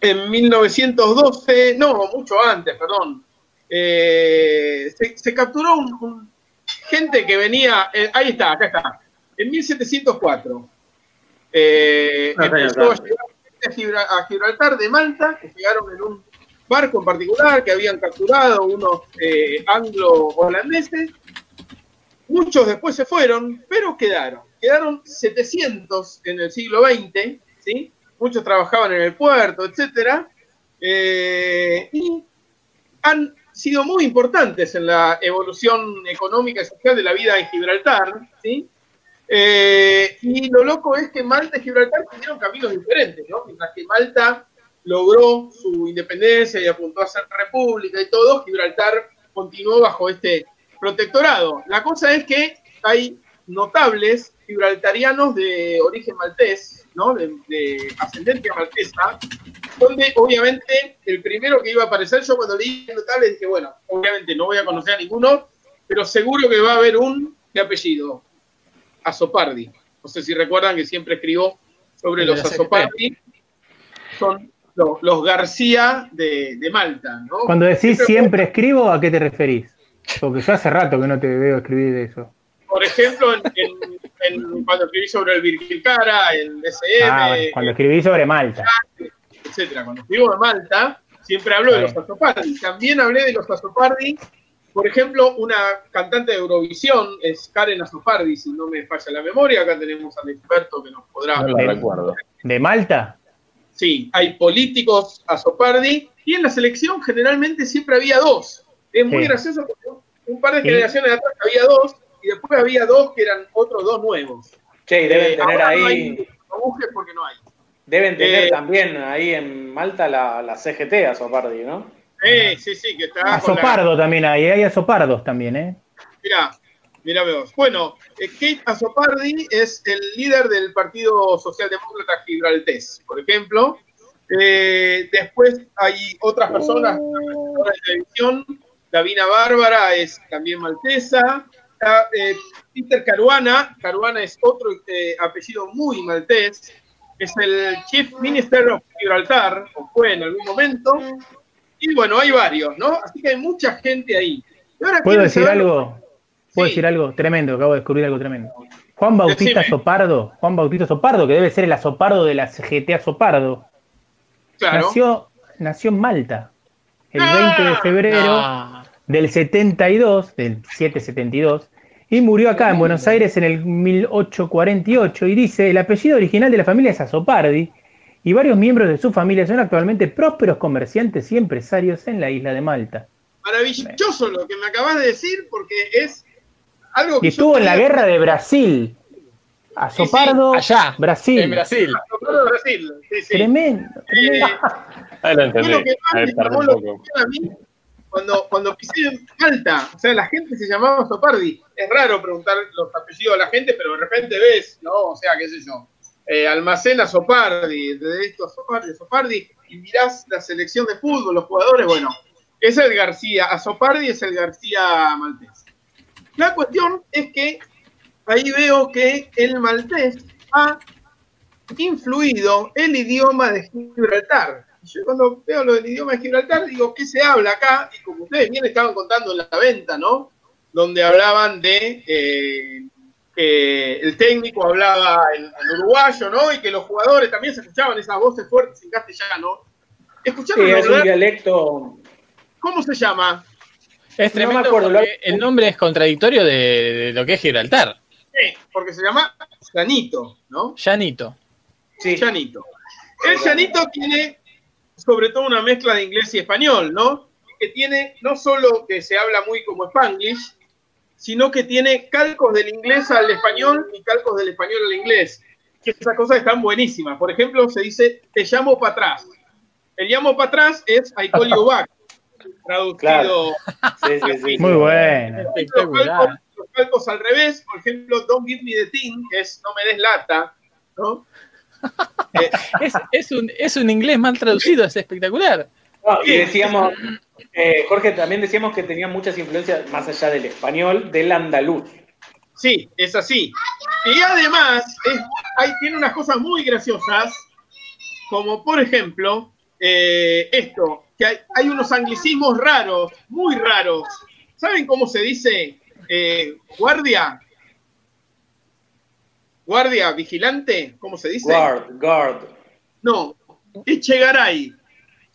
en 1912, no, mucho antes, perdón. Eh, se, se capturó un, un- gente que venía, eh, ahí está, acá está, en 1704. Eh, Ah, empezó a llegar gente a, Gibra- a Gibraltar de Malta, que llegaron en un barco en particular, que habían capturado unos anglo-holandeses. Muchos después se fueron, pero quedaron. Quedaron 700 en el siglo XX, ¿sí? Muchos trabajaban en el puerto, etcétera. Eh, y han sido muy importantes en la evolución económica y social de la vida en Gibraltar, ¿sí? Eh, y lo loco es que Malta y Gibraltar tuvieron caminos diferentes, ¿no? Mientras que Malta logró su independencia y apuntó a ser república y todo, Gibraltar continuó bajo este protectorado. La cosa es que hay notables gibraltarianos de origen maltés, ¿no? De, de ascendencia maltesa, donde obviamente el primero que iba a aparecer, yo cuando leí notables dije, bueno, obviamente no voy a conocer a ninguno, pero seguro que va a haber un de apellido, Azopardi. No sé si recuerdan que siempre escribo sobre El de los. Azopardi. Son los, los García de, de Malta, ¿no? Cuando decís Siempre- siempre escribo, ¿a qué te referís? Porque yo hace rato que no te veo escribir de eso. Por ejemplo, en, en- en- cuando escribí sobre el Virgilcara, el SM, Ah, bueno, cuando escribí sobre Malta. etcétera. Cuando escribo de Malta, siempre hablo de los Azopardi. También hablé de los Azopardi. Por ejemplo, una cantante de Eurovisión es Karen Azopardi, si no me falla la memoria. Acá tenemos al experto que nos podrá. No lo recuerdo. ¿De Malta? Sí, hay políticos Azopardi y en la selección generalmente siempre había dos. Es muy Sí. gracioso porque un par de Sí. generaciones atrás había dos y después había dos que eran otros dos nuevos. Che, y deben Eh, tener no ahí, hay, no busques porque no hay. deben tener eh, también ahí en Malta la, la CGT a Sopardi, ¿no? Eh, sí, sí, que está la- Azopardo también hay, hay azopardos también, ¿eh? Mirá, mirá vos. Bueno, eh, Kate Azopardi es el líder del Partido Socialdemócrata Gibraltés, por ejemplo. Eh, después hay otras personas, presentadora de televisión, Davina Bárbara es también maltesa. Ah, eh, Peter Caruana, Caruana es otro eh, apellido muy maltés, es el Chief Minister of Gibraltar, o fue en algún momento. Y bueno, hay varios, ¿no? Así que hay mucha gente ahí. Ahora ¿Puedo decir saber- algo? ¿Puedo Sí. decir algo tremendo? Acabo de descubrir algo tremendo. Juan Bautista Decime. Sopardo, Juan Bautista Sopardo, que debe ser el azopardo de la CGT Sopardo, Claro. nació, nació en Malta el Ah, 20 de febrero No. Del 72, del 772, y murió acá en Buenos Aires en el 1848. Y dice: el apellido original de la familia es Azopardi, y varios miembros de su familia son actualmente prósperos comerciantes y empresarios en la isla de Malta. Maravilloso lo que me acabas de decir, porque es algo que Y estuvo yo en la guerra de Brasil. Azopardo, Allá, Brasil. en Brasil. Azopardo de Brasil. Sí, sí. Tremendo. Eh, Ahí lo que más Ahí me tardé llamó un la poco. atención a mí cuando, cuando pisé en Malta. O sea, la gente se llamaba Sopardi. Es raro preguntar los apellidos a la gente, pero de repente ves, ¿no? O sea, qué sé yo. Eh, almacena Sopardi, de esto Sopardi, Sopardi, y mirás la selección de fútbol, los jugadores, bueno, es el García, a Sopardi es el García maltés. La cuestión es que ahí veo que el maltés ha influido el idioma de Gibraltar. Y Yo cuando veo lo del idioma de Gibraltar digo, ¿qué se habla acá? Y como ustedes bien estaban contando en la venta, ¿no? Donde hablaban de eh, que el técnico hablaba en, en uruguayo, ¿no? Y que los jugadores también se escuchaban esas voces fuertes en castellano. ¿Escucharon Sí, es un dialecto. ¿Cómo se llama? Es No me tremendo acuerdo, porque el nombre es contradictorio de, de lo que es Gibraltar. Sí, porque se llama Llanito, ¿no? Llanito. Sí, Llanito. El llanito tiene sobre todo una mezcla de inglés y español, ¿no? Que tiene no solo que se habla muy como spanglish, sino que tiene calcos del inglés al español y calcos del español al inglés. Que esas cosas están buenísimas. Por ejemplo, se dice te llamo para atrás. El llamo para atrás es I call you back. Traducido. Claro. sí, sí, sí. Muy bueno. Los Espectacular. calcos, los calcos al revés, por ejemplo, don't give me the thing, que es no me des lata, ¿no? Eh, Es, es un, es un inglés mal traducido, es espectacular. No, y decíamos, eh, Jorge, también decíamos que tenía muchas influencias, más allá del español, del andaluz. Sí, es así. Y además, es- hay, tiene unas cosas muy graciosas, como por ejemplo, eh, esto, que hay, hay unos anglicismos raros, muy raros. ¿Saben cómo se dice eh, guardia? Guardia, vigilante, ¿cómo se dice? Guard, guard. No, Echegaray.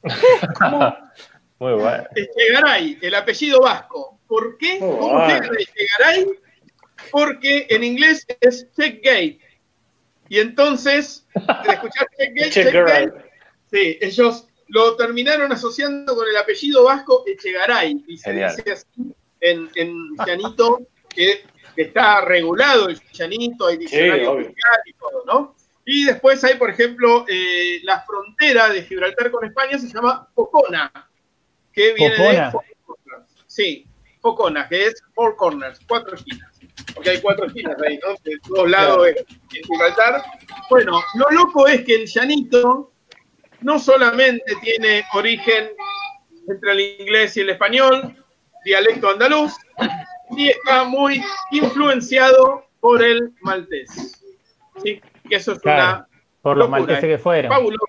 Muy bueno. Echegaray, el apellido vasco. ¿Por qué? Oh, ¿Cómo llega Echegaray? Porque en inglés es checkgate. Y entonces, al escuchar checkgate, Checkgate. sí, ellos lo terminaron asociando con el apellido vasco Echegaray. Y se Genial. dice así en, en llanito, que, que está regulado el llanito, hay diccionario oficial y todo, ¿no? Y después hay, por ejemplo, eh, la frontera de Gibraltar con España se llama Focona, que viene de Four Corners. Sí, Focona, que es Four Corners, cuatro esquinas. Porque hay cuatro esquinas ahí, ¿no? De todos lados de, de Gibraltar. Bueno, lo loco es que el llanito no solamente tiene origen entre el inglés y el español, dialecto andaluz, y está muy influenciado por el maltés. ¿Sí? Que eso es Claro, por los malteses ¿eh? que fueron. fabuloso.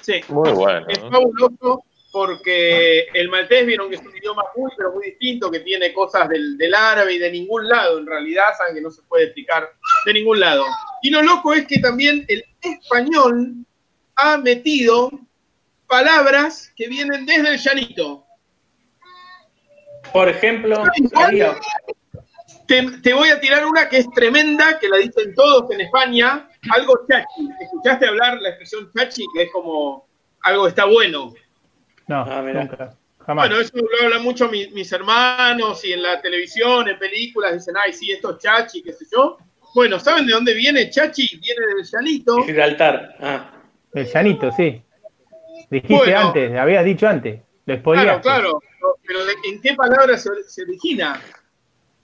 Sí, Muy bueno. es fabuloso porque el maltés vieron que es un idioma muy, pero muy distinto, que tiene cosas del, del árabe y de ningún lado, en realidad, saben que no se puede explicar de ningún lado. Y lo loco es que también el español ha metido palabras que vienen desde el llanito. Por ejemplo, te, te voy a tirar una que es tremenda, que la dicen todos en España, algo chachi. ¿Escuchaste hablar la expresión chachi? Que es como algo que está bueno. No, Ah, nunca. Jamás. Bueno, eso lo hablan mucho mi- mis hermanos y en la televisión, en películas, dicen, ay, sí, esto es chachi, qué sé yo. Bueno, ¿saben de dónde viene chachi? Viene del llanito. Gibraltar. Ah. El llanito, sí. Dijiste Bueno. antes, habías dicho antes. Claro, claro. Pero ¿de- ¿en qué palabra se, se origina?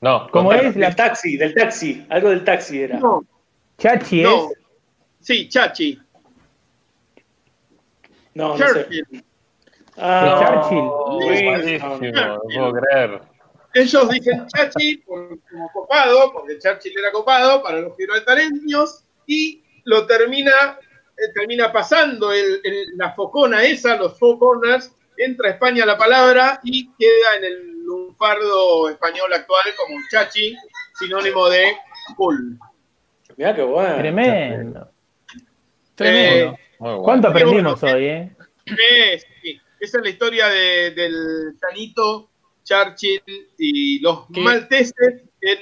No, ¿Cómo contá. es? La Del taxi, del taxi. Algo del taxi era. No, chachi no. es. Sí, chachi. No, no sé. Churchill. Ah, Churchill. Buenísimo, no puedo creer. Ellos dicen chachi por- como copado, porque Churchill era copado para los gibraltareños, y lo termina, eh, termina pasando el- el- la focona esa, los four corners, entra a España la palabra y queda en el lunfardo español actual como chachi, sinónimo de cool. Mirá qué bueno. Tremendo. Tremendo. Bueno. ¿Cuánto aprendimos bueno. hoy, eh? Eh, sí, esa es la historia de- del Chanito, Churchill y los ¿Qué? malteses en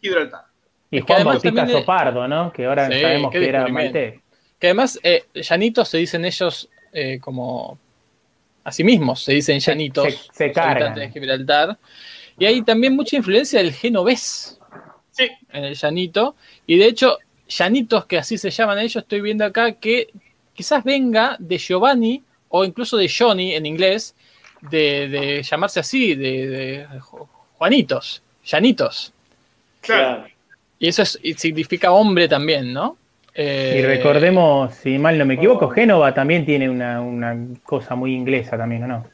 Gibraltar. Y Es que Juan Bautista es- Sopardo, ¿no? Que ahora Sí, sabemos que era maltés. Que además, eh, llanitos se dicen ellos eh, como a sí mismos, se dicen llanitos, se- se cargan. de Gibraltar. Y hay también mucha influencia del genovés Sí, en el llanito. Y de hecho, llanitos, que así se llaman ellos, estoy viendo acá que quizás venga de Giovanni o incluso de Johnny en inglés, de, de llamarse así, de, de Ju- Juanitos, llanitos. claro. Y eso es, y significa hombre también, ¿no? Eh, Y recordemos, si mal no me equivoco, Génova también tiene una, una cosa muy inglesa también, ¿o no?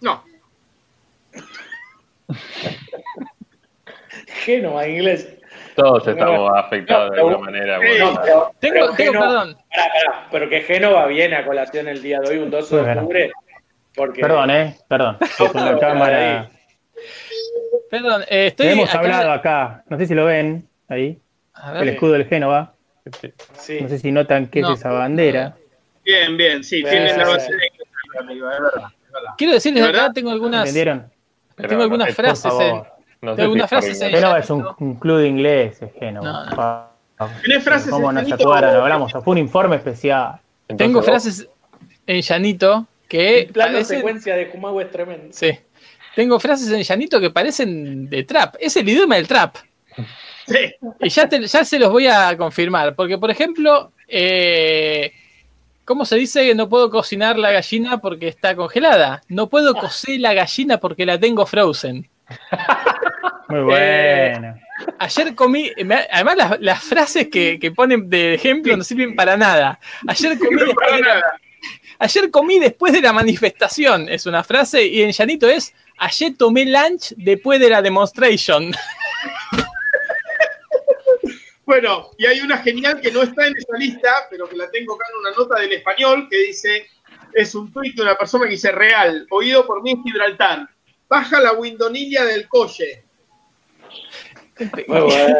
No, Génova, inglés. Todos estamos afectados de alguna manera. sí. bueno. No, pero, Tengo, pero tengo, Génova- perdón, pará, pará, pero que Génova viene a colación el día de hoy, un 12 de octubre. Porque Perdón, ¿eh? Perdón. Estoy con la Pero, cámara. perdón, eh, estoy Hemos acá- hablado acá, no sé si lo ven ahí, A el escudo del Génova. Sí. No sé si notan qué No. es esa bandera. bien, bien, sí, Sí, tienen la de Inglaterra arriba, es verdad, es verdad. quiero decirles ¿De acá, verdad? tengo algunas, ¿Entendieron? Pero tengo algunas no sé- frases Por en, favor. no sé tengo algunas es frases Génova es un, un club de ingleses, Génova. No, no. ¿Tenés frases ¿Cómo en nos llanito? actuaron? Hablamos, fue un informe especial. Entonces, tengo vos- frases en llanito que El plano parecen, secuencia de Kumau es tremendo. sí, tengo frases en llanito que parecen de trap, es el idioma del trap. Sí, Y ya, te- ya se los voy a confirmar, porque por ejemplo, eh, ¿cómo se dice que no puedo cocinar la gallina porque está congelada? No puedo cocer la gallina porque la tengo frozen. Muy bueno. Ayer comí, me- además las, las frases que, que ponen de ejemplo no sirven para nada. Ayer comí, no después para de la, nada. ayer comí después de la manifestación, es una frase, y en llanito es, ayer tomé lunch después de la demonstration. Bueno, y hay una genial que no está en esa lista, pero que la tengo acá en una nota del español que dice, es un tuit de una persona que dice, real, oído por mí en Gibraltar, baja la windonilla del coche. Muy bueno.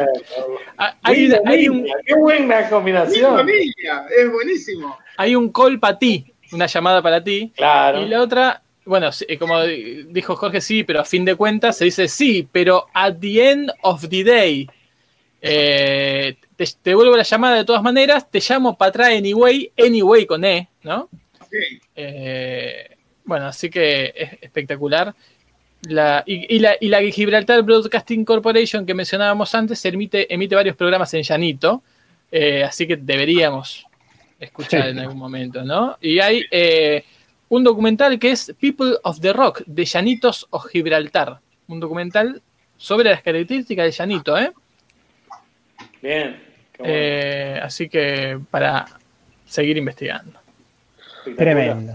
Hay, un, Qué buena combinación. es buenísimo. hay un call para ti, una llamada para ti, Claro. y la otra, bueno, sí, como dijo Jorge, sí, pero a fin de cuentas se dice sí, pero at the end of the day. Eh, te, te devuelvo la llamada de todas maneras, te llamo para atrás anyway, anyway con E, ¿no? Sí. Eh, bueno, así que es espectacular. La, y, y la, y la Gibraltar Broadcasting Corporation que mencionábamos antes emite, emite varios programas en llanito, eh, así que deberíamos escuchar en algún momento, ¿no? Y hay eh, un documental que es People of the Rock, de Llanitos o Gibraltar. Un documental sobre las características de Llanito, ¿eh? Bien. Bueno. Eh, así que para seguir investigando. Tremendo.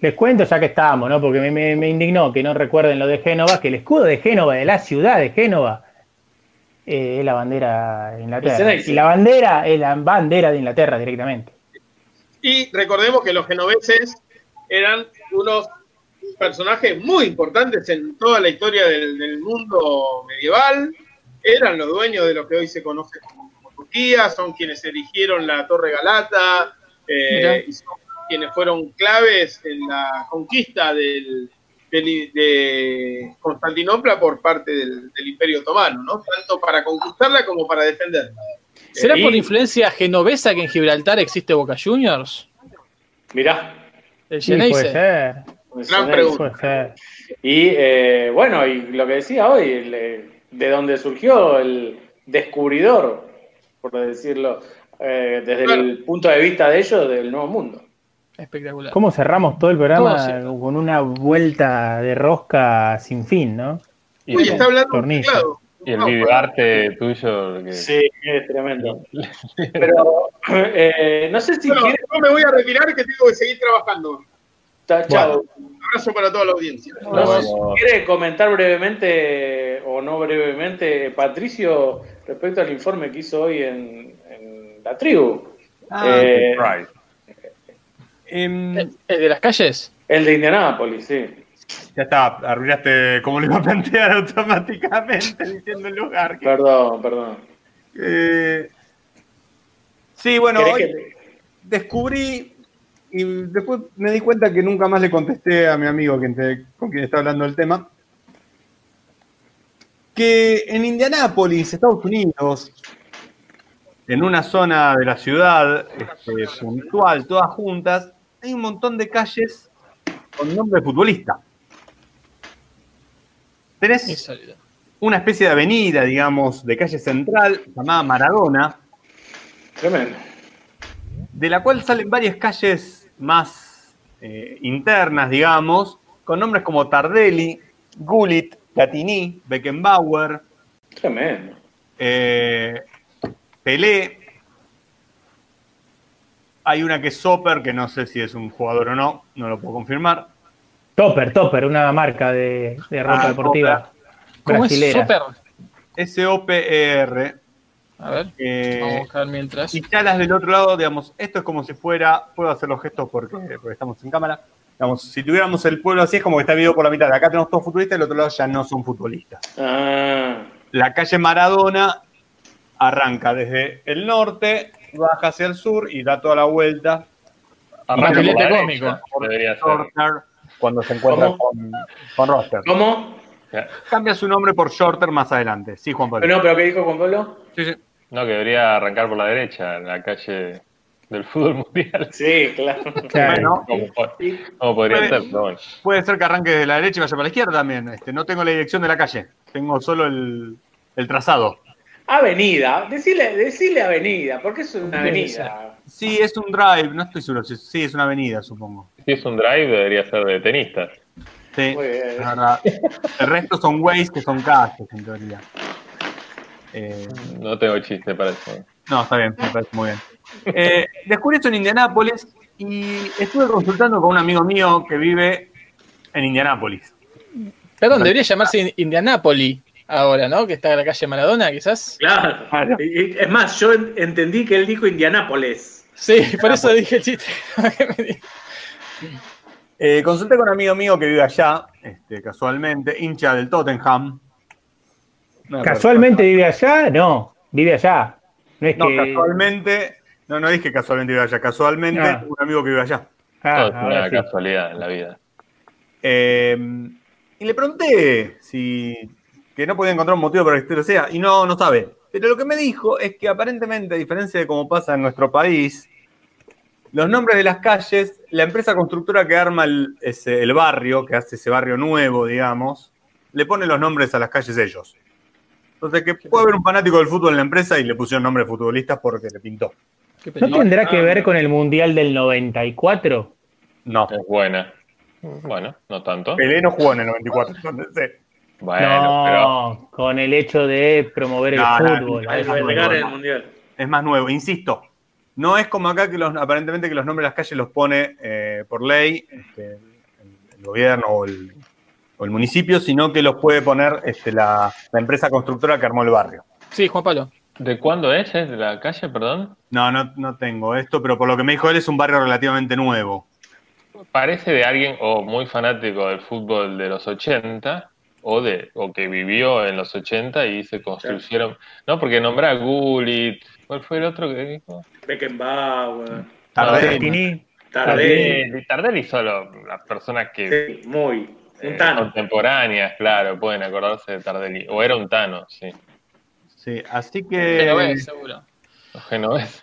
Les cuento ya que estábamos, ¿no? Porque me, me- me indignó que no recuerden lo de Génova, que el escudo de Génova, de la ciudad de Génova, eh, es la bandera de Inglaterra. Y la bandera es la bandera de Inglaterra directamente. Y recordemos que los genoveses eran unos personajes muy importantes en toda la historia del, del mundo medieval, eran los dueños de lo que hoy se conoce como, como Turquía, son quienes erigieron la Torre Galata, eh, y son quienes fueron claves en la conquista del, del- de Constantinopla por parte del, del Imperio Otomano, ¿no? Tanto para conquistarla como para defenderla. ¿Será Y- por influencia genovesa que en Gibraltar existe Boca Juniors? Mirá. El Sí, puede ser. Gran pregunta. Y eh, bueno, y lo que decía hoy, el, eh, de donde surgió el descubridor, por decirlo, eh, desde el punto de vista de ellos, del nuevo mundo. Espectacular. ¿Cómo cerramos todo el programa Todo con una vuelta de rosca sin fin, no? Y, Oye, está hablando un Tornillo. teclado. y el No, videoarte tuyo. que- Sí, es tremendo. Pero eh, no sé si Bueno, quiere. yo me voy a retirar que tengo que seguir trabajando. Chao. Un abrazo para toda la audiencia. No sé si quiere comentar brevemente o no brevemente, Patricio, respecto al informe que hizo hoy en, en la tribu. Eh, Right. Em, ¿El, el de las calles? el de Indianápolis, sí. ya está, arruinaste como lo iba a plantear automáticamente diciendo el lugar. que- Perdón, perdón. Eh, sí, bueno, ¿Querés hoy que- descubrí y después me di cuenta que nunca más le contesté a mi amigo con quien está hablando del tema. Que en Indianápolis, Estados Unidos, en una zona de la ciudad este, puntual, todas juntas, hay un montón de calles con nombre de futbolista. Tenés una especie de avenida, digamos, de calle central llamada Maradona, Tremendo. de la cual salen varias calles más eh, internas, digamos, con nombres como Tardelli, Gullit, Platini, Beckenbauer, Tremendo. eh, Pelé. Hay una que es Soper, que no sé si es un jugador o no, no lo puedo confirmar. Topper, Topper, una marca de, de ropa Ah, deportiva ¿Cómo es brasilera. Super? S-O-P-E-R. A ver, eh, vamos a buscar mientras. Y ya las del otro lado, digamos, esto es como si fuera, puedo hacer los gestos porque, porque estamos en cámara. Digamos, si tuviéramos el pueblo así, es como que está dividido por la mitad. Acá tenemos todos futbolistas, del otro lado ya no son futbolistas. Ah, La calle Maradona arranca desde el norte, baja hacia el sur y da toda la vuelta. Arranca por la cómico. derecha, por Debería ser. Shorter, cuando se encuentra ¿Cómo? con, con Roster. ¿Cómo? Cambia su nombre por Shorter más adelante. Sí, Juan Pablo. No, pero ¿qué dijo Juan Pablo? Sí, sí. No, que debería arrancar por la derecha, en la calle del fútbol mundial. Sí, claro. Claro. Bueno, ¿Cómo, po- cómo podría Puede- ser? Pero bueno. Puede ser que arranque desde la derecha y vaya para la izquierda también. Este, no tengo la dirección de la calle, tengo solo el, el trazado. Avenida, decile, decile avenida, porque es una avenida. Sí, es un drive, no estoy seguro. Sí, es una avenida, supongo. Si es un drive, debería ser de tenistas. Sí, Muy bien. es verdad. El resto son ways que son calles, en teoría. Eh, No tengo chiste para eso. no, está bien, me parece muy bien. Eh, descubrí esto en Indianápolis y estuve consultando con un amigo mío que vive en Indianápolis. Perdón, debería llamarse In- Indianápoli ahora, ¿no? Que está en la calle Maradona, quizás. Claro. Claro. Es más, yo en- entendí que él dijo Indianápolis. Sí, por eso dije el chiste. Eh, consulté con un amigo mío que vive allá, este, casualmente, hincha del Tottenham. No, ¿Casualmente vive allá? No, vive allá. No es No, que. casualmente. No, no dije casualmente vive allá. Casualmente, Ah. un amigo que vive allá. Ah, Todo es ahora una sí. casualidad en la vida. Eh, y le pregunté si que no podía encontrar un motivo para que esto sea, y no, no sabe. Pero lo que me dijo es que aparentemente, a diferencia de cómo pasa en nuestro país, los nombres de las calles, la empresa constructora que arma el, ese- el barrio, que hace ese barrio nuevo, digamos, le pone los nombres a las calles ellos. Entonces, que puede haber un fanático del fútbol en la empresa y le pusieron nombre de futbolistas porque le pintó. Qué ¿No tendrá que Ah, ver con el Mundial del 94? No, Es buena. Bueno, no tanto. Pelé no jugó en el 94, entonces. Bueno, pero no, con el hecho de promover el No, fútbol. no, no, el mundial. Es más nuevo, insisto. No es como acá que los, aparentemente que los nombres de las calles los pone eh, por ley este, el, el gobierno o el, o el municipio, sino que los puede poner este, la, la empresa constructora que armó el barrio. Sí, Juan Pablo. ¿De cuándo es? ¿Es de la calle, perdón? No, no, no tengo esto, pero por lo que me dijo él es un barrio relativamente nuevo. parece de alguien o muy fanático del fútbol de los 80 o de o que vivió en los 80 y se construyeron, no, porque nombra a Gullit, ¿cuál fue el otro que dijo? Beckenbauer, Tardelli. Tardelli. Tardelli, solo las personas que Sí, muy. Un eh, Tano. contemporáneas, claro, pueden acordarse de Tardelli. O era un Tano, sí. Sí, así Pero que. ves, seguro. Los genovés.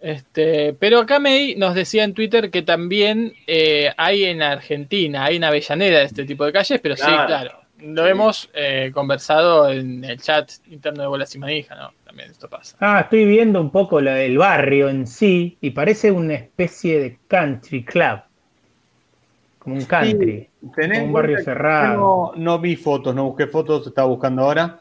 Este, pero acá May nos decía en Twitter que también eh, hay en Argentina, hay en Avellaneda de este tipo de calles, pero sí, Claro. Lo hemos eh, conversado en el chat interno de Bolas y Manija, ¿no? También esto pasa. Ah, estoy viendo un poco la del barrio en sí y parece una especie de country club. Como un country. Tenés un en barrio cerrado. yo No, no vi fotos, no busqué fotos, estaba buscando ahora.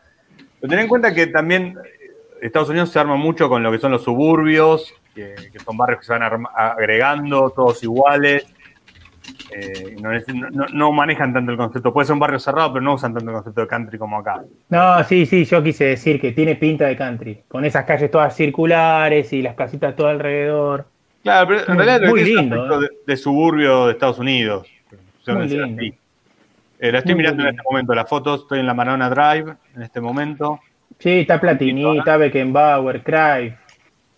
Pero ten en cuenta que también eh, Estados Unidos se arma mucho con lo que son los suburbios, que, que son barrios que se van arma- agregando, todos iguales. Eh, no, es- no- no manejan tanto el concepto. Puede ser un barrio cerrado, pero no usan tanto el concepto de country como acá. No, sí, sí, yo quise decir que tiene pinta de country. Con esas calles todas circulares y las casitas todo alrededor. Claro, pero en Muy- realidad muy es un lindo, aspecto de, de suburbio de Estados Unidos. Muy lindo. así. Eh, la estoy Muy mirando en este momento, las fotos. Estoy en la Maradona Drive en este momento. Sí, está Platini, está Beckenbauer, Cruyff.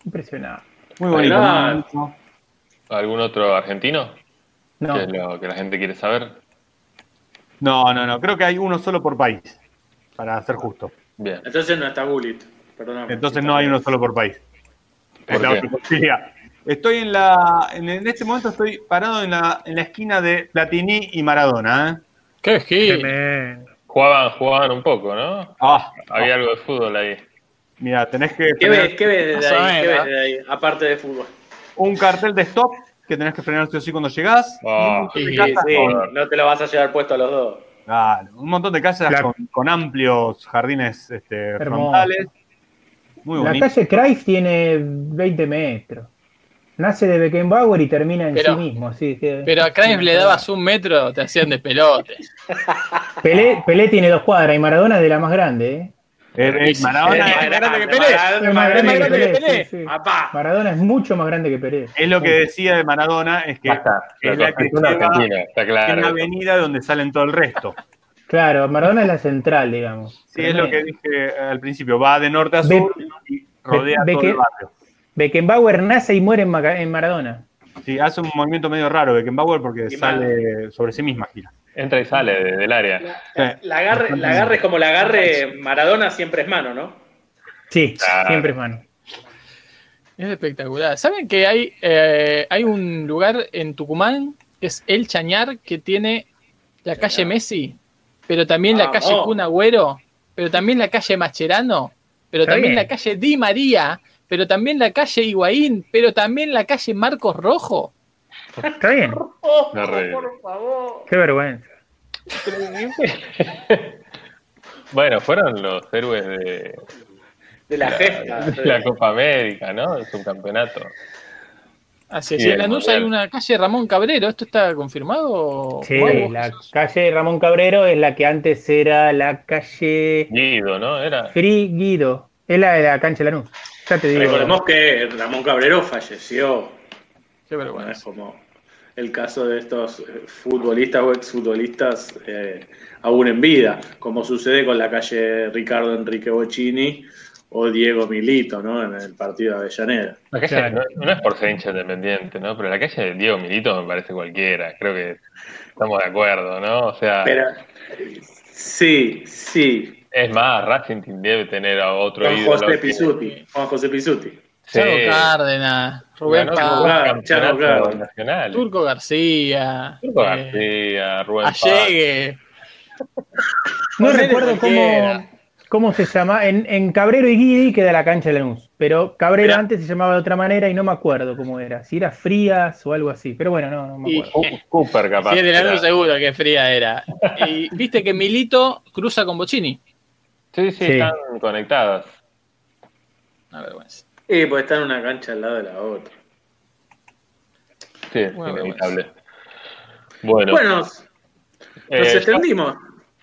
Impresionante. Muy bonito. Claro. muy bonito. ¿Algún otro argentino? No, Que es lo que la gente quiere saber. No, no, no. Creo que hay uno solo por país, para ser justo. Bien. Entonces no está Gullit. Perdóname. Entonces no hay uno solo por país. ¿Por Es la qué? otra posibilidad. Estoy en la. En, en este momento estoy parado en la, en la esquina de Platini y Maradona. ¿eh? ¡Qué gil! Jugaban, jugaban un poco, ¿no? Ah, Había algo de fútbol ahí. mira, tenés que ¿Qué ves, qué ves desde ahí? ¿Qué ves desde ahí? Aparte de fútbol. un cartel de stop que tenés que frenar sí o sí cuando llegás. de sí, casas Sí, no te lo vas a llevar puesto a los dos. claro, un montón de casas con, con amplios jardines este, frontales. Muy La bonito. calle Cruyff tiene 20 metros. Nace de Beckenbauer y termina en Pero- sí mismo. Así que, Pero a Cruyff le dabas un metro, te hacían de pelote. Pelé, Pelé tiene dos cuadras y Maradona es de la más grande. ¿eh? Eh, eh, Maradona Es más grande que Pelé. Es más grande, grande que que Pelé. Pelé. sí, sí. Papá. Maradona es mucho más grande que Pelé. es lo que decía de Maradona, es que Basta. es la que lleva está en la avenida donde salen todo el resto. Claro, Maradona es la central, digamos. Sí, es lo que dije al principio, va de norte a sur y rodea Be- todo el barrio. Beckenbauer nace y muere en, Maca- en Maradona. Sí, hace un movimiento medio raro Beckenbauer porque Y sale sobre sí misma gira. Entra y sale de- del área. La agarre, la agarre es como la agarre Maradona siempre es mano, ¿no? Sí, Claro. siempre es mano. Es espectacular. ¿Saben que hay, eh, hay un lugar en Tucumán que es El Chañar que tiene la calle Messi, pero también la calle Kun Agüero, pero también la calle Macherano, pero Está también bien. la calle Di María, pero también la calle Higuaín, pero también la calle Marcos Rojo? Está bien. Terrible. Qué vergüenza. Bueno, fueron los héroes de De la gesta. de la Copa América, ¿no? Es un campeonato. Así es. En Lanús hay una calle Ramón Cabrero. ¿Esto está confirmado? Sí, la calle Ramón Cabrero es la que antes era la calle Guido, ¿no? Era. Free Guido. Es la de la cancha de Lanús. Ya te digo. Recordemos que Ramón Cabrero falleció. Qué No es vergüenza. como el caso de estos eh, futbolistas o exfutbolistas eh, aún en vida, como sucede con la calle Ricardo Enrique Bocini o Diego Milito, ¿no? En el partido de Avellaneda. La calle Claro. no, no es por ser hincha independiente, ¿no? Pero la calle de Diego Milito me parece cualquiera. Creo que estamos de acuerdo, ¿no? O sea, Pero sí, sí. Es más, Racing debe tener a otro Juan ídolo. José que- Pisuti. Juan José Pisuti. Sí. Cárdenas, Rubén Paz, nacional. Turco García, Turco eh, García, Rubén Paz. Allegue. No recuerdo cómo, cómo se llama. En, en Cabrero y Guidi queda la cancha de Lanús. Pero Cabrero Mirá. antes se llamaba de otra manera y no me acuerdo cómo era. Si era Frías o algo así. Pero bueno, no, no me Y- acuerdo. Cu- Cooper, capaz. Sí, de. Lanús seguro que fría era. Y viste que Milito cruza con Bocini. Sí, sí, Sí. están conectadas. Una vergüenza. Y pues está en una cancha al lado de la otra. Sí, es Bueno, inevitable. Bueno, Bueno, nos eh, extendimos.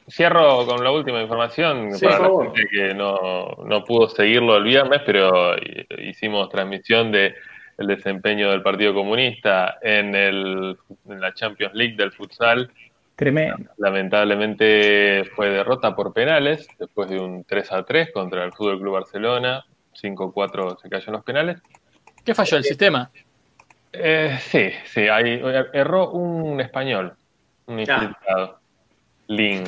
Cierro con la última información Sí, para por la favor. gente que no, no pudo seguirlo el viernes, pero hicimos transmisión de el desempeño del Partido Comunista en, el, en la Champions League del futsal. Tremendo. Lamentablemente fue derrota por penales, después de un 3 a 3 contra el Fútbol Club Barcelona. 5-4 se cayó en los penales. ¿Qué falló el sistema? Eh, sí, sí, hay, erró un español, un infiltrado, Lin.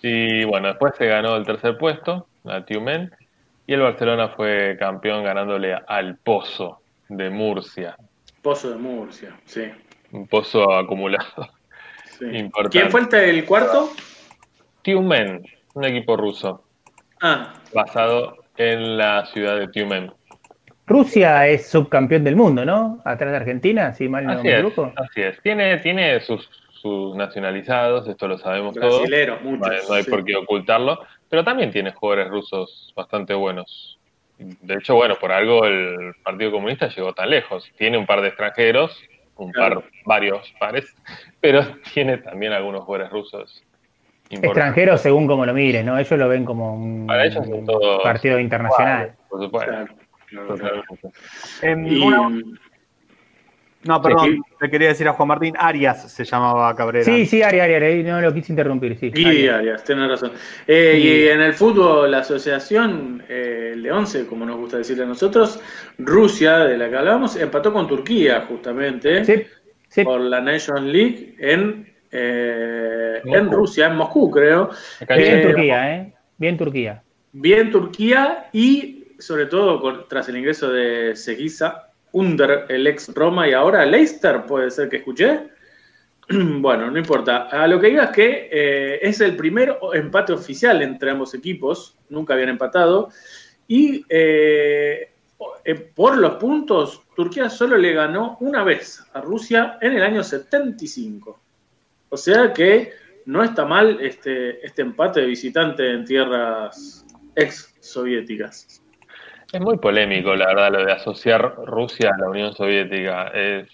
Y bueno, después se ganó el tercer puesto, a Tiumen, y el Barcelona fue campeón ganándole al Pozo de Murcia. Pozo de Murcia, sí. Un pozo acumulado. Sí. ¿Quién fue el, el cuarto? Tiumen, un equipo ruso. Ah. Basado en la ciudad de Tiumen. Rusia es subcampeón del mundo, ¿no? Atrás de Argentina, si mal no así me equivoco. Así es. Tiene, tiene sus, sus nacionalizados, esto lo sabemos Brasileros, todos. muchos, no hay, no hay sí. por qué ocultarlo. Pero también tiene jugadores rusos bastante buenos. De hecho, bueno, por algo el Partido Comunista llegó tan lejos. Tiene un par de extranjeros, un par, varios pares, pero tiene también algunos jugadores rusos. importantes. Extranjero según como lo mires, ¿no? Ellos lo ven como un partido internacional. Por supuesto. Claro, claro, claro. Em, Y- una- no, perdón, Sí. le quería decir a Juan Martín, Arias se llamaba Cabrera. Sí, sí, Ari, Ari, Ari, no lo quise interrumpir, sí. Guidi Arias, tenés razón. Eh, Y en el fútbol, la asociación, eh, el de 11, como nos gusta decirle a nosotros, Rusia, de la que hablábamos, empató con Turquía, justamente, Sí, sí. por la Nations League en, eh, en Rusia, en Moscú, creo. Bien Eh, Turquía, ¿eh? Bien Turquía. Bien Turquía y, sobre todo, con- tras el ingreso de Seguisa, Under, el ex Roma, y ahora Leicester, puede ser que escuché. Bueno, no importa. A lo que digas es que eh, es el primer empate oficial entre ambos equipos, nunca habían empatado, y eh, eh, por los puntos, Turquía solo le ganó una vez a Rusia en el año 75. O sea que no está mal este, este empate de visitante en tierras ex soviéticas. Es muy polémico, la verdad, lo de asociar Rusia a la Unión Soviética. Es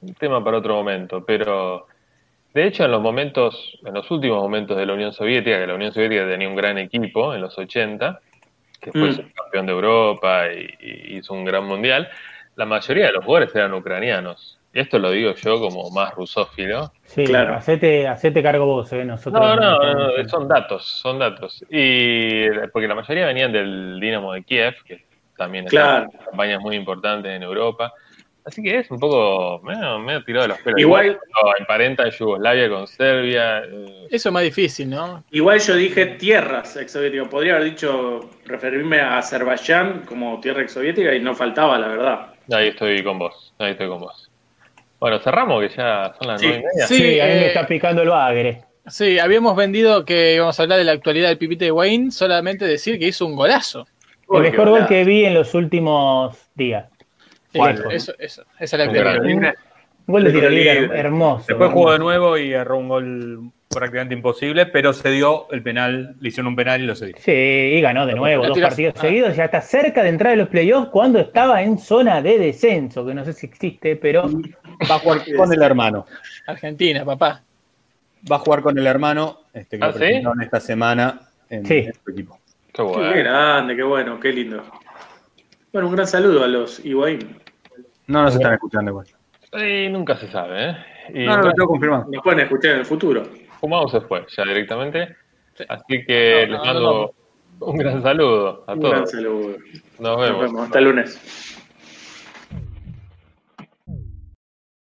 un tema para otro momento, pero de hecho en los momentos, en los últimos momentos de la Unión Soviética, que la Unión Soviética tenía un gran equipo en los 80, que fue Mm. campeón de Europa y, y hizo un gran mundial, la mayoría de los jugadores eran ucranianos. Y esto lo digo yo como más rusófilo. Sí, Claro. hacete, hacete cargo vos, ¿eh? Nosotros No, no, no, no, son datos, son datos. Y porque la mayoría venían del Dinamo de Kiev, que también está Claro. en campañas muy importantes en Europa. Así que es un poco medio, medio tirado de los pelos. Igual- no, emparenta en Yugoslavia con Serbia. eh, Eso es más difícil, ¿no? Igual yo dije tierras exsoviéticas. Podría haber dicho, referirme a Azerbaiyán como tierra exsoviética y no faltaba, la verdad. ahí estoy con vos, ahí estoy con vos. Bueno, cerramos que ya son las Sí. nueve y media. Sí, Sí, a mí me eh, está picando el bagre. Sí, habíamos vendido que íbamos a hablar de la actualidad del pipite de Wayne, solamente decir que hizo un golazo. El mejor gol que vi en los últimos días. ¿Cuál? Eso, eso, esa es la libre. Un gol de tiro libre hermoso. Después jugó de nuevo y erró un gol prácticamente imposible, pero se dio el penal, le hicieron un penal y lo cedió. Sí, y ganó de nuevo, dos partidos ah. seguidos. Ya está cerca de entrar a los playoffs cuando estaba en zona de descenso, que no sé si existe, pero Va a jugar con el hermano. Argentina, papá. Va a jugar con el hermano este, que ¿Ah, lo sí? esta semana en, Sí. en su equipo. Qué grande, qué bueno, qué lindo. Bueno, un gran saludo a los Higuaín. No nos están escuchando igual. Nunca se sabe, ¿eh? Y No, no lo tengo confirmado. Nos pueden escuchar en el futuro. Fumado se fue ya directamente. Así que No, les no, mando un gran saludo a Un gran todos. saludo. Nos Nos vemos. vemos. Hasta el lunes.